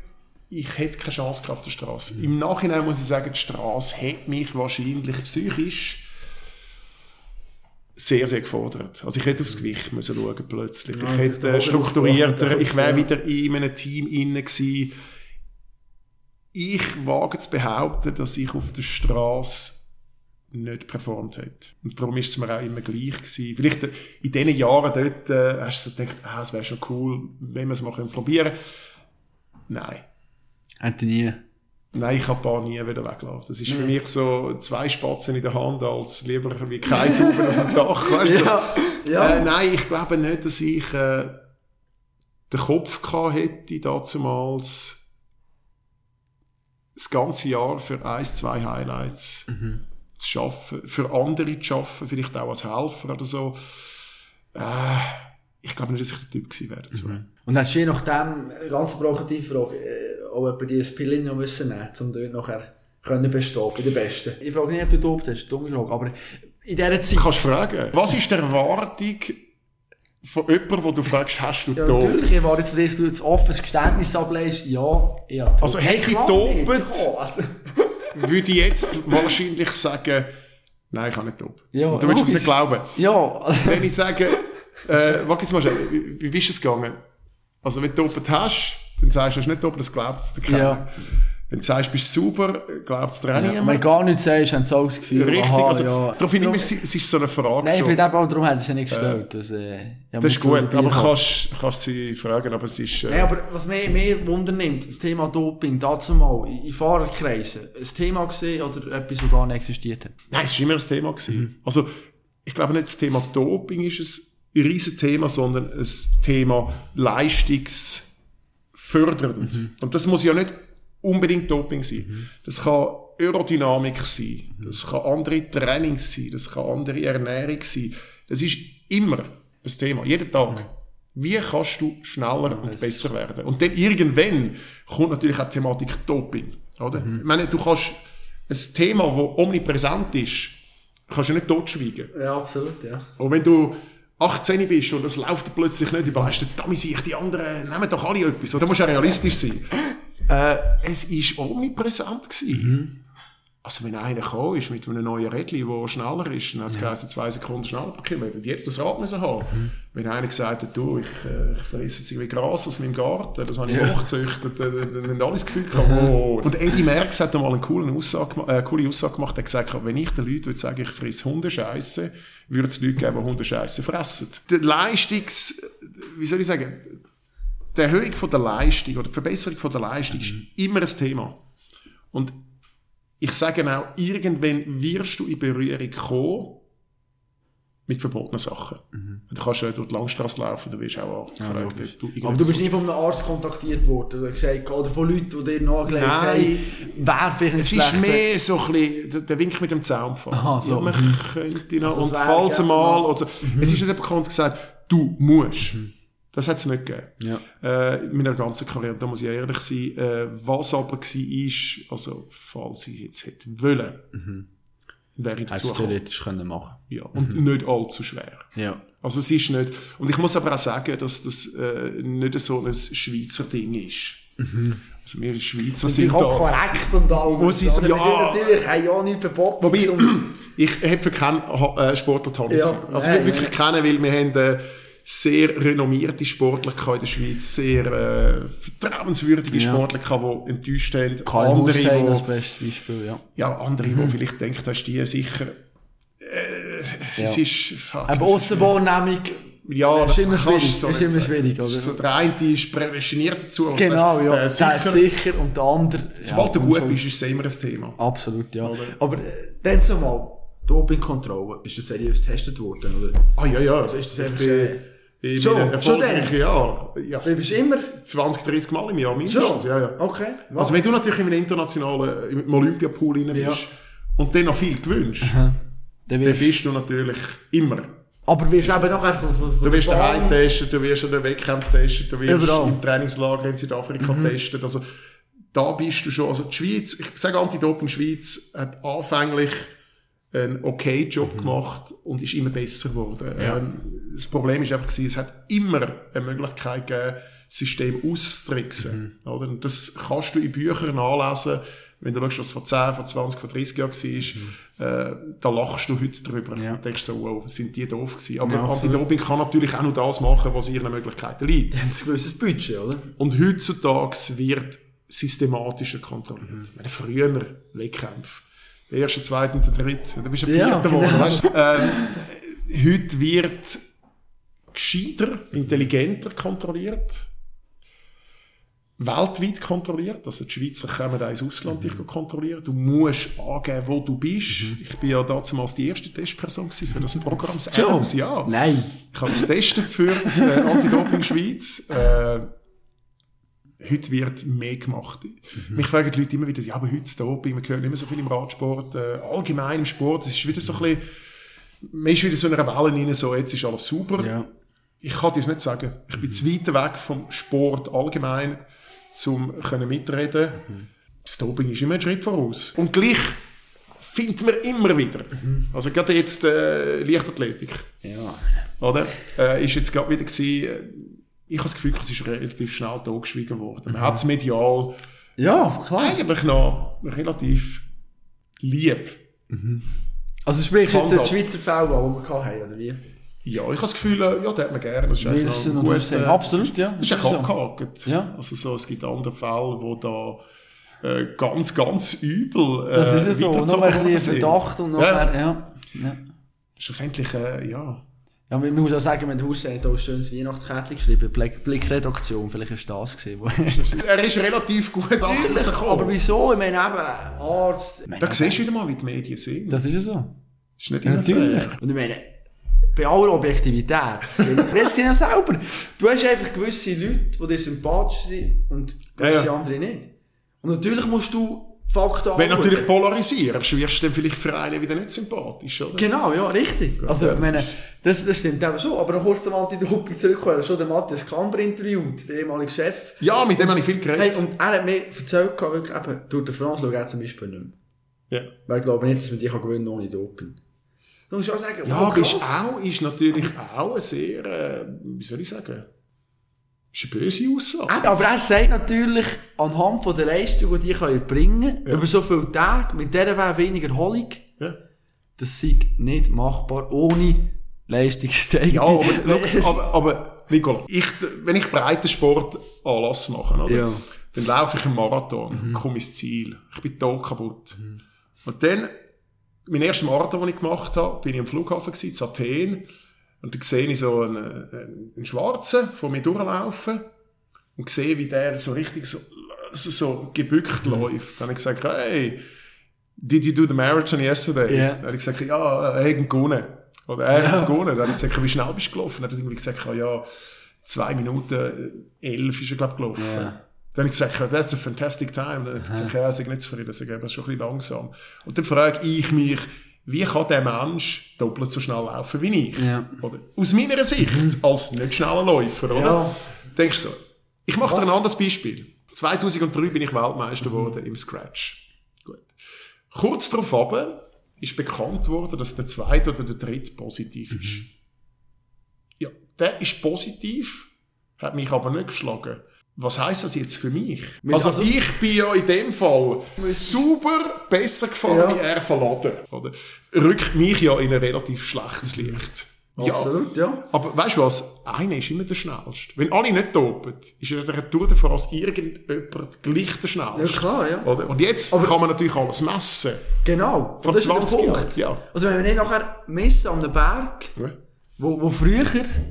ich hätte keine Chance gehabt auf der Straße. Im Nachhinein muss ich sagen, die Straße hat mich wahrscheinlich psychisch sehr, sehr gefordert. Also ich hätte aufs Gewicht müssen schauen plötzlich. Ja, ich hätte äh, strukturierter, ich wäre ja. wieder in einem Team inne gewesen. ich wage zu behaupten, dass ich auf der Straße nicht performt hat. Und darum ist es mir auch immer gleich gewesen. Vielleicht in diesen Jahren dort äh, hast du so gedacht, ah, es wäre schon cool, wenn wir es mal probieren können. Nein. Hätte nie. Nein, ich habe paar nie wieder weggelassen. Das ist für mich so zwei Spatzen in der Hand als lieber wie keine Tauben auf dem Dach. *laughs* Weißt du? Ja, ja. Äh, nein, ich glaube nicht, dass ich äh, den Kopf gehabt hätte, damals das ganze Jahr für ein, zwei Highlights zu schaffen, für andere zu schaffen, vielleicht auch als Helfer oder so. Äh, ich glaube nicht, dass ich der Typ gewesen wäre dazu. Und hast du je nachdem, ganz provokative Frage, äh, auch jemand die Pille noch müssen nehmen, um dort nachher können bestehen, bei den Besten? Ich frage nicht, ob du dopt hast, dumme Frage, aber in dieser Zeit... Du kannst fragen, was ist die Erwartung von jemandem, wo du fragst, hast du Ja, dope? natürlich, ich war jetzt von dir, dass du jetzt offenes Geständnis ablegst, ja, ja. dope. Also, hätte ich ja, also, *laughs* Würde ich jetzt wahrscheinlich sagen, nein, ich kann nicht dope. Ja, Und du willst es nicht glauben. ja, Wenn ich sage, äh, warte mal schnell, wie, wie ist es gegangen? Also, wenn du dopet hast, dann sagst du, du hast nicht dopet, das glaubt es dir keiner. Ja. Wenn du sagst, bist super, glaubt es dir auch wenn du niemand. gar nichts sagst, haben sie auch das Gefühl, Richtig, aha, also, ja. darum finde ich, es es ist so eine Frage. Nein, ich so. finde eben auch, darum hat er sie nicht gestellt. Das, äh, ja, Das ist gut, aber kannst, kannst sie fragen, aber es ist, äh, Nein, aber was mich mehr Wunder nimmt, das Thema Doping, dazu mal in Fahrerkreisen, ein Thema gesehen oder etwas, das gar nicht existiert hat? Nein, es war immer ein Thema. Mhm. Gewesen. Also, ich glaube nicht, das Thema Doping ist ein riesen Thema, sondern ein Thema leistungsfördernd. Mhm. Und das muss ja nicht unbedingt Doping sein. Das kann Aerodynamik sein, Mhm. das kann andere Trainings sein, das kann andere Ernährung sein. Das ist immer ein Thema, jeden Tag. Wie kannst du schneller und besser werden? Und dann irgendwann kommt natürlich auch die Thematik Doping. Oder? Mhm. Ich meine, du kannst ein Thema, das omnipräsent ist, kannst du nicht totschweigen. Ja, absolut, ja. Und wenn du 18 bist und es läuft plötzlich nicht über, dann damit sich die anderen, nehmen doch alle etwas. Da musst du ja realistisch sein. äh, es war omnipräsent. Gewesen. Also wenn einer gekommen ist mit einem neuen Rädchen, der schneller ist, dann hat es geheißen, zwei Sekunden schneller pro Kilometer. Und jeder das Rad müssen haben. Wenn einer gesagt hat, du, ich, äh, ich fresse jetzt irgendwie Gras aus meinem Garten, das habe ich Ja. hochgezüchtet, dann, dann haben alle das Gefühl gehabt, oh. Und Eddie Merckx hat einmal eine coole Aussage, äh, coole Aussage gemacht, er hat gesagt, wenn ich den Leuten würde sagen, ich fresse Hundescheiße, würde es Leute geben, die Hundescheiße fressen. Die Leistungs, wie soll ich sagen, die Erhöhung von der Leistung oder die Verbesserung von der Leistung ist immer ein Thema. Und ich sage auch, irgendwann wirst du in Berührung kommen mit verbotenen Sachen. Du kannst ja durch die Langstrasse laufen, du wirst auch gefragt, ob du Aber du bist nie von einem Arzt kontaktiert worden oder gesagt, oder von Leuten, die dir nahegelegt haben, wer vielleicht Es ist mehr so ein bisschen der, Wink mit dem Zaunpfahl. Aha, so. Ja, man könnte noch, Also und wäre falls gerne mal, mal- also, es ist nicht bekannt gesagt, du musst. Das hat es nicht gegeben. Ja. Äh, in meiner ganzen Karriere, da muss ich ehrlich sein, äh, was aber war, ist, also, falls ich jetzt hätte wollen, wäre dazu theoretisch können machen Ja. Und nicht allzu schwer. Ja. Also es ist nicht, und ich muss aber auch sagen, dass das äh, nicht so ein Schweizer Ding ist. Also wir Schweizer Sind sind auch da... korrekt und alles. Muss ich sagen, ja. Natürlich, haben ja nichts verboten. Wobei, ich habe für keinen äh, Sportler tolles Ja. Also nein, wir wirklich kennen, weil wir haben äh, sehr renommierte Sportler in der Schweiz, sehr äh, vertrauenswürdige Ja. Sportler die enttäuscht haben. Karl andere, Hussein als die, bestes Beispiel, ja. ja, andere, die vielleicht denken, dass die sicher... Äh, Es Ja. ist... Fuck, Aber das ist- Aussenwahrnehmung, Ja, ist das immer kannst schwierig, so ist immer schwierig, oder? So, der eine ist prädestiniert dazu. und genau, sagst, ja. der sicher, ist sicher und der andere... Sobald ja, du gut bist, ist es immer ein Thema. Absolut, ja. Oder? Aber äh, dann zumal, Dopingkontrolle, bist du seriös getestet worden, oder? Ah ja, ja. Also ist das einfach, in schon- meinen erfolgreichen dann? Jahren. Ja, Du bist immer... 20, 30 Mal im Jahr mindestens. Ja, ja. Okay. Also wenn du natürlich in einem internationalen im Olympiapool rein bist Ja. und dann noch viel gewünscht, dann dann wirst, bist du natürlich immer. aber wirst du eben nachher von, von, von Du wirst daheim testen, du wirst den Wettkämpfen testen, du wirst Überall. im Trainingslager in Südafrika testen. Also da bist du schon. Also die Schweiz, ich sage Anti-Doping Schweiz hat anfänglich einen okay Job gemacht und ist immer besser geworden. Ähm, das Problem ist einfach gewesen, es hat immer eine Möglichkeit gegeben, das System auszutricksen. Oder? Und das kannst du in Büchern nachlesen, wenn du schaust, was vor 10, vor 20, vor 30 Jahren war, äh, da lachst du heute drüber. Ja. Und denkst so, wow, sind die doof gewesen. Aber Ja. Anti-Doping kann natürlich auch nur das machen, was ihren Möglichkeiten liegt. Die haben ein gewisses Budget, oder? Und heutzutage wird systematischer kontrolliert. Mhm. Ich meine, früher Wettkämpfe. Der erste, zweite und der dritte. Da bist du Ja, Vierter geworden, genau. weißt du? Ähm, heute wird gescheiter, intelligenter kontrolliert. Weltweit kontrolliert. Also die Schweizer kommen auch ins Ausland dich kontrollieren. Du musst angeben, wo du bist. Ich bin ja damals die erste Testperson für das Programm. Das ja. Nein. Ich habe es testen für das äh, Anti-Doping Schweiz. Äh, heute wird mehr gemacht. Mich fragen die Leute immer wieder, ja, aber heute das Doping, man hört nicht mehr so viel im Radsport, äh, allgemein im Sport, es ist wieder so ein bisschen, man ist wieder so in einer Welle rein, so, jetzt ist alles super. Ja. Ich kann dir das nicht sagen. Ich bin zu weit weg vom Sport allgemein, zum können mitreden. Das Doping ist immer ein Schritt voraus. Und gleich findet man immer wieder. Also gerade jetzt äh, Leichtathletik. Ja. Oder? Äh, ist jetzt gerade wieder gewesen, äh, ich habe das Gefühl, es ist relativ schnell totgeschwiegen worden. Man hat es medial Ja, klar. eigentlich noch relativ lieb. Also sprichst du jetzt den Standard. Schweizer Fall den wir hatten, oder wie? Ja, ich habe das Gefühl, äh, ja, den hat man gerne. Das ist einfach Wilson noch und Hussein. äh, Absolut, ja. Das ist so. abgehakt. Ja. Also so, es gibt andere Fälle, wo da äh, ganz, ganz übel äh, Das ist ja so. Noch ein bisschen. Verdacht und Ja. nachher, ja. ja. Schlussendlich, äh, ja. Ja, man muss auch sagen, wenn der Hussein hat auch ein schönes Weihnachtskärtchen geschrieben, Blick, Blickredaktion, vielleicht ist das gewesen. wo- Er ist relativ gut rausgekommen. aber wieso? Ich meine eben, Arzt... Da siehst du wieder mal, wie die Medien sind. Das ist ja so. ist nicht Ja, natürlich. fair. Und ich meine, bei aller Objektivität, das du ja selber. Du hast einfach gewisse Leute, die dir sympathisch sind und gewisse Ja, ja. andere nicht. Und natürlich musst du Fakten Wenn du natürlich polarisierst, wirst du dann vielleicht für einen wieder nicht sympathisch, oder? Genau, ja, richtig. Also, ja, ich das meine, das, das stimmt eben schon. Aber kurz zum Anti-Doping zurückkommen. Schon der Matthias Kamper interviewt, der ehemalige Chef. Ja, mit dem habe ich viel geredet. Hey, und er hat mir erzählt, wirklich eben, durch den France schaut er zum Beispiel nicht mehr. ja. Weil ich glaube nicht, dass man kann gewinnen ohne Doping. Du musst auch sagen, Ja, aber ist auch, ist natürlich auch eine sehr, äh, wie soll ich sagen, ist eine böse Aussage. Aber er sagt natürlich, anhand von der Leistung, die die können bringen über so viele Tage, mit dieser wäre weniger Erholung, Ja. das sei nicht machbar ohne Leistungssteigerung. Ja, aber, *laughs* aber, aber Nicola, ich, wenn ich Breitensport Anlass mache, oder? Ja. dann laufe ich einen Marathon, komme ins Ziel, ich bin tot kaputt. Und dann, mein erster Marathon, den ich gemacht habe, bin ich am Flughafen gewesen, in Athen, und dann sehe ich so einen, einen, Schwarzen vor mir durchlaufen und sehe, wie der so richtig so, so, gebückt läuft. Dann habe ich gesagt, hey, did you do the marathon yesterday? Ja. Dann habe ich gesagt, ja, er hat gewonnen. Oder er hat gewonnen. Dann habe ich gesagt, wie schnell bist du gelaufen? Dann hat er irgendwie gesagt, ja, zwei Minuten elf ist er, glaube ich, gelaufen. Ja. Dann habe ich gesagt, that's a fantastic time. Dann hat er gesagt, ja, sag nicht zufrieden, sag eben, schon ein bisschen langsam. Und dann frage ich mich, wie kann der Mensch doppelt so schnell laufen wie ich? Ja. Oder? Aus meiner Sicht, als nicht schneller Läufer, oder? Ja. Denkst du so? Ich mache dir ein anderes Beispiel. 2003 bin ich Weltmeister geworden im Scratch. Gut. Kurz darauf aber ist bekannt worden, dass der zweite oder der dritte positiv ist. Ja, der ist positiv, hat mich aber nicht geschlagen. Was heißt das jetzt für mich? Also, also- ich bin ja in dem Fall super besser gefahren Ja. wie er verladen. Oder? Rückt mich ja in ein relativ schlechtes Licht. Ja, Absolut, ja. aber weißt du was? Einer ist immer der Schnellste. Wenn alle nicht topen, ist in der Tour de France irgendjemand gleich der Schnellste. Ja, klar, ja. Oder? Und jetzt kann man natürlich alles messen. Genau. Vor Und das ist der 20 Punkt. Jahren, ja. Also wenn wir nicht nachher messen an einem Berg, Ja. wo, wo früher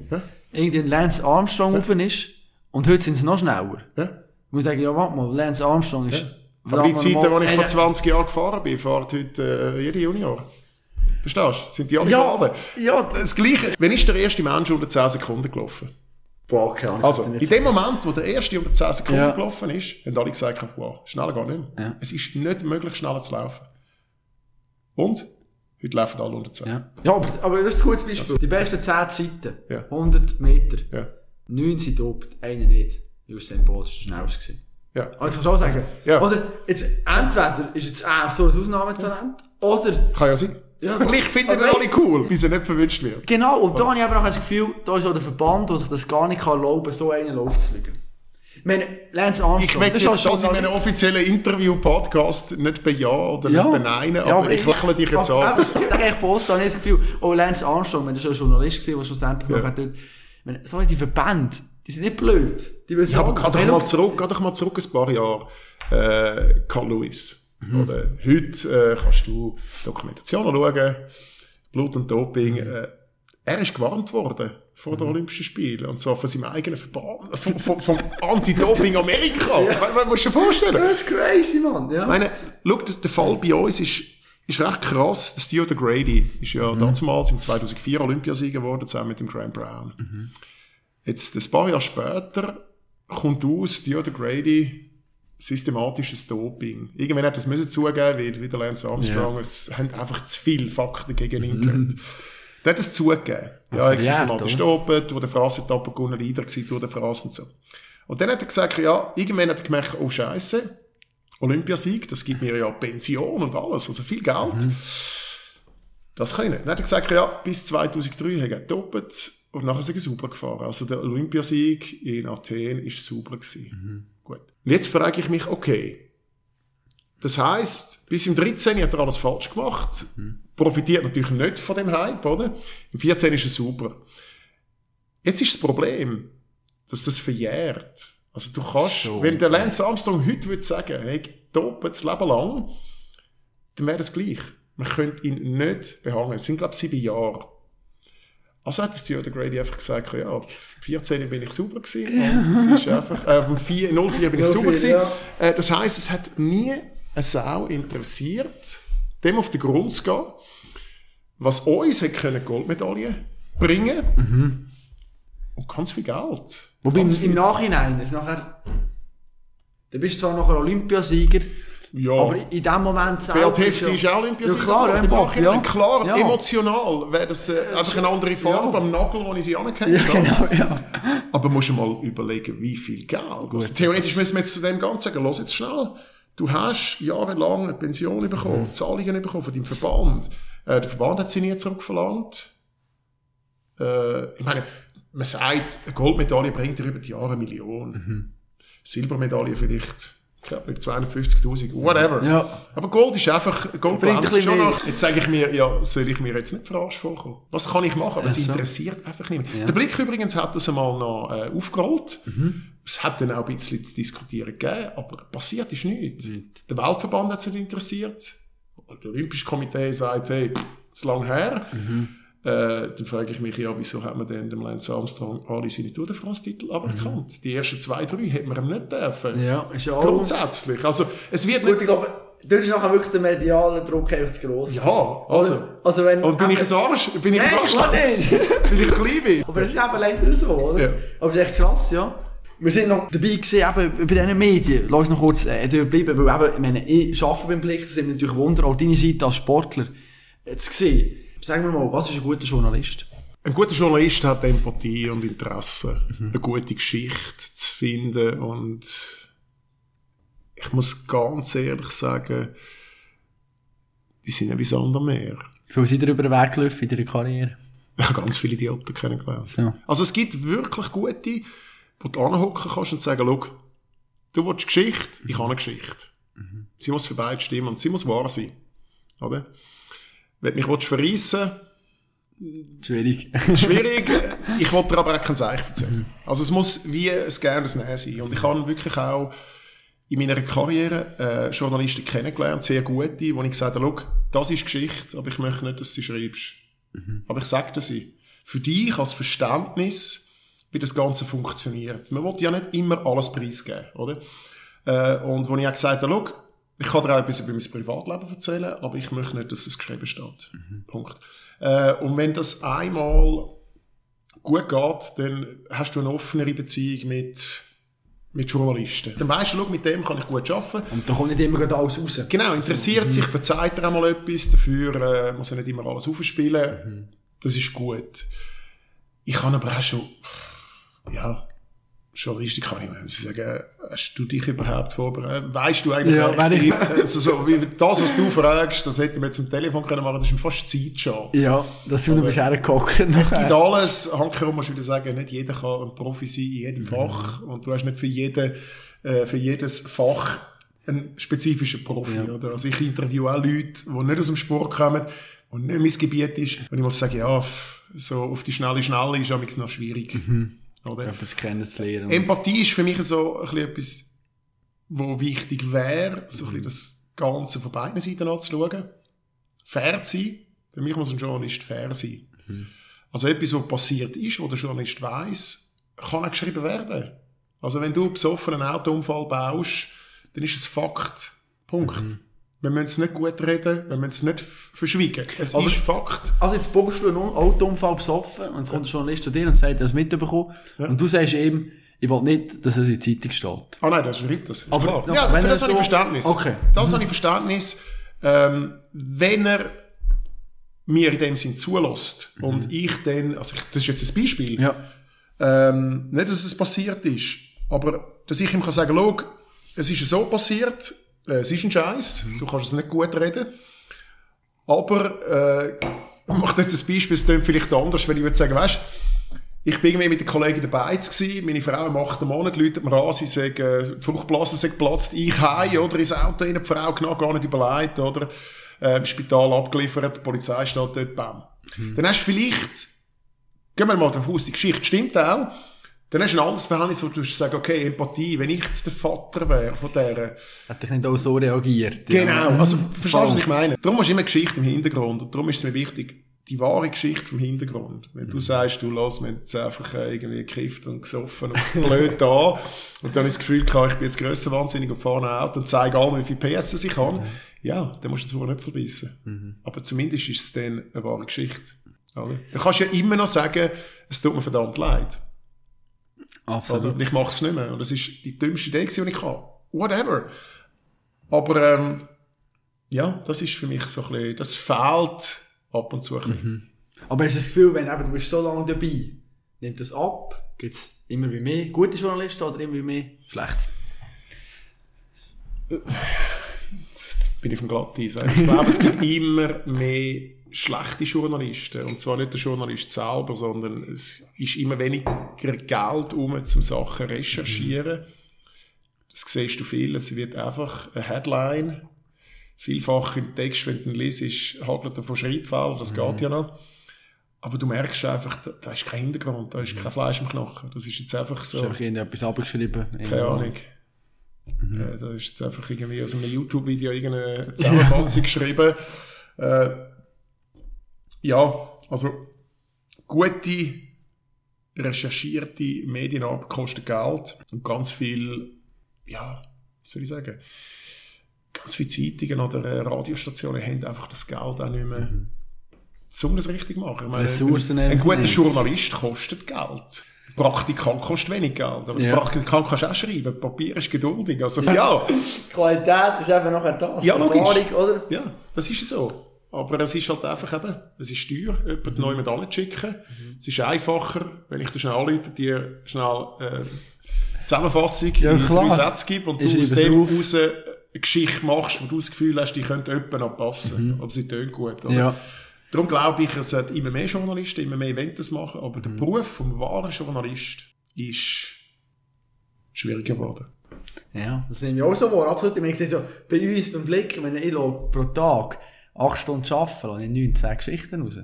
Ja. irgendwie ein Lance Armstrong rauf ist, und heute sind sie noch schneller. Ja. Ich muss sagen, ja, warte mal, Lance Armstrong ist... Aber die Zeiten, die ich vor Äh, 20 Jahren gefahren bin, fährt heute äh, jeder Junior. Verstehst du? Sind die alle Ja, gefahren? ja. Das Gleiche. Wenn ist der erste Mensch unter 10 Sekunden gelaufen? Boah, keine Ahnung. Also, in dem Moment, wo der erste unter 10 Sekunden Ja. gelaufen ist, haben alle gesagt, wow, schneller geht nicht mehr. Ja. Es ist nicht möglich, schneller zu laufen. Und? Heute laufen alle unter 10. sagen. Ja, ja aber, aber das ist ein gutes Beispiel. Die besten 10 Zeiten, Ja. 100 Meter, 9 sind dopt, einer nicht. Ist der schnellste gewesen. Ja. Kannst du auch sagen, ja. oder jetzt, entweder ist jetzt er so ein Ausnahmetalent, oder Kann ja *laughs* sein. Ja, ich finde aber ihn alle cool, bis er nicht verwünscht wird. Genau, und da habe ich aber auch das Gefühl, da ist auch der Verband, der sich das gar nicht kann erlauben so einen Lauf zu fliegen. Ich meine, Lance Armstrong, Ich möchte jetzt auch das in meinem offiziellen Interview-Podcast nicht bejahen oder Ja. nicht beneiden, aber, Ja, aber ich lächle dich jetzt an. aber Ich denke, von aussen habe ich das Gefühl, oh, Lance Armstrong, wenn der schon ein Journalist war, der schlussendlich Ja. dort, ich meine, so die Verbände, die sind nicht blöd. Die wissen Ja, aber geh doch du- mal zurück, geh doch mal zurück ein paar Jahre. Äh, Carl Lewis. Mhm. Oder heute äh, kannst du Dokumentationen schauen, Blut und Doping. Mhm. Äh, er ist gewarnt worden vor den Olympischen Spielen. Und zwar von seinem eigenen Verband, vom, vom, vom Anti-Doping Amerika. *laughs* ja. Man muss dir vorstellen. Das ist crazy, Mann. Ja. Ich meine, schau, der Fall bei uns ist, ist recht krass. Der Theo Grady ist ja damals im 2004 Olympiasieger geworden, zusammen mit dem Graham Brown. Jetzt, ein paar Jahre später, kommt aus, Theo Grady, systematisches Doping. Irgendwann hat das müssen zugeben, weil, wie der Lance Armstrong, es haben einfach zu viele Fakten gegen ihn gehabt. Der hat es zugegeben. Ja, er hat systematisch dopet, durch den Frassetappe gewonnen, Leader gewesen, durch den Frass und so. Und dann hat er gesagt, ja, irgendwann hat er gemerkt, oh Scheiße, Olympiasieg, das gibt mir ja Pension und alles, also viel Geld. Das kann ich nicht. Dann hat er gesagt, ja, bis 2003 hat er doppelt und nachher sind er super gefahren. Also der Olympiasieg in Athen ist super gewesen. Gut. Und jetzt frage ich mich, okay, das heisst, bis im 13. hat er alles falsch gemacht, profitiert natürlich nicht von dem Hype, oder? Im 14. ist er super. Jetzt ist das Problem, dass das verjährt. Also du kannst, wenn der Lance Armstrong heute würde sagen, hey, doppelt das Leben lang, dann wäre das gleich. Man könnte ihn nicht behangen. Es sind, glaube ich, sieben Jahre. Also hat das Theodore Grady einfach gesagt, ja, 14 bin ich super gewesen. *laughs* Und es ist einfach, äh, um 4, 04 bin ich 04, super gewesen. ja. Äh, das heisst, es hat nie eine Sau interessiert, dem auf den Grund zu gehen, was uns hätte können Goldmedaille bringen und ganz viel Geld. Wobei im, im Nachhinein ist nachher, du bist zwar nachher Olympiasieger, Ja. aber in dem Moment Beat bist Hefti du- ist auch Olympiasieger. Ja, klar, Bach, Nachhinein, ja. Klar, Ja. emotional wäre das äh, einfach eine andere Farbe am Nagel, wo ich sie angehängt Ja, genau, ja. Aber musst du mal überlegen, wie viel Geld. Also, theoretisch müssen wir jetzt zu dem Ganzen sagen, los jetzt schnell. Du hast jahrelang eine Pension bekommen, Mhm. Zahlungen bekommen von deinem Verband. Äh, der Verband hat sie nie zurückverlangt. Äh, ich meine, man sagt, eine Goldmedaille bringt dir über die Jahre eine Million. Mhm. Silbermedaille vielleicht, ich glaube, 250.000, whatever. Ja. Aber Gold ist einfach, Gold Bringt ein schon noch. Jetzt sage ich mir, ja, soll ich mir jetzt nicht verarscht vorkommen? Was kann ich machen? Aber es interessiert einfach nicht mehr. Der Blick übrigens hat das einmal noch äh, aufgerollt. Mhm. Es hat dann auch ein bisschen zu diskutieren gegeben, aber passiert ist nichts. Der Weltverband hat es nicht interessiert. Der Olympische Komitee sagt, hey, pff, zu lang her. Mhm. Äh, dann frage ich mich, ja, wieso hat man denn dem Lance Armstrong alle seine Tour de France-Titel aberkannt? Die ersten zwei, drei hätten wir ihm nicht dürfen. Mhm. Ja, ist ja auch... Grundsätzlich. Also, es wird Gut, nicht... dort ist nachher wirklich der mediale Druck einfach zu gross. Ja, also... also wenn... Und bin ich ein Arsch? Bin ich ein Arsch? Weil *laughs* ich klein bin? Aber es ist eben leider so, oder? Ja. Aber es ist echt krass, ja. Wir sind noch dabei gewesen, eben bei diesen Medien. Lass uns noch kurz äh, bleiben, weil eben, ich meine, ich arbeite beim Blick, das wir natürlich Wunder, auch deine Seite als Sportler jetzt gesehen. Sagen wir mal, was ist ein guter Journalist? Ein guter Journalist hat Empathie und Interesse, eine gute Geschichte zu finden und ich muss ganz ehrlich sagen, die sind ja wie Sand am Meer. Wie viel seid ihr über den Weg gelaufen in deiner Karriere? Ich habe ganz viele Idioten kennengelernt. Ja. Also es gibt wirklich gute, wo du anhocken kannst und sagen, schau, du willst Geschichte, ich habe eine Geschichte. Sie muss für beide stimmen und sie muss wahr sein. Oder? Wenn du mich verreissen Schwierig. schwierig. *laughs* Ich wollte dir aber auch kein Zeichen erzählen. Also es muss wie ein Gernes Nein sein. Und ich habe wirklich auch in meiner Karriere äh, Journalisten kennengelernt, sehr gute, wo ich gesagt habe, das ist Geschichte, aber ich möchte nicht, dass du sie schreibst. Aber ich dir sie. Für dich als Verständnis, wie das Ganze funktioniert. Man will ja nicht immer alles preisgeben, oder? Äh, und wo ich auch gesagt habe, ich kann dir auch etwas über mein Privatleben erzählen, aber ich möchte nicht, dass es geschrieben steht. Punkt. Äh, und wenn das einmal gut geht, dann hast du eine offenere Beziehung mit, mit Journalisten. Dann weisst du, schau, mit dem kann ich gut arbeiten. Und da kommt nicht immer alles raus. Genau, interessiert sich, verzeiht er einmal etwas, dafür äh, muss er nicht immer alles aufspielen. Das ist gut. Ich kann aber auch schon, ja, Journalistik kann ich mal sagen, hast du dich überhaupt vorbereitet? Weißt du eigentlich, Ja, wenn ich also so, wie das, was du fragst, das hätten wir jetzt am Telefon können machen, das ist mir fast Zeitschade. Ja, dass du noch bist hergehockt. Es gibt alles, Hankerum musst du wieder sagen, nicht jeder kann ein Profi sein in jedem Fach und du hast nicht für, jeden, äh, für jedes Fach einen spezifischen Profi. Oder? Also ich interviewe auch Leute, die nicht aus dem Sport kommen und nicht mein Gebiet ist. Und ich muss sagen, ja, so auf die schnelle Schnelle ist es noch schwierig. Oder? Etwas kennenzulernen. Empathie ist für mich so ein bisschen etwas, wo wichtig wäre, so ein bisschen das Ganze von beiden Seiten anzuschauen. Fair zu sein. Für mich muss ein Journalist fair sein. Also etwas, was passiert ist, wo der Journalist weiß, kann auch geschrieben werden. Also wenn du besoffen einen Autounfall baust, dann ist es Fakt. Punkt. Wir müssen es nicht gut reden, wir müssen es nicht verschwiegen. Es Aber- ist Fakt. Also jetzt bockst du einen Autounfall besoffen und jetzt kommt der Journalist zu dir und sagt, er hat es mitbekommen. Und du sagst ihm, ich will nicht, dass es in der Zeitung steht. Ah nein, das ist richtig, das ist Aber klar. doch, Ja, wenn für das habe ich so- Verständnis. Okay. Das habe ich Verständnis. Ähm, wenn er mir in dem Sinn zulässt und ich dann, also ich, das ist jetzt ein Beispiel, Ja. ähm, nicht, dass es passiert ist, aber dass ich ihm kann sagen, schau, es ist so passiert, äh, es ist ein Scheiß, du kannst es nicht gut reden, aber äh, *laughs* ich mache jetzt ein Beispiel, es klingt vielleicht anders, wenn ich würde sagen, weißt ich bin irgendwie mit den Kollegen dabei gewesen, meine Frau im achten Monat läutet mir an, sie sagt, äh, die Fruchtblase sei geplatzt, ich heim, oder, ins Auto rein, die Frau genau gar nicht überlegt, oder, äh, im Spital abgeliefert, die Polizei steht dort, bam. Dann hast du vielleicht, gehen wir mal davon aus, die Geschichte stimmt auch, dann hast du ein anderes Verhältnis, wo du sagst, okay, Empathie, wenn ich jetzt der Vater wäre von dieser, Hat dich nicht auch so reagiert. Genau, Ja. also verstehst du, was ich meine? Darum hast du immer Geschichte im Hintergrund und darum ist es mir wichtig, die wahre Geschichte vom Hintergrund. Wenn du sagst, du lass mir jetzt einfach äh, irgendwie gekifft und gesoffen und *laughs* blöd da und dann ich das Gefühl gehabt, ich bin jetzt grösser wahnsinnig und fahre ein Auto und zeige allen, wie viel PS ich kann, ja, dann musst du zwar nicht verbissen. Aber zumindest ist es dann eine wahre Geschichte. Oder? Dann kannst du ja immer noch sagen, es tut mir verdammt leid. Absolut. Und ich mache es nicht mehr. Und das ist die dümmste Idee, die ich hatte. Whatever. Aber ähm, ja, das ist für mich so ein bisschen, das fehlt ab und zu ein bisschen. Aber hast du das Gefühl, wenn eben, du bist so lange dabei, nimmt das ab? Gibt es immer wie mehr gute Journalisten oder immer wie mehr schlechte? Jetzt bin ich vom Glatteis. Ich glaube, es gibt *laughs* immer mehr schlechte Journalisten. Und zwar nicht der Journalist selber, sondern es ist immer weniger Geld um, um Sachen zu recherchieren. Das siehst du viel. Es wird einfach eine Headline. Vielfach im Text, wenn du ihn liest, hagelt er von Schreibfehlern. Das geht ja noch. Aber du merkst einfach, da, da ist kein Hintergrund, da ist kein Fleisch im Knochen. Das ist jetzt einfach so. Du einfach irgendetwas abgeschrieben? Keine Ahnung. Äh, da ist jetzt einfach irgendwie aus einem YouTube-Video irgendeine Zusammenfassung *laughs* geschrieben. Äh, ja, also gute, recherchierte Medienarbeit kostet Geld und ganz viel, ja, was soll ich sagen, ganz viele Zeitungen oder äh, Radiostationen haben einfach das Geld auch nicht mehr, um das richtig zu machen. Ich meine, Ressourcen ein, ein einfach guter nicht. Journalist kostet Geld. Praktikant kostet wenig Geld, aber Ja. Praktikant kannst du auch schreiben. Papier ist geduldig. Also, ja. Qualität ist eben nachher das. Ja, logisch. Erfahrung, oder? Ja, das ist so. Aber es ist halt einfach eben, es ist teuer, jemanden neu mit anzuschicken. Es ist einfacher, wenn ich dir schnell anrufe, dir schnell äh, Zusammenfassung Ja, in drei Sätze gebe und Ich du aus dem raus eine Geschichte machst, wo du das Gefühl hast, die könnte jemandem noch passen. Aber sie tönt gut. Oder? Ja. Darum glaube ich, es hat immer mehr Journalisten, immer mehr Events machen, aber Mhm. der Beruf vom wahren Journalist ist schwieriger geworden. Ja, das nehme ich auch so wahr. Absolut. Ich meine, so, bei uns beim Blick, wenn ich schaue, pro Tag acht Stunden arbeite, lasse ich 19 Geschichten raus.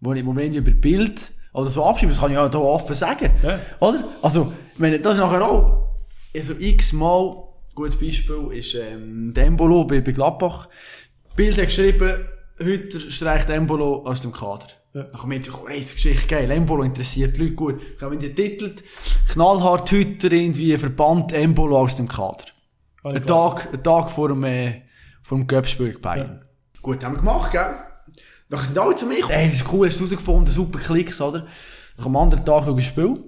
Wo, ich, wo wir irgendwie über Bild oder so abschreiben, das kann ich ja hier offen sagen. Ja. Oder? Also, ich meine, das nachher auch, also x-mal, gutes Beispiel ist, ähm, Dembolo bei, bei Gladbach. Bild hat geschrieben, heute streicht Embolo aus dem Kader. Ja. Dann kommt natürlich, oh, riesige Geschichte, geil, Embolo interessiert die Leute gut. Dann haben die titelt, knallhart heute irgendwie verbannt Embolo aus dem Kader. Habe ich Ein Tag, ein Tag vor dem, äh, vor dem Göppspiel Bayern. Gut, haben wir gemacht, gell? Dann sind alle zu mir gekommen. Ey, das ist cool, hast du rausgefunden, super Klicks, oder? Dann am anderen Tag schaue ich Spiel.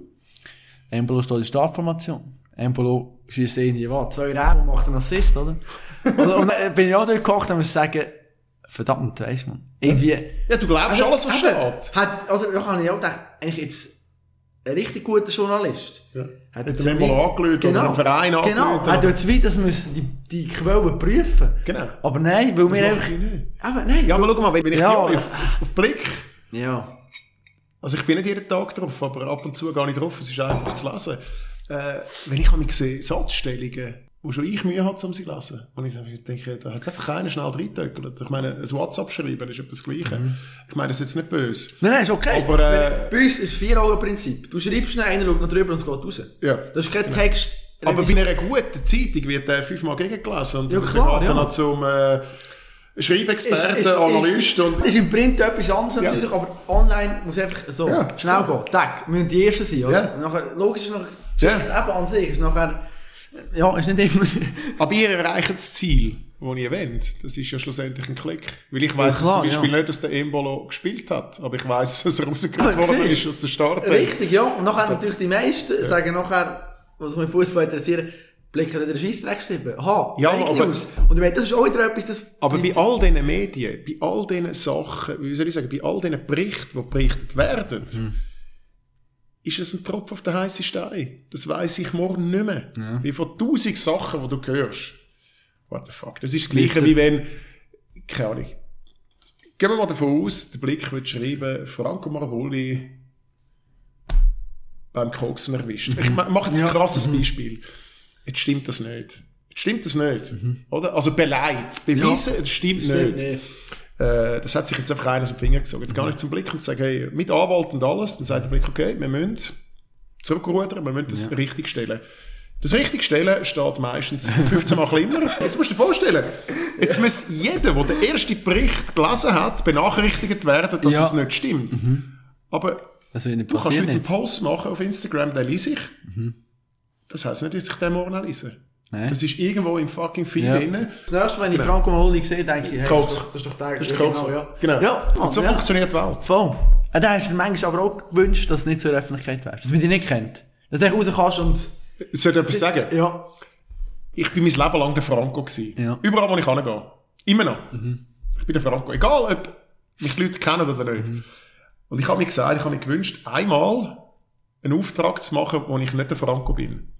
Embolo steht in der Startformation. Embolo schießt irgendwie, was, zwei Reben macht einen Assist, oder? und, und dann bin ich auch dort gekocht und muss sagen, verdammt, weisst man. Irgendwie, Ja, du glaubst alles, was steht. Hat, also, da habe ich auch gedacht, eigentlich jetzt ein richtig guter Journalist. Ja. Hat Hat jetzt den wie- Embolo angelötet oder einen Verein Genau, angelötet, hat oder- jetzt wie, das müssen die, die Quellen prüfen. Genau. Aber nein, weil Das wir einfach... nicht. Aber nein. Ja, aber schau mal, wenn, ich Ja. auf, auf, Blick, Ja. also ich bin nicht jeden Tag drauf, aber ab und zu gehe ich drauf, es ist einfach zu lesen. Äh, wenn ich mich sehe, Satzstellungen, wo schon ich Mühe habe, um sie zu lesen. Und ich denke, da hat einfach keiner schnell reingetöckelt. Ich meine, ein WhatsApp schreiben ist etwas Gleiche. Ich meine, das ist jetzt nicht böse. Nein, nein, ist okay. Aber, äh, Bei uns ist das Vier-Augen-Prinzip. Du schreibst schnell, einer schaut noch drüber und es geht raus. Ja. Das ist kein Text. Aber bei einer guten Zeitung wird der fünfmal gegengelesen und Ja, klar, ja. noch zum äh, Schreibexperten, Ist- ist- Analyst und... Das ist im Print etwas anderes Ja. natürlich, aber online muss einfach so Ja. schnell gehen. Tag, müssen die Ersten sein, oder? Ja. Nachher, logisch ist noch, Ja. Eben an sich, ist nachher, ja, ist nicht immer, *laughs* Aber ihr erreicht das Ziel, das ihr wollt. Das ist ja schlussendlich ein Klick. Weil ich weiss Ja, klar, zum Beispiel ja. nicht, dass der Embolo gespielt hat. Aber ich weiss, *laughs* dass er Ah, worden ist aus der Startbank. richtig, ja. Und nachher natürlich die meisten sagen nachher, was mit Fußball interessieren, Blick hat den Scheissdreck geschrieben. Aha, Ja, Fake aber- News. Und ich meine, das ist auch wieder etwas, das... Aber bei all diesen Medien, bei all diesen Sachen, wie soll ich sagen, bei all diesen Berichten, die berichtet werden, Mhm. Ist es ein Tropfen auf den heißen Stein. Das weiss ich morgen nicht mehr. Wie von tausend Sachen, die du hörst. What the fuck. Das ist das Gleiche, wie wenn, keine Ahnung, gehen wir mal davon aus, der Blick wird schreiben, Franco Marvoli beim Koksen erwischt. Ich ma- mache jetzt ein krasses Beispiel. Jetzt stimmt das nicht. Jetzt stimmt das nicht. Oder? Also beleidigt, beweisen, es stimmt, Stimmt nicht. nicht. Äh, das hat sich jetzt einfach einer aus dem Finger gezogen. Jetzt gar nicht zum Blick und sagen, hey, mit Anwalt und alles, dann sagt der Blick, okay, wir müssen zurückrudern, wir müssen das richtig stellen. Das richtig stellen steht meistens 15 Mal kleiner. Jetzt musst du dir vorstellen, jetzt müsste jeder, der den ersten Bericht gelesen hat, benachrichtigt werden, dass Ja. es nicht stimmt. Aber Das will nicht du kannst heute einen Nicht. Post machen auf Instagram, den lese ich. Das heisst nicht, dass ich den morgen lese. Nein. Das ist irgendwo im fucking Feed Ja. drin. Das nächste, wenn ich Franco Maholi sehe, denke ich, hey, Koks. das ist doch- das ist doch der. Das ist ja, Koks. Genau, ja. Genau. Ja, und so ja. funktioniert die Welt. Voll. Ja, da hast du manchmal aber auch gewünscht, dass es nicht zur Öffentlichkeit wärst. Dass man dich nicht kennt. Dass du raus kannst und... Soll ich etwas sagen? Ja. Ich bin mein Leben lang der Franco gewesen. Ja. Überall, wo ich hingehe. Immer noch. Ich bin der Franco. Egal, ob mich die Leute kennen oder nicht. Und ich habe mir gesagt, ich habe mir gewünscht, einmal einen Auftrag zu machen, wo ich nicht der Franco bin.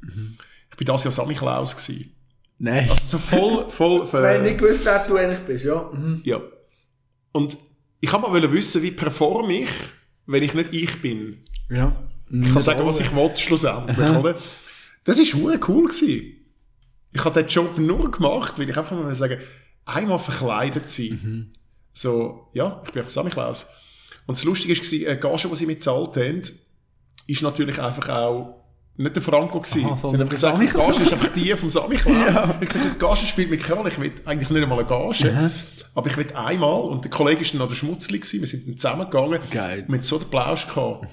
Ich bin das Jahr Sammy Klaus gewesen. Nein. Also so voll, *laughs* voll, Wenn ich nicht gewusst wer du eigentlich bist, ja. Mhm. Ja. Und ich habe mal wissen, wie performe ich, wenn ich nicht ich bin. Ja. Ich kann sagen, was ich will, schlussendlich, oder? Das war cool gewesen. Ich habe den Job nur gemacht, weil ich einfach mal sagen, einmal verkleidet sein. So, ja, ich bin einfach Sammy Klaus. Und das Lustige war, eine Gage, die sie mir gezahlt haben, ist natürlich einfach auch nicht der Franco gewesen. Aha, sie haben der gesagt, Sammy die Gage ist einfach die vom Sammy Klaus. Ich habe gesagt, die Gage spielt mir keine Rolle. Ich will eigentlich nicht einmal eine Gage. Aber ich will einmal, und der Kollege war dann noch der Schmutzli gewesen, wir sind dann zusammengegangen. Geil. Hatten so den Plausch gehabt.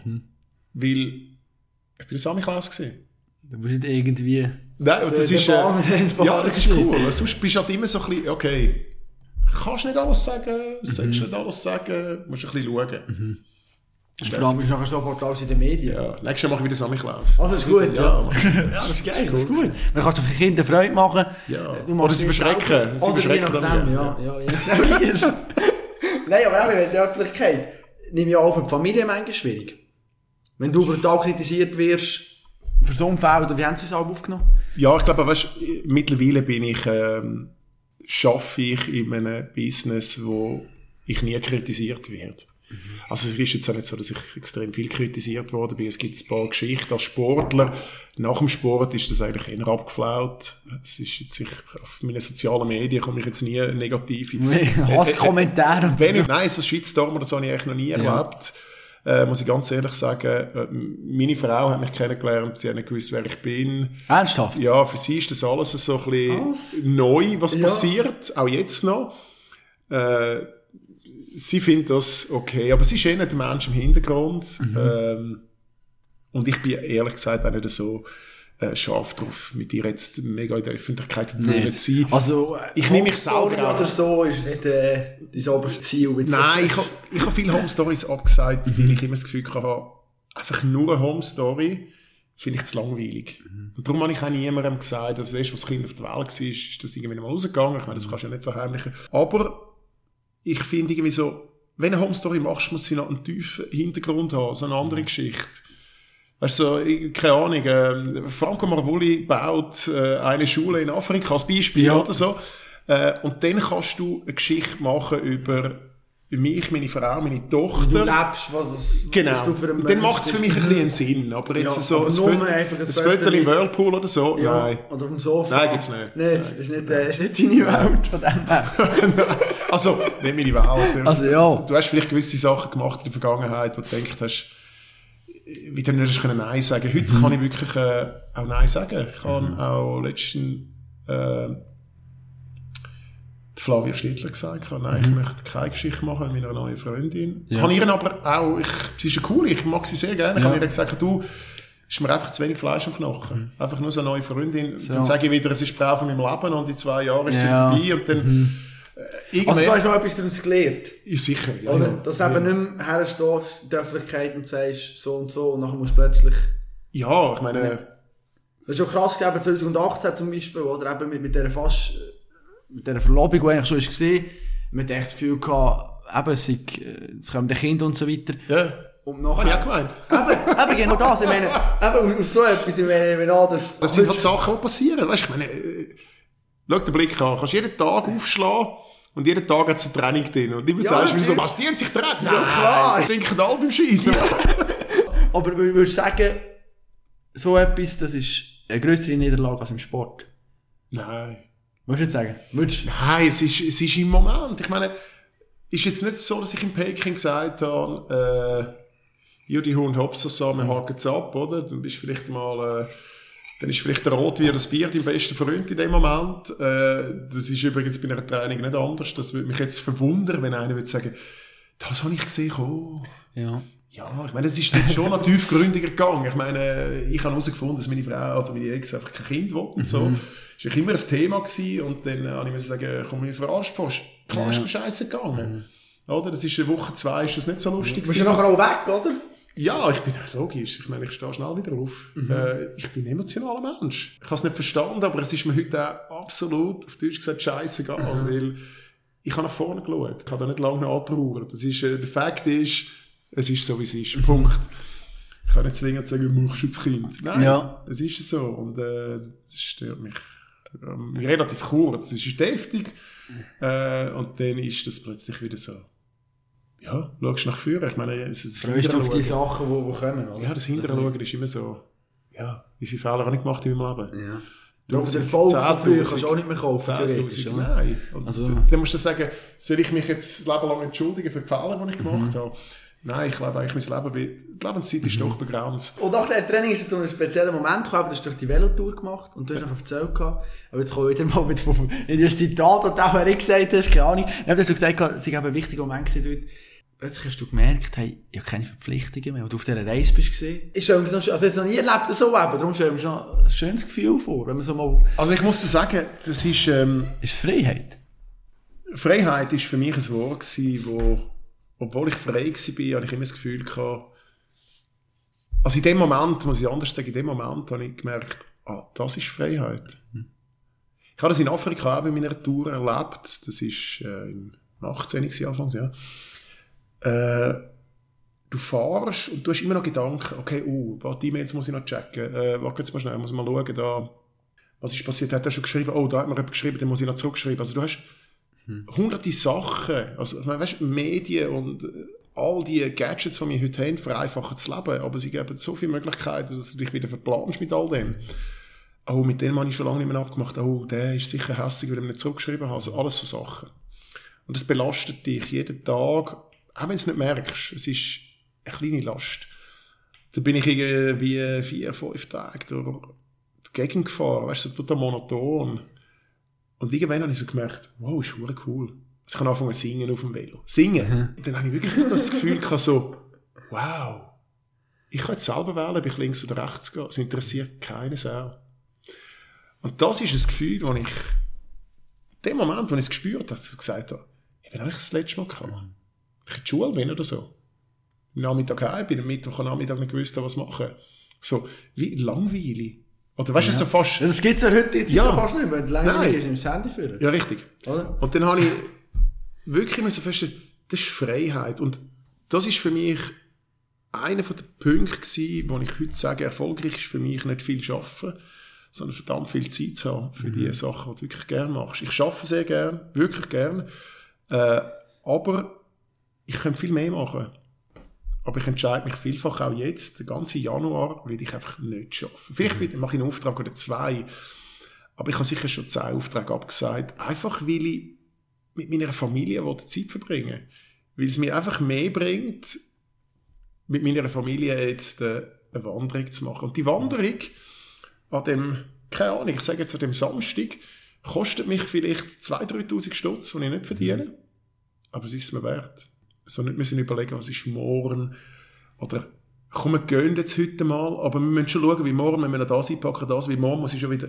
Weil, ich bin der Sammy Klaus gewesen. Du bist nicht irgendwie... Nein, und das Der- ist, der äh, ja, das ist cool. Sonst bist du halt immer so ein bisschen, okay, kannst nicht alles sagen, sollst nicht alles sagen, musst ein bisschen schauen. Und vor allem ist nachher sofort alles in den Medien. Ja, nächstes Jahr mache ich wieder Klaus. Ah, das ist gut, ja. Ja, Ja, das ist geil, das ist gut. Man kannst du für Kinder Freude machen. Ja. Oder sie verschrecken. Sie verschrecken dann, ja. ja, ja. Nein, aber auch in der Öffentlichkeit nehme ich auch für die Familie manchmal schwierig. Wenn du brutal kritisiert wirst, für so Umfeld, oder wie haben sie es auch aufgenommen? Ja, ich glaube, weißt, mittlerweile bin ich, ähm, schaffe ich in einem Business, wo ich nie kritisiert werde. Also es ist jetzt auch nicht so, dass ich extrem viel kritisiert worden bin. Es gibt ein paar Geschichten als Sportler. Nach dem Sport ist das eigentlich eher abgeflaut. Es ist jetzt, ich, auf meinen sozialen Medien komme ich jetzt nie negativ. Hasskommentare *laughs* und Wenn so. ich, nein, so Shitstorm oder so habe ich eigentlich noch nie erlebt. Äh, muss ich ganz ehrlich sagen, äh, meine Frau hat mich kennengelernt, sie hat nicht gewusst, wer ich bin. Ernsthaft? Ja, für sie ist das alles so ein bisschen neu, was Ja. passiert, auch jetzt noch. Äh, sie findet das okay, aber sie ist eh nicht der Mensch im Hintergrund. Mhm. Ähm, und ich bin ehrlich gesagt auch nicht so äh, scharf drauf, mit ihr jetzt mega in der Öffentlichkeit zu sein. Also, Ich nehme mich selber oder so ist nicht äh, dein oberstes Ziel. Nein, ich so- habe ich hab viele Home Stories abgesagt, weil ich immer das Gefühl hatte, einfach nur eine Home Story finde ich zu langweilig. Und darum habe ich auch niemandem gesagt, dass erst, als das Kind auf der Welt war, ist das irgendwie mal rausgegangen. Ich meine, das kannst du ja nicht verheimlichen. Aber ich finde irgendwie so, wenn du eine Home Story machst, muss sie noch einen tiefen Hintergrund haben, so eine andere Geschichte. Weißt du, so, keine Ahnung, ähm, Franco Marvoli baut äh, eine Schule in Afrika als Beispiel Ja. oder so. Äh, und dann kannst du eine Geschichte machen über mich, meine Frau, meine Du Tochter. lebst, was, es, Genau. du für einen dann macht es für mich ein bisschen Sinn. Aber jetzt Ja, so aber ein Foto, einfach ein ein Foto Foto im Whirlpool oder so, Ja, nein. oder auf dem Sofa. Nein, gibt's nicht. Nicht, ist nicht, äh, ist nicht deine Welt von dem her. *laughs* Also, nicht meine Welt. Also, ja. Du hast vielleicht gewisse Sachen gemacht in der Vergangenheit, wo du gedacht hast, wie du nicht können Nein sagen. Heute Mhm. kann ich wirklich äh, auch Nein sagen. Ich habe auch letzten äh, Flavia Schnittler gesagt, ich habe, nein, ich möchte keine Geschichte machen mit meiner neuen Freundin. Mhm. Ja. Habe ihr aber auch, ich, sie ist ja cool, ich mag sie sehr gerne. Ich Ja. habe ihr gesagt, du, ist mir einfach zu wenig Fleisch am Knochen. Einfach nur so eine neue Freundin. So. Dann sage ich wieder, es ist die Frau von meinem Leben und in zwei Jahren ist Ja. sie vorbei und dann äh, Also irgendwann... du hast noch etwas daraus gelernt. Ja, sicher, ja. Oder? ja. Dass du eben nicht mehr herstehst in der Öffentlichkeit und sagst so und so und nachher musst du plötzlich... Ja, ich meine, Das ist schon krass, eben 2018 zum Beispiel, oder eben mit, mit dieser fast... mit dieser Verlobung, die eigentlich schon gesehen, man hat echt das Gefühl gehabt, eben, es, sei, äh, es kommen die Kinder und so weiter. ja, Und ich nachher... gemeint. eben, eben genau das, ich meine, eben aus- so etwas, ich meine, ich meine auch, das... Das sind halt Sachen, die passieren. Weißt, ich meine, äh, schau den Blick an. Du kannst jeden Tag aufschlagen und jeden Tag hat es ein Training drin. Und immer Ja, sagst du, wieso, ja. was, die haben sich getrennt? Nein, klar. Die trinken alle beim Schießen. *laughs* Aber wür- würdest du sagen, so etwas, das ist eine größere Niederlage als im Sport? Nein. Würdest du nicht sagen? Würdest Nein, es ist, es ist im Moment. Ich meine, ist jetzt nicht so, dass ich in Peking gesagt habe, äh, Judy Hund Hopser so, wir haken es ab, oder? Dann bist vielleicht mal, äh, dann ist vielleicht der Rot wie das Bier dein bester Freund in dem Moment. Äh, das ist übrigens bei einer Training nicht anders. Das würde mich jetzt verwundern, wenn einer würde sagen, das habe ich gesehen, oh. Ja. Ja, ich meine, es ist schon noch tiefgründiger gegangen. Ich meine, ich habe herausgefunden, dass meine Frau, also meine Ex, einfach kein Kind will und so. Das war immer ein Thema gewesen und dann habe ich mir sagen, komm, mir verarscht fast. Klar ist mir scheiße gegangen. Oder? Das ist eine Woche, zwei, ist das nicht so lustig Bist du gewesen. nachher auch weg, oder? Ja, ich bin logisch. Ich meine, ich stehe schnell wieder auf. Äh, ich bin ein emotionaler Mensch. Ich habe es nicht verstanden, aber es ist mir heute auch absolut, auf Deutsch gesagt, scheiße gegangen, *laughs* weil ich habe nach vorne geschaut. Ich habe da nicht lange antrauern. Das ist, äh, der Fakt ist, es ist so, wie es ist. Punkt. Ich kann nicht zwingend sagen, du machst jetzt Kind. Nein, Ja. es ist so. Und äh, das stört mich ähm, relativ kurz. Es ist deftig. Äh, und dann ist das plötzlich wieder so. Ja, schaust nach vorne. Ich meine, es ist Freust du auf die Sachen, die, die kommen, oder? ja, das Hinterher ist immer so, ja, wie viele Fehler habe ich gemacht in meinem Leben? Ja. Du auf den Erfolg von früher kannst du auch nicht mehr kaufen, 10'000, theoretisch, nein. Und Also- dann, dann musst du sagen, soll ich mich jetzt das Leben lang entschuldigen für die Fehler, die ich Mhm. gemacht habe? Nein, ich lebe eigentlich mein Leben, die Lebenszeit Mhm. ist doch begrenzt. Und nach dem Training ist jetzt so ein spezieller Moment gekommen, du hast durch die Velotour gemacht und du hast noch erzählt gehabt, aber jetzt komme ich wieder mal mit von, in das Zitat, das du auch nicht gesagt hast, keine Ahnung, dann hast du gesagt, es sei eben ein wichtiger Moment gewesen dort. Plötzlich hast du gemerkt, hey, ich habe keine Verpflichtungen mehr, und du auf dieser Reise bist gesehen. Ich stelle mir noch, also jetzt noch nie erlebt so eben, darum stelle ich mir schon ein schönes Gefühl vor, wenn man so mal, Also ich muss dir sagen, das ist, ähm, ist es Freiheit? Freiheit ist für mich ein Wort gewesen, wo, obwohl ich frei war, habe ich immer das Gefühl gehabt, also in dem Moment, muss ich anders sagen, in dem Moment habe ich gemerkt, ah, das ist Freiheit. Ich habe das in Afrika auch bei meiner Tour erlebt, das ist äh, im 18. gewesen, anfangs, ja. Äh, du fahrst und du hast immer noch Gedanken, okay, oh, warte, E-Mails muss ich noch checken, äh, warte jetzt mal schnell, muss ich mal schauen, da, was ist passiert, hat er schon geschrieben, oh, da hat mir jemand geschrieben, den muss ich noch zurückschreiben. Also du hast hunderte Sachen, also ich weißt, Medien und äh, all die Gadgets, die wir heute haben, vereinfachen das Leben, aber sie geben so viele Möglichkeiten, dass du dich wieder verplanst mit all dem. Oh, mit dem habe ich schon lange nicht mehr abgemacht. Oh, der ist sicher hässlich, weil er mir nicht zurückgeschrieben hat. Also alles so Sachen. Und das belastet dich jeden Tag, auch wenn du es nicht merkst. Es ist eine kleine Last. Da bin ich irgendwie vier, fünf Tage durch die Gegend gefahren, weißt du, total monoton. Und irgendwann habe ich so gemerkt, wow, ist cool. Also ich kann anfangen singen auf dem Velo. Singen. Und dann habe ich wirklich das Gefühl gehabt, so, wow, ich kann jetzt selber wählen, ob ich links oder rechts gehe. Es interessiert keine Sau. Und das ist ein Gefühl, das ich, in dem Moment, wo ich es gespürt habe, gesagt habe, ich will eigentlich das letzte Mal gehabt. Ich in die Schule bin oder so. Am Nachmittag heim bin, am Mittwoch am Nachmittag nicht gewusst, was machen. So, wie langweilig. Oder weißt du, so fast, Das gibt es ja heute jetzt Ja. fast nicht, weil die Nein. Langweilig ist im Handy führen. ja richtig. Oder? Und dann habe ich wirklich müssen feststellen, das ist Freiheit. Und das ist für mich einer der Punkte gewesen, wo ich heute sage, erfolgreich ist für mich nicht viel arbeiten, sondern verdammt viel Zeit zu haben für die Sachen, die du wirklich gerne machst. Ich arbeite sehr gern, wirklich gern, äh, aber ich könnte viel mehr machen. Aber ich entscheide mich vielfach auch jetzt, den ganzen Januar, will ich einfach nicht schaffen. Vielleicht mhm. mache ich einen Auftrag oder zwei, aber ich habe sicher schon zehn Aufträge abgesagt, einfach weil ich mit meiner Familie Zeit verbringen Weil es mir einfach mehr bringt, mit meiner Familie jetzt äh, eine Wanderung zu machen. Und die Wanderung an dem, keine Ahnung, ich sage jetzt an dem Samstag, kostet mich vielleicht 2'000, 3'000 Stutz, die ich nicht verdiene. Aber es ist mir wert. So nicht müssen überlegen, was ist morgen. Oder, komm, wir gehen jetzt heute mal, aber wir müssen schon schauen, wie morgen, wenn wir das einpacken, das, wie morgen muss ich schon wieder,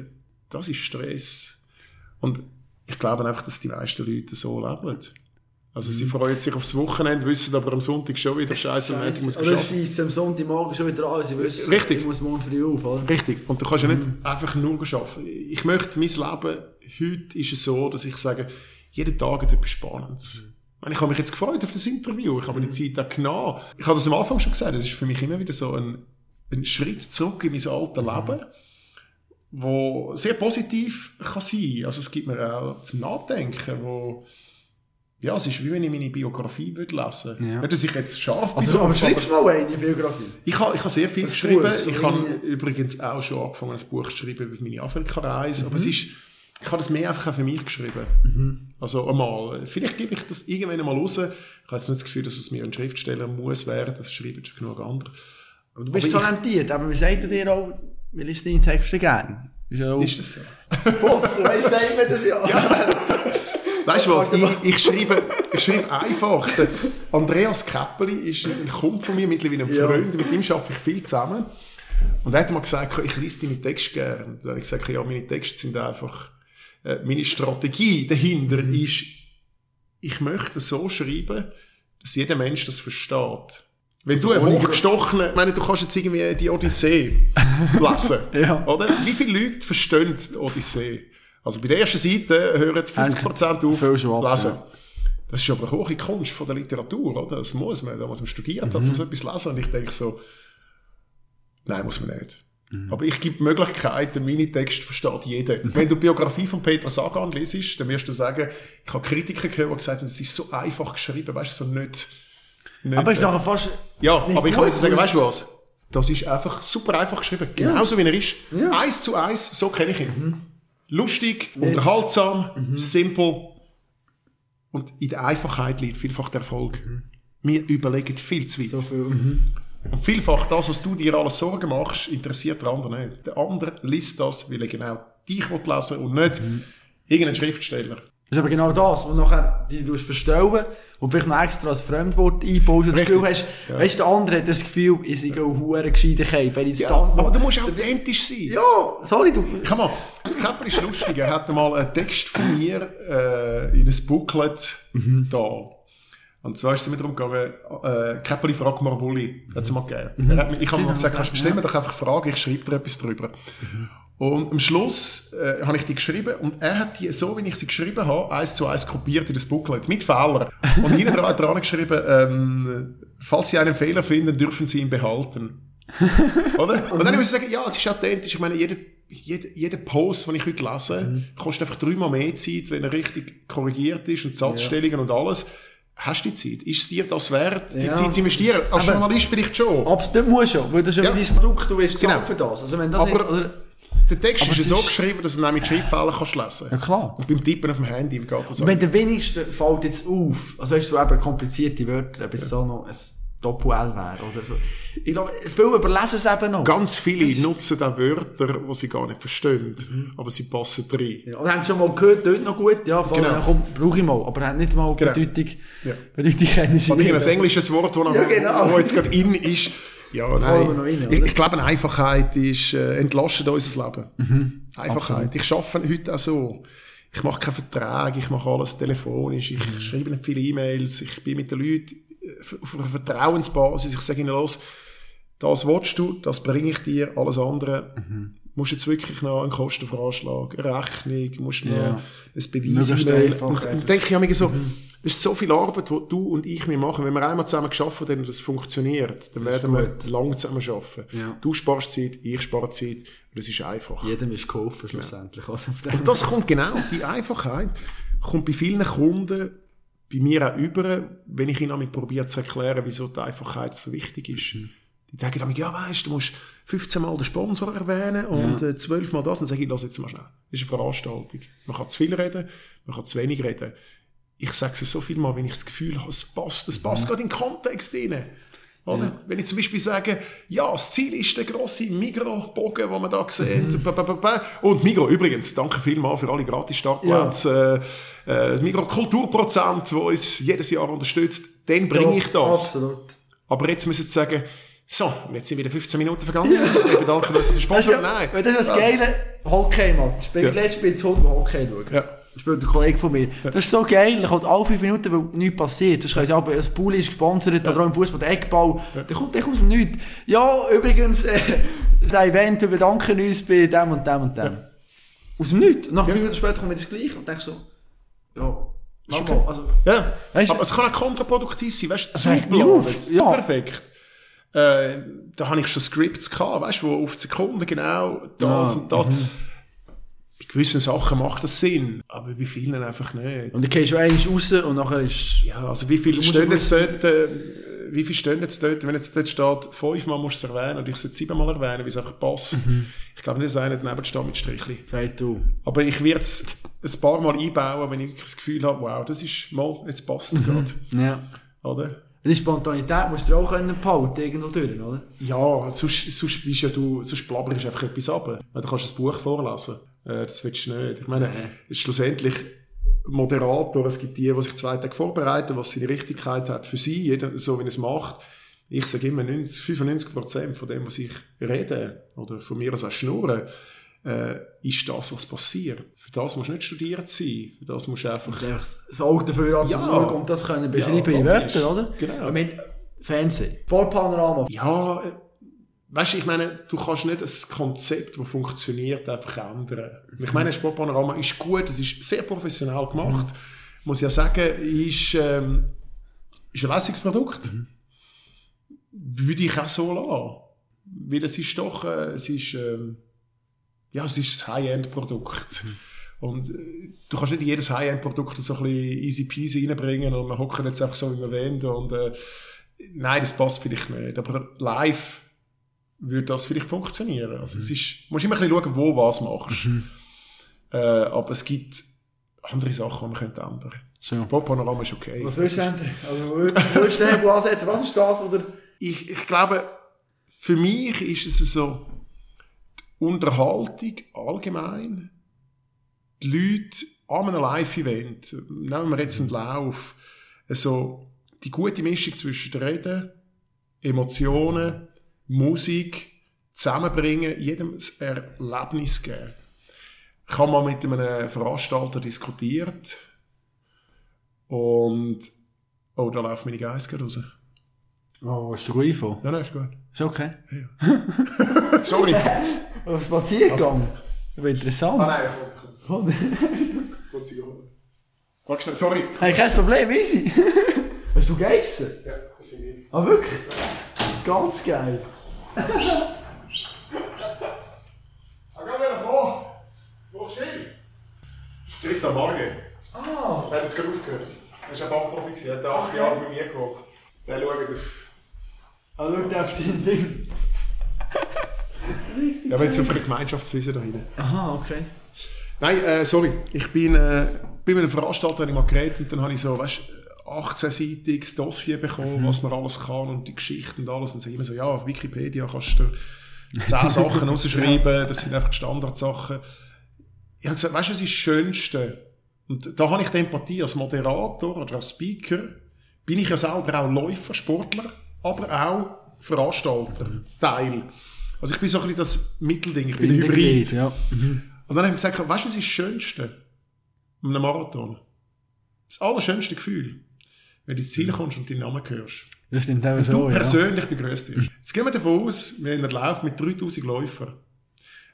das ist Stress. Und ich glaube einfach, dass die meisten Leute so leben. Also sie mhm. freuen sich aufs Wochenende, wissen aber am Sonntag schon wieder Scheiße, am Montag muss ich arbeiten. Oder am Sonntagmorgen schon wieder an, sie wissen, Richtig. ich muss morgen früh auf. Oder? Richtig. Und du kannst ja nicht mhm. einfach nur arbeiten. Ich möchte mein Leben, heute ist es so, dass ich sage, jeden Tag etwas Spannendes. Mhm. Ich habe mich jetzt gefreut auf das Interview. Ich habe mir die Zeit auch genommen. Ich habe das am Anfang schon gesagt, das ist für mich immer wieder so ein, ein Schritt zurück in mein altes Leben, wo sehr positiv kann sein. Also es gibt mir auch zum Nachdenken, wo ja, es ist wie wenn ich meine Biografie würde lesen würde. Ja. Nicht, dass ich jetzt scharf bin. Also, aber schreibst du mal eine Biografie? Ich habe, ich habe sehr viel das geschrieben. Buch, so ich habe übrigens auch schon angefangen, ein Buch zu schreiben über meine Afrika-Reise. Mhm. Aber es ist, ich habe das mehr einfach auch für mich geschrieben. Mhm. Also einmal, vielleicht gebe ich das irgendwann einmal raus. Ich habe jetzt nicht das Gefühl, dass es mir ein Schriftsteller muss werden. Das schreiben schon genug andere. Aber du bist aber talentiert, ich, aber wie sagt dir auch, wir lesen deine Texte gerne? Ist, ja ist das so? Boss, weißt du, sagen wir das ja. ja. Weißt du was? Ich, ich, schreibe, ich schreibe einfach. Der Andreas Käppeli ist ein Kumpel von mir, mittlerweile ein Freund. Ja. Mit ihm arbeite ich viel zusammen. Und er hat mal gesagt, ich lese deine Texte gerne. Dann habe ich gesagt, ja, meine Texte sind einfach, äh, meine Strategie dahinter mhm. ist, ich möchte so schreiben, dass jeder Mensch das versteht. Wenn also du ein hochgestochener, ich meine, du kannst jetzt irgendwie die Odyssee *laughs* lesen, ja. oder? Wie viele Leute verstehen die Odyssee? Also bei der ersten Seite hören 50% auf lesen. Ja. Das ist aber eine hohe Kunst von der Literatur, oder? Das muss man, da muss man studiert, mhm. hat, so etwas lesen. Und ich denke so, nein, muss man nicht. Mhm. Aber ich gebe Möglichkeiten, meine Texte versteht jeder. *laughs* Wenn du die Biografie von Peter Sagan liest, dann wirst du sagen, ich habe Kritiker gehört, die gesagt haben, es ist so einfach geschrieben, weißt du, so nicht, nicht Aber ist nachher fast... Ja, aber ich kann jetzt sagen, weißt du was? Das ist einfach super einfach geschrieben. Genauso ja. wie er ist. Ja. Eins zu eins, so kenne ich ihn. Mhm lustig, Jetzt. unterhaltsam, mhm. simpel. Und in der Einfachheit liegt vielfach der Erfolg. Mhm. Wir überlegen viel zu weit. So viel, mhm. Und vielfach das, was du dir alles Sorgen machst, interessiert der andere nicht. Der andere liest das, weil er genau dich lesen will und nicht mhm. irgendeinen Schriftsteller. Das ist aber genau das, was nachher die du verstellen und vielleicht noch extra als Fremdwort einbaust und das Gefühl hast, ja. weißt der andere hat das Gefühl, ich sei auch hure gescheiter wenn ich ja, das Aber du musst authentisch sein. Ja, sorry, du. Komm mal, das Käpper ist lustig, er hat mal einen Text von mir äh, in ein Booklet mhm. da. Und zwar ist es mir darum gegangen, äh, Käppeli fragt Marvulli, hat es mal gegeben. Mhm. Hat, ich habe ihm gesagt, stell mir doch einfach Fragen, ich schreibe dir etwas drüber. Mhm. Und am Schluss äh, habe ich die geschrieben und er hat die, so wie ich sie geschrieben habe, eins zu eins kopiert in das Booklet, mit Fehlern. Und hinten dran, dran geschrieben, ähm, falls Sie einen Fehler finden, dürfen Sie ihn behalten. *laughs* Oder? Und dann muss ich sagen, ja, es ist authentisch. Ich meine, jeder, jeder, jeder Post, den ich heute lese, mhm. kostet einfach dreimal mehr Zeit, wenn er richtig korrigiert ist und Satzstellungen ja. und alles. Hast du die Zeit? Ist es dir das wert, die ja. Zeit zu investieren? Als Aber Journalist vielleicht schon. Absolut, musst schon, weil das ist ja, dein Produkt, du willst genau. für das. Also wenn das Aber, nicht, oder der Text aber ist ja so geschrieben, dass du nämlich die Schreibfehler kannst lesen Ja, klar. Und beim Tippen auf dem Handy geht das auch. Wenn der wenigste fällt jetzt auf, also hast du eben komplizierte Wörter, bis ja. so noch ein Doppel-L wäre oder so. Ich glaube, viele überlesen es eben noch. Ganz viele das nutzen auch Wörter, die sie gar nicht verstehen, mhm. aber sie passen rein. Ja, und haben schon mal gehört, dort noch gut, ja, voll, genau. komm, brauche ich mal, aber haben nicht mal genau. Bedeutung, ja. Bedeutung kennen sie nicht. ein englisches Wort, das ja, genau. jetzt gerade in ist, ja, nein. Rein, ich, ich, glaube, Einfachheit ist, äh, entlastet unser Leben. Mhm. Einfachheit. Absolut. Ich arbeite heute auch so. Ich mache keine Verträge, ich mache alles telefonisch, ich mhm. schreibe nicht viele E-Mails, ich bin mit den Leuten auf einer Vertrauensbasis. Ich sage ihnen los, das willst du, das bringe ich dir, alles andere. Mhm. Musst jetzt wirklich noch einen Kostenvoranschlag, eine Rechnung, musst noch yeah. ein Beweis stellen. Und, und denke ich mir so, mhm. Das ist so viel Arbeit, die du und ich mir machen. Wenn wir einmal zusammen geschaffen haben und das funktioniert, dann werden wir lang zusammen arbeiten. Ja. Du sparst Zeit, ich spare Zeit und es ist einfach. Jedem ist geholfen schlussendlich. Ja. und das kommt genau, die Einfachheit kommt bei vielen Kunden bei mir auch über, wenn ich ihnen probiere zu erklären, wieso die Einfachheit so wichtig ist. Mhm. Die sagen dann, ja, weißt du, musst 15 Mal den Sponsor erwähnen und Ja. äh, 12 Mal das. Dann sage ich, lass jetzt mal schnell. Das ist eine Veranstaltung. Man kann zu viel reden, man kann zu wenig reden. Ich sage es so viel mal, wenn ich das Gefühl habe, es passt, es passt gerade in den Kontext rein. Oder? Wenn ich zum Beispiel sage, ja, das Ziel ist der grosse Migros-Bogen, den wir da ba, ba. Und Migros, übrigens, danke vielmals für alle Gratis-Startplätze. Äh, äh, das Migros Kulturprozent, das uns jedes Jahr unterstützt, dann bringe ich das. Absolut. Aber jetzt müssen sie sagen, so, jetzt sind wieder 15 Minuten vergangen. Wir bedanken uns für den Sponsor. *laughs* Nein. Das ist das geile Hockey-Match. Spielt Ja. letztes Hund, der Hockey schaut. Ja. Spielt Kollege von mir. Das ist so geil. Er kommt alle fünf Minuten, weil nichts passiert. Das können sie aber, das Pool ist gesponsert, oder auch im Fußball, der Eckball. Der kommt echt aus dem Nichts. Ja, übrigens, äh, das Event, wir bedanken uns bei dem und dem und dem. Aus dem Nichts. Nach fünf Minuten später kommt wieder das Gleiche und denkst so, ja, nochmal, okay. also, Ja, Weißt aber es kann auch kontraproduktiv sein, weißt du, Das auf, zu ja. perfekt. Äh, da habe ich schon Scripts gehabt, weißt du, wo auf die Sekunde genau das und das. Bei gewissen Sachen macht das Sinn, aber bei vielen einfach nicht. und dann gehst du einmal raus und nachher ist, Ja, also wie viele musst stehen jetzt dort, äh, wie viele stehen jetzt dort, wenn jetzt dort steht, fünfmal musst du es erwähnen und ich es jetzt siebenmal erwähnen, wie es einfach passt. Mhm. Ich glaube nicht, dass einer daneben steht mit Strichli. sag du. Aber ich werde es ein paar Mal einbauen, wenn ich das Gefühl habe, wow, das ist mal, jetzt passt Mhm. es gerade. Ja. Oder? Die Spontanität musst du auch können behalten, irgendwo durch, oder? Ja, sonst, sonst bist ja du, sonst blabberst du einfach etwas ab. Du kannst ein Buch vorlesen. Äh, das willst du nicht. Ich meine, ist schlussendlich Moderator, es gibt die, die sich zwei Tage vorbereiten, was seine Richtigkeit hat für sie, jeder, so wie er es macht. Ich sage immer, 90, 95% von dem, was ich rede, oder von mir aus auch schnurren, äh, ist das, was passiert. Für das musst du nicht studiert sein. Für das musst du einfach... Einfach das Auge dafür anzuschauen Ja. und das können beschreiben Ja, in. Wörtern, oder? Genau. Meine, Fernsehen, Sportpanorama. Ja, äh, weißt du, ich meine, du kannst nicht ein Konzept, das funktioniert, einfach ändern. Ich meine, Sportpanorama ist gut, es ist sehr professionell gemacht. Muss ja sagen, ist, ähm, ist ein lässiges Mhm. Würde ich auch so lassen. Weil es ist doch, äh, es ist, ähm, ja, es ist ein High-End-Produkt. Mhm. Und äh, du kannst nicht jedes High-End-Produkt so ein bisschen easy peasy reinbringen und wir hocken jetzt einfach so, wie wir wollen. Und, äh, nein, das passt vielleicht nicht. Aber live würde das vielleicht funktionieren. Also es ist, musst immer ein bisschen schauen, wo was machst. Äh, aber es gibt andere Sachen, die man könnte ändern könnte. So. Panorama ist okay. Was willst du ändern? Also, wo wo willst du den Hebel ansetzen? Was ist das, oder? ich, ich glaube, für mich ist es so, die Unterhaltung allgemein, die Leute an einem Live-Event, nehmen wir jetzt einen Lauf, also die gute Mischung zwischen Reden, Emotionen, Musik, zusammenbringen, jedem das Erlebnis geben. Ich habe mal mit einem Veranstalter diskutiert und oh, da läuft meine Geist gerade raus. Oh, was ist der Info? Ja, nein, ist gut. Ist okay. *laughs* Sorry. Oder Spaziergang? Das wäre interessant. Ah, nein, komm, komm. Kurz holen. Warte schnell, sorry. Hey, kein Problem, easy. *laughs* Hast du gegessen? Ja, das sind wir. Ah, wirklich? Ganz geil. Ah, geh wieder vor. Wo still? Tristan Morgen. Ah. Er hat jetzt gerade aufgehört. Er ist ein Bankprofi, gewesen. er hat acht Jahre bei mir gewohnt. Der schaut auf... Ah, schau dir auf dein Ding. Ja, wenn es auf eine Gemeinschaftswiese da hinten. Aha, okay. Nein, äh, sorry. Ich bin, äh, bin mit einem Veranstalter ich mal geredet und dann habe ich so, weißt 18-seitiges Dossier bekommen, was man alles kann und die Geschichte und alles. Und so immer so, ja, auf Wikipedia kannst du 10 *laughs* Sachen rausschreiben, das sind einfach die Standardsachen. Ich habe gesagt, weißt du, was ist das Schönste? Und da habe ich die Empathie als Moderator oder als Speaker, bin ich ja selber auch Läufer, Sportler, aber auch Veranstalter, Teil. Also ich bin so ein bisschen das Mittelding, ich bin der Hybrid. Ja. Und dann habe ich gesagt, weißt du, was ist das Schönste an einem Marathon? Das allerschönste Gefühl, wenn du ins Ziel kommst und deinen Namen hörst. Das stimmt auch Wenn so, du ja. persönlich begrüßt wirst. Jetzt gehen wir davon aus, wir haben einen Lauf mit 3000 Läufern.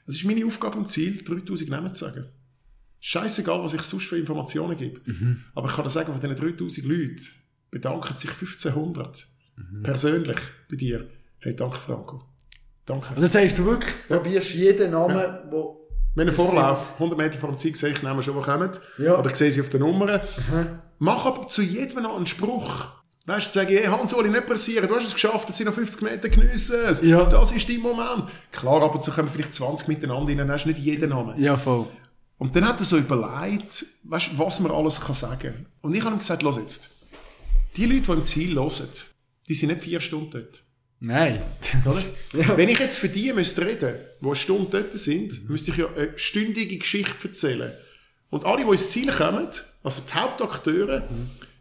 Es ist meine Aufgabe und Ziel, 3000 Namen zu sagen. Scheißegal, was ich sonst für Informationen gebe. Mhm. Aber ich kann dir sagen, von diesen 3000 Leuten bedanken sich 1500 Mhm. persönlich bei dir. Hey, danke Franco. Danke. Und das heißt, du wirklich probierst jeden Namen, der Wenn ein Vorlauf, 100 Meter vor dem Ziel, sehe ich nehme schon, wo kommen. Ja. Oder ich sehe sie auf den Nummern. Mach aber zu jedem noch einen Spruch. Weißt du, sage ich, hey, Hans-Uli, nicht pressieren, du hast es geschafft, es sind noch 50 Meter, geniessen es. Ja. Das ist dein Moment. Klar, ab und zu kommen vielleicht 20 miteinander rein, dann hast du nicht jeden Namen. Ja, voll. Und dann hat er so überlegt, weißt, was man alles kann sagen. Und ich habe ihm gesagt, los jetzt. Die Leute, die im Ziel hören, die sind nicht vier Stunden dort. Nein. Oder? Wenn ich jetzt für die müsste reden, die eine Stunde dort sind, müsste ich ja eine stündige Geschichte erzählen. Und alle, die ins Ziel kommen, also die Hauptakteure,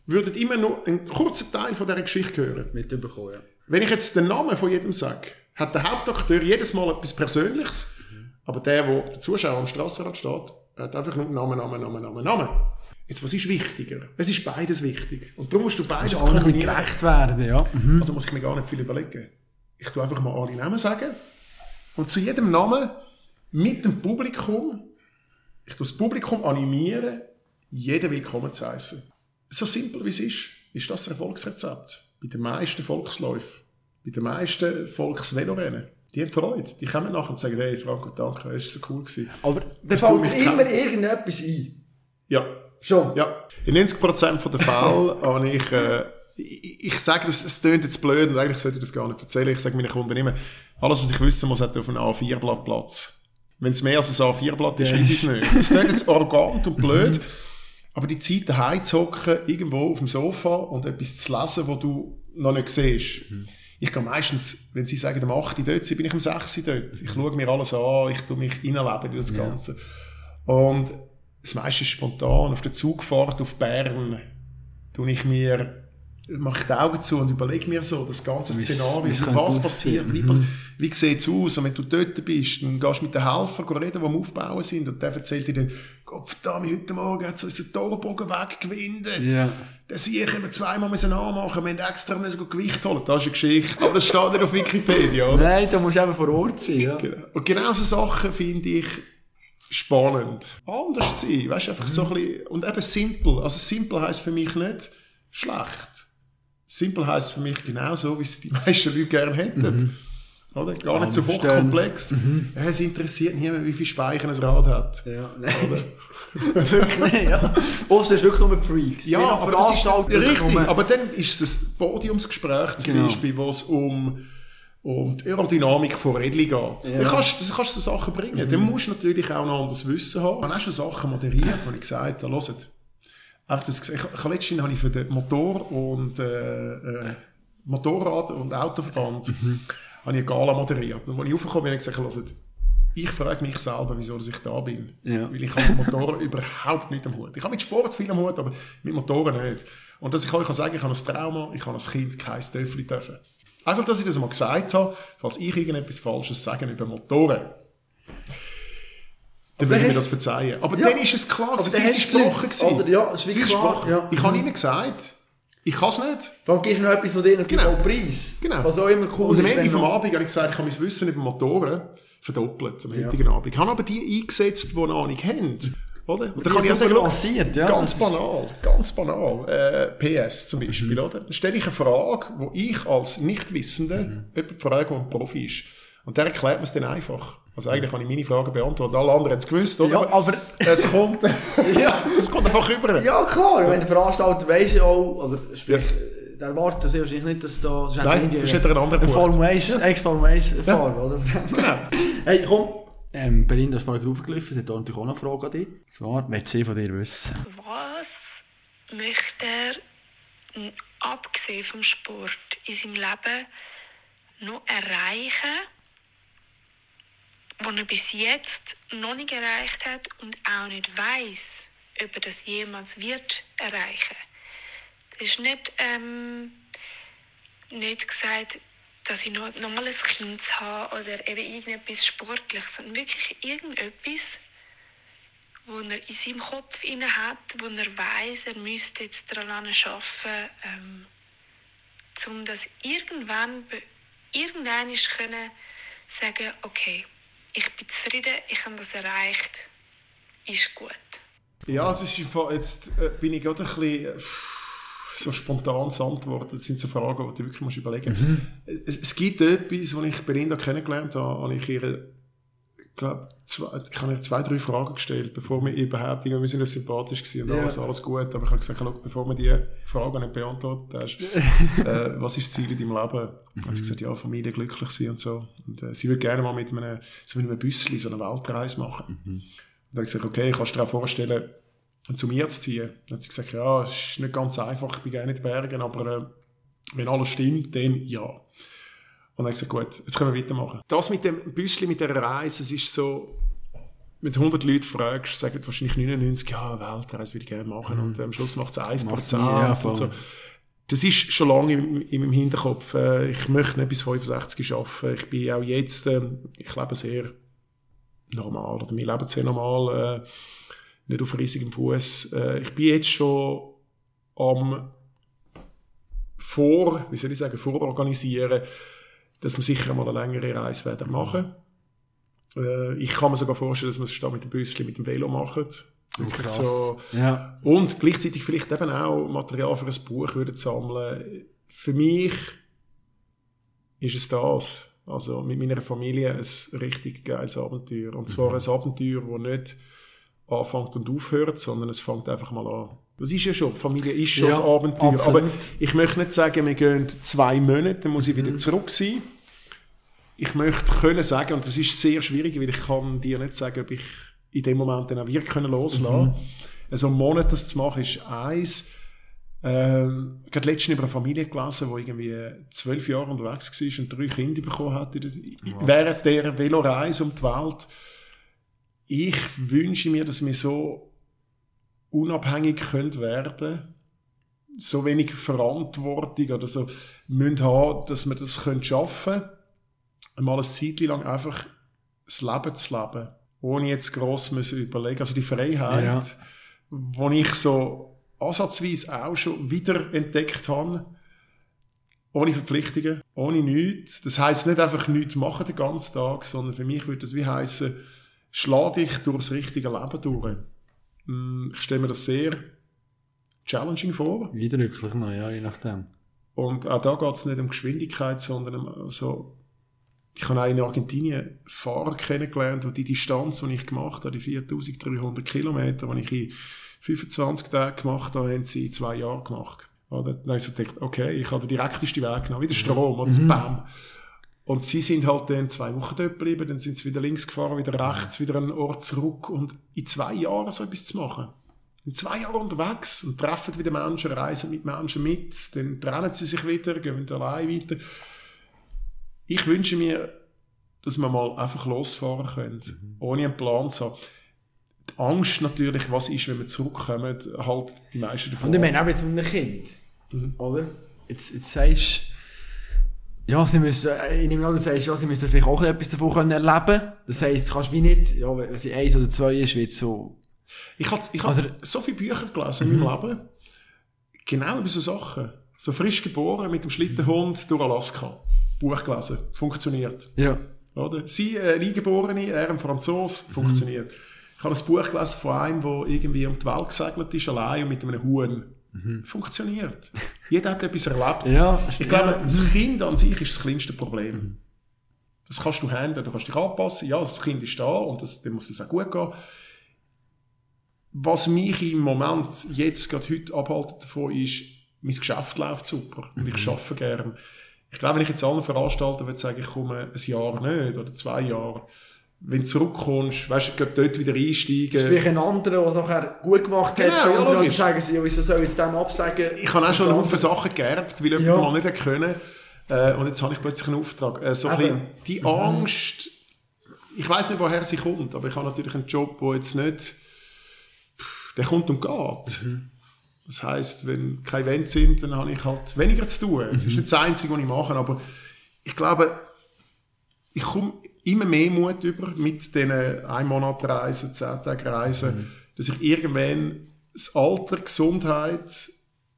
würden immer nur einen kurzen Teil von dieser Geschichte hören. Mitbekommen, ja. Wenn ich jetzt den Namen von jedem sage, hat der Hauptakteur jedes Mal etwas Persönliches, aber der, wo der Zuschauer am Strassenrad steht, hat einfach nur Namen, Namen, Namen, Namen, Namen. Jetzt, was ist wichtiger? Es ist beides wichtig. Und darum musst du beides bisschen kombinieren. gerecht werden, ja. Mhm. Also muss ich mir gar nicht viel überlegen. Ich tue einfach mal alle Namen sagen. Und zu jedem Namen mit dem Publikum, ich tue das Publikum animieren, jeden willkommen zu heißen. So simpel wie es ist, ist das ein Erfolgsrezept. Bei den meisten Volksläufen, bei den meisten Volksvelorennen. Die haben Freude. Die kommen nachher und sagen, hey Franco, danke, es war so cool. Gewesen. Aber da fällt immer irgendetwas ein. Ja, Schon. ja, in 90% der Fälle *laughs* habe ich, äh, ich, ich sage, das, es klingt jetzt blöd und eigentlich sollte ich das gar nicht erzählen. Ich sage meinen Kunden immer, alles, was ich wissen muss, hat auf einem A4-Blatt Platz. Wenn es mehr als ein A4-Blatt ist, Ja. weiß ich es nicht. Es klingt jetzt *laughs* arrogant und blöd, aber die Zeit daheim zu hocken, irgendwo auf dem Sofa und etwas zu lesen, wo du noch nicht siehst. Ich gehe meistens, wenn sie sagen, am 8. Uhr dort sind, bin ich am 6. Uhr dort. Ich schaue mir alles an, ich tue mich reinleben in das Ganze. Und das meiste ist spontan. Auf der Zugfahrt auf Bern tue ich mir, mache ich die Augen zu und überlege mir so das ganze Szenario, was aussehen. passiert, wie, Mhm. wie sieht es aus. Und wenn du dort bist, dann gehst du mit den Helfern reden, die am Aufbauen sind und der erzählt dir dann, Gott verdammt, heute Morgen hat so unseren Torbogen weggewindet. Ja. Den Sieg haben wir zweimal müssen anmachen, wir haben extra müssen Gewicht holen. Das ist eine Geschichte. Aber das steht nicht auf Wikipedia, oder? Nein, da musst du eben vor Ort sein, ja. Genau. Und genau so Sachen finde ich spannend. Anders zu sein, weißt du, einfach so ein bisschen, und eben simpel. Also simpel heisst für mich nicht schlecht. Simpel heisst für mich genauso, wie es die *laughs* meisten Leute gerne hätten. Oder? Gar nicht so hochkomplex. Ja, Es interessiert niemand, wie viel Speicher ein Rad hat. Ja, nein. *laughs* Nein, ja. Oft ist wirklich nur die Freaks. Ja, aber das ist Veranstaltungen richtig. nur- Aber dann ist es ein Podiumsgespräch zum Genau. Beispiel, wo es um, um die Aerodynamik von Rädchen geht. Ja. Dann kannst, dann kannst du so Sachen bringen. Dann musst du natürlich auch noch anderes Wissen haben. Ich habe auch schon Sachen moderiert, wo ich gesagt habe, hört, einfach das, ich, letztens habe ich für den Motor- und äh, äh, Motorrad- und Autoverband habe ich eine Gala moderiert. Und als ich aufgekommen bin, habe ich gesagt, hört, ich frage mich selber, wieso ich da bin. Ja. Weil ich habe mit Motoren *laughs* überhaupt nicht am Hut. Ich habe mit Sport viel am Hut, aber mit Motoren nicht. Und dass ich euch kann sagen, ich habe ein Trauma, ich habe als Kind kein Töffel dürfen. Einfach, dass ich das mal gesagt habe, falls ich irgendetwas Falsches sage über Motoren. Dann würde ich mir das verzeihen. Aber Ja. dann ist es klar, hast du gesprochen. Oder? Ja, es ist wie klar, ja. Ich habe ihnen gesagt, ich kann es nicht. Dann gibst du noch etwas von denen und Genau. Preis. Genau. Was auch immer cool Und am. Ende vom Abend habe ich gesagt, ich habe mein Wissen über Motoren verdoppelt am heutigen Abend. Ich habe aber die eingesetzt, die eine Ahnung haben. Oder? Und dann kann ich auch sagen, lanciert, ja. ganz banal, ganz banal, äh, PS zum Beispiel, oder? Dann stelle ich eine Frage, wo ich als Nichtwissende jemanden frage, der ein Profi ist. Und der erklärt mir es dann einfach. Also eigentlich kann ich meine Fragen beantworten. Alle anderen haben es gewusst, oder? Ja, aber- es kommt, *laughs* ja, *laughs* es kommt einfach rüber. Ja, klar. Wenn der Veranstalter weiss ja auch, oder sprich, der erwartet sehr wahrscheinlich nicht, dass da... Nein, sonst hätte er einen anderen Ein gebucht. Formel 1, Ex-Formel 1 Fahrer, oder? Genau. *laughs* Hey, komm. Ähm, Berlin, du hast vorhin aufgegriffen, es hat auch noch eine Frage an dich. Und zwar, will sie von dir wissen? Was möchte er, abgesehen vom Sport, in seinem Leben noch erreichen, was er bis jetzt noch nicht erreicht hat und auch nicht weiß, ob er das jemals wird erreichen? Das ist nicht, ähm, nicht gesagt, dass ich noch, noch mal ein Kind habe oder eben irgendetwas Sportliches, sondern wirklich irgendetwas, wo er in seinem Kopf inne hat, wo er weiß, er müsste jetzt daran arbeiten, ähm, um das irgendwann, irgendwann können sagen, okay, ich bin zufrieden, ich habe das erreicht, ist gut. Ja, es ist jetzt äh, bin ich gerade ein bisschen äh, so spontan zu antworten. Das sind so Fragen, die du wirklich musst überlegen musst. Es, es gibt etwas, was ich Belinda kennengelernt habe, habe ich ihr glaube, zwei, ich habe zwei, drei Fragen gestellt, bevor wir überhaupt, wir sind ja sympathisch gewesen und Ja. alles, alles gut, aber ich habe gesagt, schau, bevor wir die Fragen nicht beantwortet hast, *laughs* äh, was ist das Ziel in deinem Leben? Mhm. Hat sie gesagt, ja, Familie, glücklich sein und so. Und äh, sie würde gerne mal mit einem, so mit einem Büssli so eine Weltreise machen. Mhm. Und dann habe ich gesagt, okay, kannst du dir auch vorstellen, zu mir zu ziehen? Dann hat sie gesagt, ja, es ist nicht ganz einfach, ich bin gerne in den Bergen, aber äh, wenn alles stimmt, dann ja. Und dann habe ich gesagt, gut, jetzt können wir weitermachen. Das mit dem Büssli, mit der Reise, es ist so, mit 100 Leuten fragst, sagen wahrscheinlich 99, ja, Weltreise würde ich gerne machen. Und äh, am Schluss macht es 1% Macht's ja, und so. Das ist schon lange in, in meinem Hinterkopf. Äh, ich möchte nicht bis 65 arbeiten. Ich bin auch jetzt, ähm, ich lebe sehr normal, oder wir leben sehr normal, äh, nicht auf riesigem Fuß. Äh, ich bin jetzt schon am vor, wie soll ich sagen, vororganisieren, dass wir sicher mal eine längere Reise werden machen. Äh, ich kann mir sogar vorstellen, dass wir es mit dem Büsschen mit dem Velo machen. Wirklich Krass. so. Ja. Und gleichzeitig vielleicht eben auch Material für ein Buch würden sammeln. Für mich ist es das. Also mit meiner Familie ein richtig geiles Abenteuer. Und zwar ein Abenteuer, das nicht anfängt und aufhört, sondern es fängt einfach mal an. Das ist ja schon, Familie ist schon Ja, ein Abenteuer. absolut. Aber ich möchte nicht sagen, wir gehen zwei Monate, dann muss ich wieder zurück sein. Ich möchte können sagen, und das ist sehr schwierig, weil ich kann dir nicht sagen, ob ich in dem Moment dann auch wirklich können loslassen kann. Also einen Monat das zu machen, ist eins. Ähm, gerade letztens über eine Familie gelesen, die irgendwie zwölf Jahre unterwegs war und drei Kinder bekommen hat während der Veloreise um die Welt. Ich wünsche mir, dass wir so unabhängig können werden so wenig Verantwortung oder so müssen haben, dass wir das können schaffen können, mal eine Zeit lang einfach das Leben zu leben, ohne jetzt gross müssen überlegen. Also die Freiheit, Ja. wo ich so ansatzweise auch schon wieder entdeckt habe, ohne Verpflichtungen, ohne nichts. Das heisst nicht einfach nichts machen den ganzen Tag, sondern für mich würde das wie heißen, schlag dich durchs richtige Leben durch. Mm, Ich stelle mir das sehr challenging vor. Eindrücklich noch, ja, je nachdem. Und auch da geht es nicht um Geschwindigkeit, sondern um so, ich habe auch in Argentinien Fahrer kennengelernt, die die Distanz, die ich gemacht habe, die 4300 Kilometer, die ich in 25 Tagen gemacht habe, haben sie in zwei Jahren gemacht. Oder? Dann habe ich so gedacht, okay, ich habe den direktesten Weg genommen, wie der Strom, oder so, bam. Und sie sind halt dann zwei Wochen dort geblieben, dann sind sie wieder links gefahren, wieder rechts, wieder einen Ort zurück und in zwei Jahren so etwas zu machen. In zwei Jahren unterwegs und treffen wieder Menschen, reisen mit Menschen mit, dann trennen sie sich wieder, gehen wieder allein weiter. Ich wünsche mir, dass wir mal einfach losfahren können, ohne einen Plan zu haben. Die Angst natürlich, was ist, wenn wir zurückkommen, halt die meisten davon. Und ich meine auch jetzt mit einem Kind. Oder? Jetzt, jetzt sagst du, ja, sie müssen, äh, ich nehme an, du sagst, ja, sie müssen vielleicht auch etwas davon können erleben Das heisst, du kannst wie nicht, ja, wenn sie eins oder zwei ist, wird so, Ich habe ich hab Oder- so viele Bücher gelesen in meinem Leben. Genau über so Sachen. So frisch geboren mit dem Schlittenhund durch Alaska. Buch gelesen. Funktioniert. ja. Oder? Sie, äh, Eingeborene, er ein Franzos, funktioniert. Ich habe ein Buch gelesen von einem, der irgendwie um die Welt gesegelt ist, allein und mit einem Huhn. Funktioniert. Jeder hat etwas erlebt. Ja, ich glaube, das Kind an sich ist das kleinste Problem. Das kannst du handeln, du kannst dich anpassen. Ja, das Kind ist da und das, dann muss es auch gut gehen. Was mich im Moment, jetzt gerade heute abhaltet davon, ist, mein Geschäft läuft super und ich arbeite gern. Ich glaube, wenn ich jetzt allen Veranstaltern würde sagen, ich komme ein Jahr nicht oder zwei Jahre, wenn du zurückkommst, weißt du, dort wieder einsteigen. Vielleicht ein anderer, der es nachher gut gemacht Genau, hat, schon, ja, und dann sagen sie, ja, wieso soll ich jetzt dem absagen? Ich habe auch schon einen Haufen Sachen geerbt, weil jemand Ja. mal nicht können. Äh, und jetzt habe ich plötzlich einen Auftrag. Äh, so ein bisschen die Angst, ich weiß nicht, woher sie kommt, aber ich habe natürlich einen Job, der jetzt nicht, der kommt und geht. Das heisst, wenn keine Events sind, dann habe ich halt weniger zu tun. Es ist nicht das Einzige, was ich mache, aber ich glaube, ich komme immer mehr Mut über mit diesen ein Monat Reisen, zehn Tage Reisen, dass ich irgendwann das Alter, Gesundheit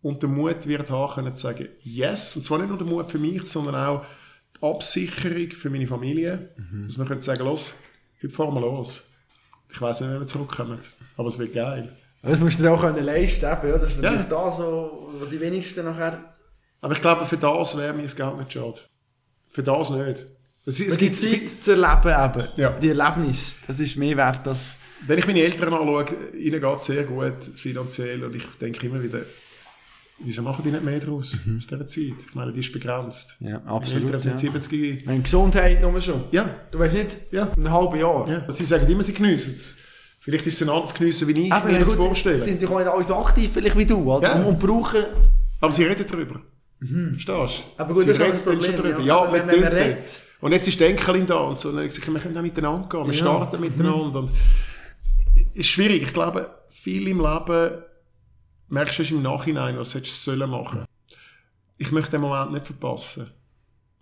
und den Mut wird haben, können zu sagen, yes, und zwar nicht nur der Mut für mich, sondern auch die Absicherung für meine Familie, dass wir können sagen, los, heute fahren wir los. Ich weiß nicht, wenn wir zurückkommen, aber es wird geil. Das musst du dir auch können leisten können. Ja, das ist Ja. natürlich das, wo, wo die wenigsten nachher... Aber ich glaube, für das wäre mir das Geld nicht schade. Für das nicht. Es, Es gibt Zeit zu erleben eben. Ja. Die Erlebnis, das ist mehr wert als... wenn ich meine Eltern anschaue, ihnen geht es sehr gut finanziell und ich denke immer wieder, wieso machen die nicht mehr draus aus dieser Zeit? Ich meine, die ist begrenzt. Ja, Meine absolut. Eltern sind Ja. 70. Wenn Gesundheit nur schon. Ja, Du weißt nicht, ja. ein halbes Jahr. ja. Sie sagen immer, sie geniessen es. Vielleicht ist es ein anderes Geniessen, wie ich Aber mir das vorstelle. sind ja auch nicht alle so aktiv, vielleicht wie du, oder? Ja. Und, brauchen... Aber sie reden darüber. Verstehst du? Mhm. Aber gut, sie das ist reden das Problem, schon darüber. ja. Ja, wenn- wenn man redet. Und jetzt ist Denkerlin da und so. Und dann habe ich gesagt, wir können auch miteinander gehen. Wir Ja. starten miteinander. Und es ist schwierig. Ich glaube, viel im Leben merkst du erst im Nachhinein, was hättest du sollen machen. Ich möchte den Moment nicht verpassen.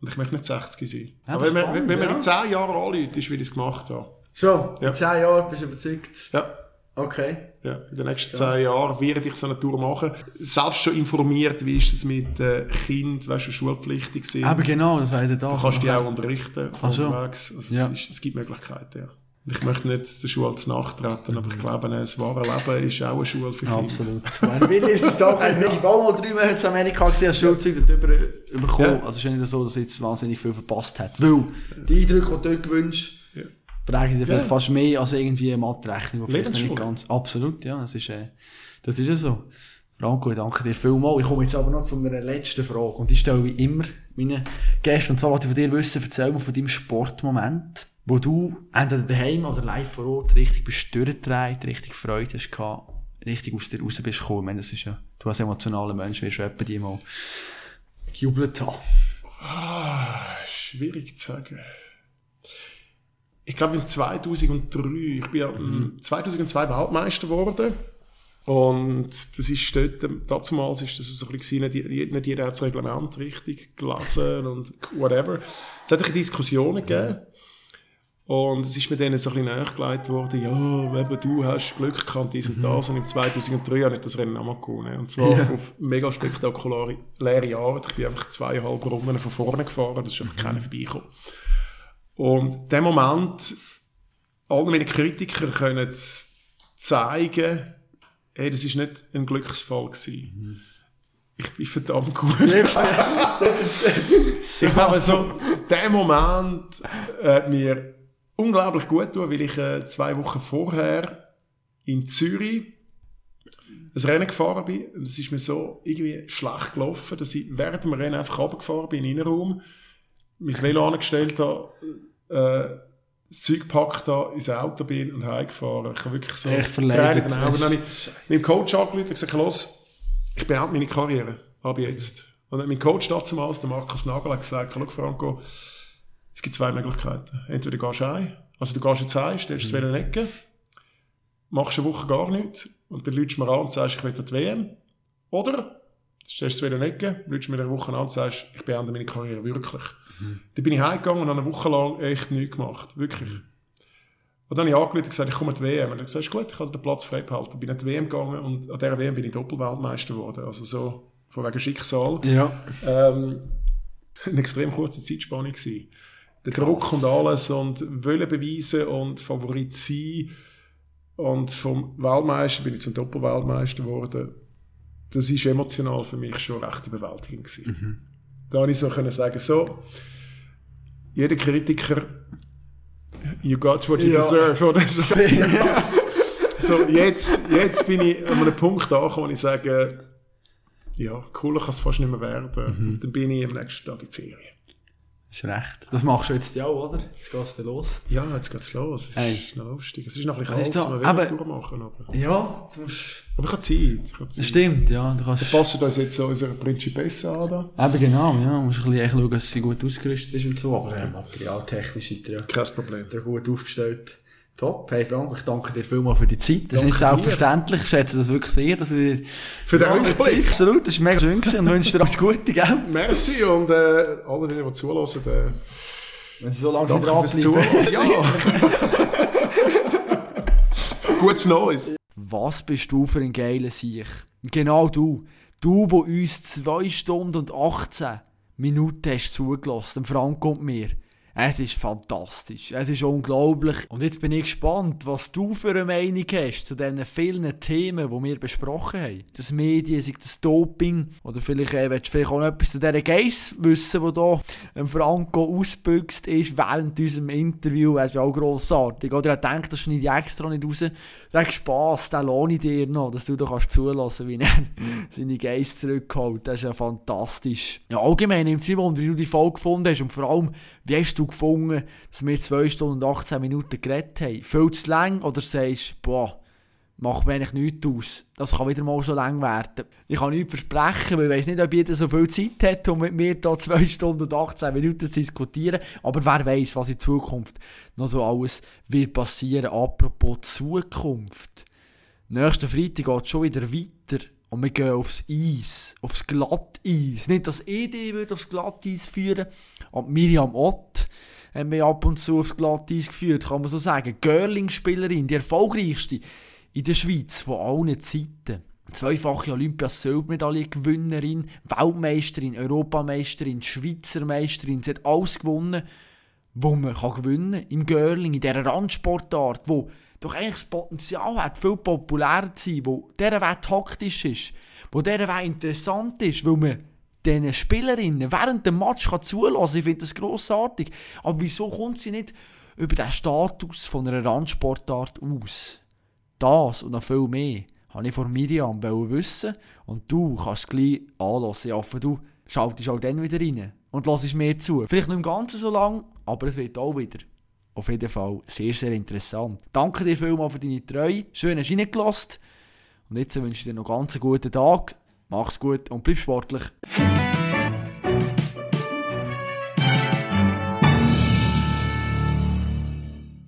Und ich möchte nicht 60 sein. Ja, Aber wenn, ist man, wenn, spannend, wenn man ja. in 10 Jahren anruft, ist, wie ich es gemacht habe. Schon, Ja. in 10 Jahren bist du überzeugt. Ja. Okay. Ja, in den nächsten zehn Jahren werde ich so eine Tour machen. Selbst schon informiert, wie ist es mit äh, Kind, weißt du, schulpflichtig sind. Aber genau, das wäre da. Du kannst die auch unterrichten Ach so. unterwegs. Also Ja. es, ist, es gibt Möglichkeiten, ja. Ich möchte nicht der Schule zu Nacht treten, aber ich glaube, ein wahre Leben ist auch eine Schule für Kinder. Absolut. Mein Willi ist das doch. Ein Ricky Baumo drei Monate in Amerika gesehen, als Schulzeug darüber bekommen. Ja. Also es ist nicht so, dass er jetzt wahnsinnig viel verpasst hat. Weil die Eindrücke, die du dort gewünscht, Ja. prägen dir vielleicht Ja. fast mehr als irgendwie eine vielleicht nicht ganz. Absolut, ja. Das ist, äh, das ist ja so. Franco, ich danke dir vielmals. Ich komme jetzt aber noch zu einer letzten Frage. Und die stelle ich immer meinen Gästen. Und zwar wollte ich von dir wissen, erzähl mal von deinem Sportmoment, wo du entweder daheim oder live vor Ort richtig bist durchgedreht, richtig Freude hast gehabt, richtig aus dir raus bist gekommen. Ich meine, das ist ja, du als emotionaler Mensch wirst etwa die mal gejubelt haben. Schwierig zu sagen. Ich glaube, im 2003, ich bin ja Mhm. im 2002 Weltmeister geworden. Und das ist dort, damals ist das so ein bisschen, nicht, jeder- nicht jeder hat das Reglement richtig gelesen und whatever. Es hat ein Diskussionen gegeben. Und es ist mir denen so ein bisschen nachgelegt worden, ja, eben, du hast Glück gehabt, dies Mhm. und das. Und im 2003 habe ich das Rennen auch gewonnen. Und zwar auf mega spektakuläre Art. Ich bin einfach zweieinhalb Runden von vorne gefahren, das ist einfach keiner vorbeigekommen. Und der Moment, all meine Kritiker können es zeigen, hey, das ist nicht ein Glücksfall gewesen. Ich bin verdammt gut. *laughs* ich glaube, so, der Moment hat mir unglaublich gut tun, weil ich äh, zwei Wochen vorher in Zürich ein Rennen gefahren bin. Und es ist mir so irgendwie schlecht gelaufen, dass ich während dem Rennen einfach runtergefahren bin in den Innenraum, mein Velo angestellt habe, äh, das Zeug gepackt habe, ins Auto bin und heimgefahren. Ich habe wirklich so Echt verleidet. Tränen in den Augen. Meinem Coach angerufen und gesagt, los, ich beende meine Karriere. Ab jetzt. Und mein Coach damals, der Markus Nagel, hat gesagt, schau Franco, es gibt zwei Möglichkeiten. Entweder du gehst heim, also du gehst jetzt heim, stellst das Velo in die Ecke, machst eine Woche gar nichts und dann lütst mir an und sagst, ich will an die WM. Oder du stellst das Velo in die Ecke, mir eine Woche an und sagst, ich beende meine Karriere wirklich. Dann bin ich heimgegangen und habe eine Woche lang echt nichts gemacht. Wirklich. Und dann habe ich angerufen und gesagt, ich komme an die WM. Und ich gesagt, gut, ich habe den Platz frei behalten. Bin an die WM gegangen und an dieser WM bin ich Doppelweltmeister geworden. Also so, von wegen Schicksal. Ja. Ähm, *laughs* eine extrem kurze Zeitspanne gewesen. Der Druck und alles und wollen beweisen und Favorit sein. Und vom Weltmeister bin ich zum Doppelweltmeister geworden. Das ist emotional für mich schon recht überwältigend gewesen. Da habe ich so können sagen, so, jeder Kritiker, you got what you Ja. deserve, oder so. *laughs* so, jetzt, jetzt bin ich an einem Punkt angekommen, wo ich sage, ja, cooler kann es fast nicht mehr werden. Und dann bin ich am nächsten Tag in die Ferien. Ist recht. Das machst du jetzt ja auch, oder? Jetzt geht's dann los. Ja, jetzt geht's los. Es Hey. ist noch lustig. Es ist noch ein bisschen Was ist kalt, zum Aber- durchmachen. Aber, Ja, du musst... aber ich habe Zeit. Ich habe Zeit. stimmt, ja. Du kannst... Passen uns jetzt so unsere Prinzipessa an. Da. Eben genau, ja. Du musst ein bisschen schauen, dass sie gut ausgerüstet ist und so. Aber äh, materialtechnisch seid ihr ja Kein Problem. da gut aufgestellt. Top. Hey Frank, ich danke dir vielmals für die Zeit. Das ist nicht Danke dir. selbstverständlich. Ich schätze das wirklich sehr, dass wir... Für den Ja, Rückblick. Absolut, das war mega schön gewesen und wünsche dir alles Gute, gell? *laughs* Merci und äh, alle, die, die zuhören, äh, Wenn sie so lange danke dranbleiben. Zuhören. *laughs* Ja. *laughs* Gutes Neues. Was bist du für ein geiler Sieg? Genau du. Du, wo uns 2 Stunden und 18 Minuten hast zugelassen, dem Franco und mir. Es ist fantastisch. Es ist unglaublich. Und jetzt bin ich gespannt, was du für eine Meinung hast zu diesen vielen Themen, die wir besprochen haben. Das Medien, das Doping. Oder vielleicht äh, willst du vielleicht auch noch etwas zu dieser Geiss wissen, die hier ähm, Franco ausbüchst ist während unserem Interview. Das ist auch grossartig. Oder er denkt, das schneide ich extra nicht raus. Den Spass, den lohne ich dir noch, dass du da kannst zulassen, wie er seine Geiss zurückholt. Das ist ja fantastisch. Ja, allgemein nimmt es Wunder, wie du die Folge gefunden hast und vor allem, wie hast du gefunden, dass wir 2 Stunden und 18 Minuten geredet haben? Viel zu lang oder sagst du, boah, macht mir eigentlich nichts aus. Das kann wieder mal so lang werden. Ich kann nichts versprechen, weil ich weiß nicht, ob jeder so viel Zeit hat, um mit mir da 2 Stunden und 18 Minuten zu diskutieren. Aber wer weiß, was in Zukunft noch so alles wird passieren. Apropos Zukunft. Nächsten Freitag geht es schon wieder weiter. Und wir gehen aufs Eis, aufs Glatteis. Nicht, dass ED wird aufs Glatteis führen. Und Miriam Ott haben wir ab und zu aufs Glatteis geführt, kann man so sagen. Görling-Spielerin, die erfolgreichste in der Schweiz von allen Zeiten. Zweifache Olympias-Silbermedaille-Gewinnerin, Weltmeisterin, Europameisterin, Schweizer Meisterin. Sie hat alles gewonnen, was man gewinnen kann im Görling, in dieser Randsportart, wo doch eigentlich das Potenzial hat, viel populärer zu sein, wo dieser Weg taktisch ist, wo dieser Weg interessant ist, weil man diesen Spielerinnen während dem Match kann zulassen Ich finde das grossartig. Aber wieso kommt sie nicht über den Status von einer Randsportart aus? Das und noch viel mehr habe ich von Miriam wissen und du kannst es gleich anlassen. Ich hoffe, du schaltest auch dann wieder rein und lässt mir zu. Vielleicht nicht im Ganzen so lang, aber es wird auch wieder auf jeden Fall sehr, sehr interessant. Danke dir vielmals für deine Treue. Schön, dass du reingelassen Und jetzt wünsche ich dir noch einen ganz guten Tag. Mach's gut und bleib sportlich.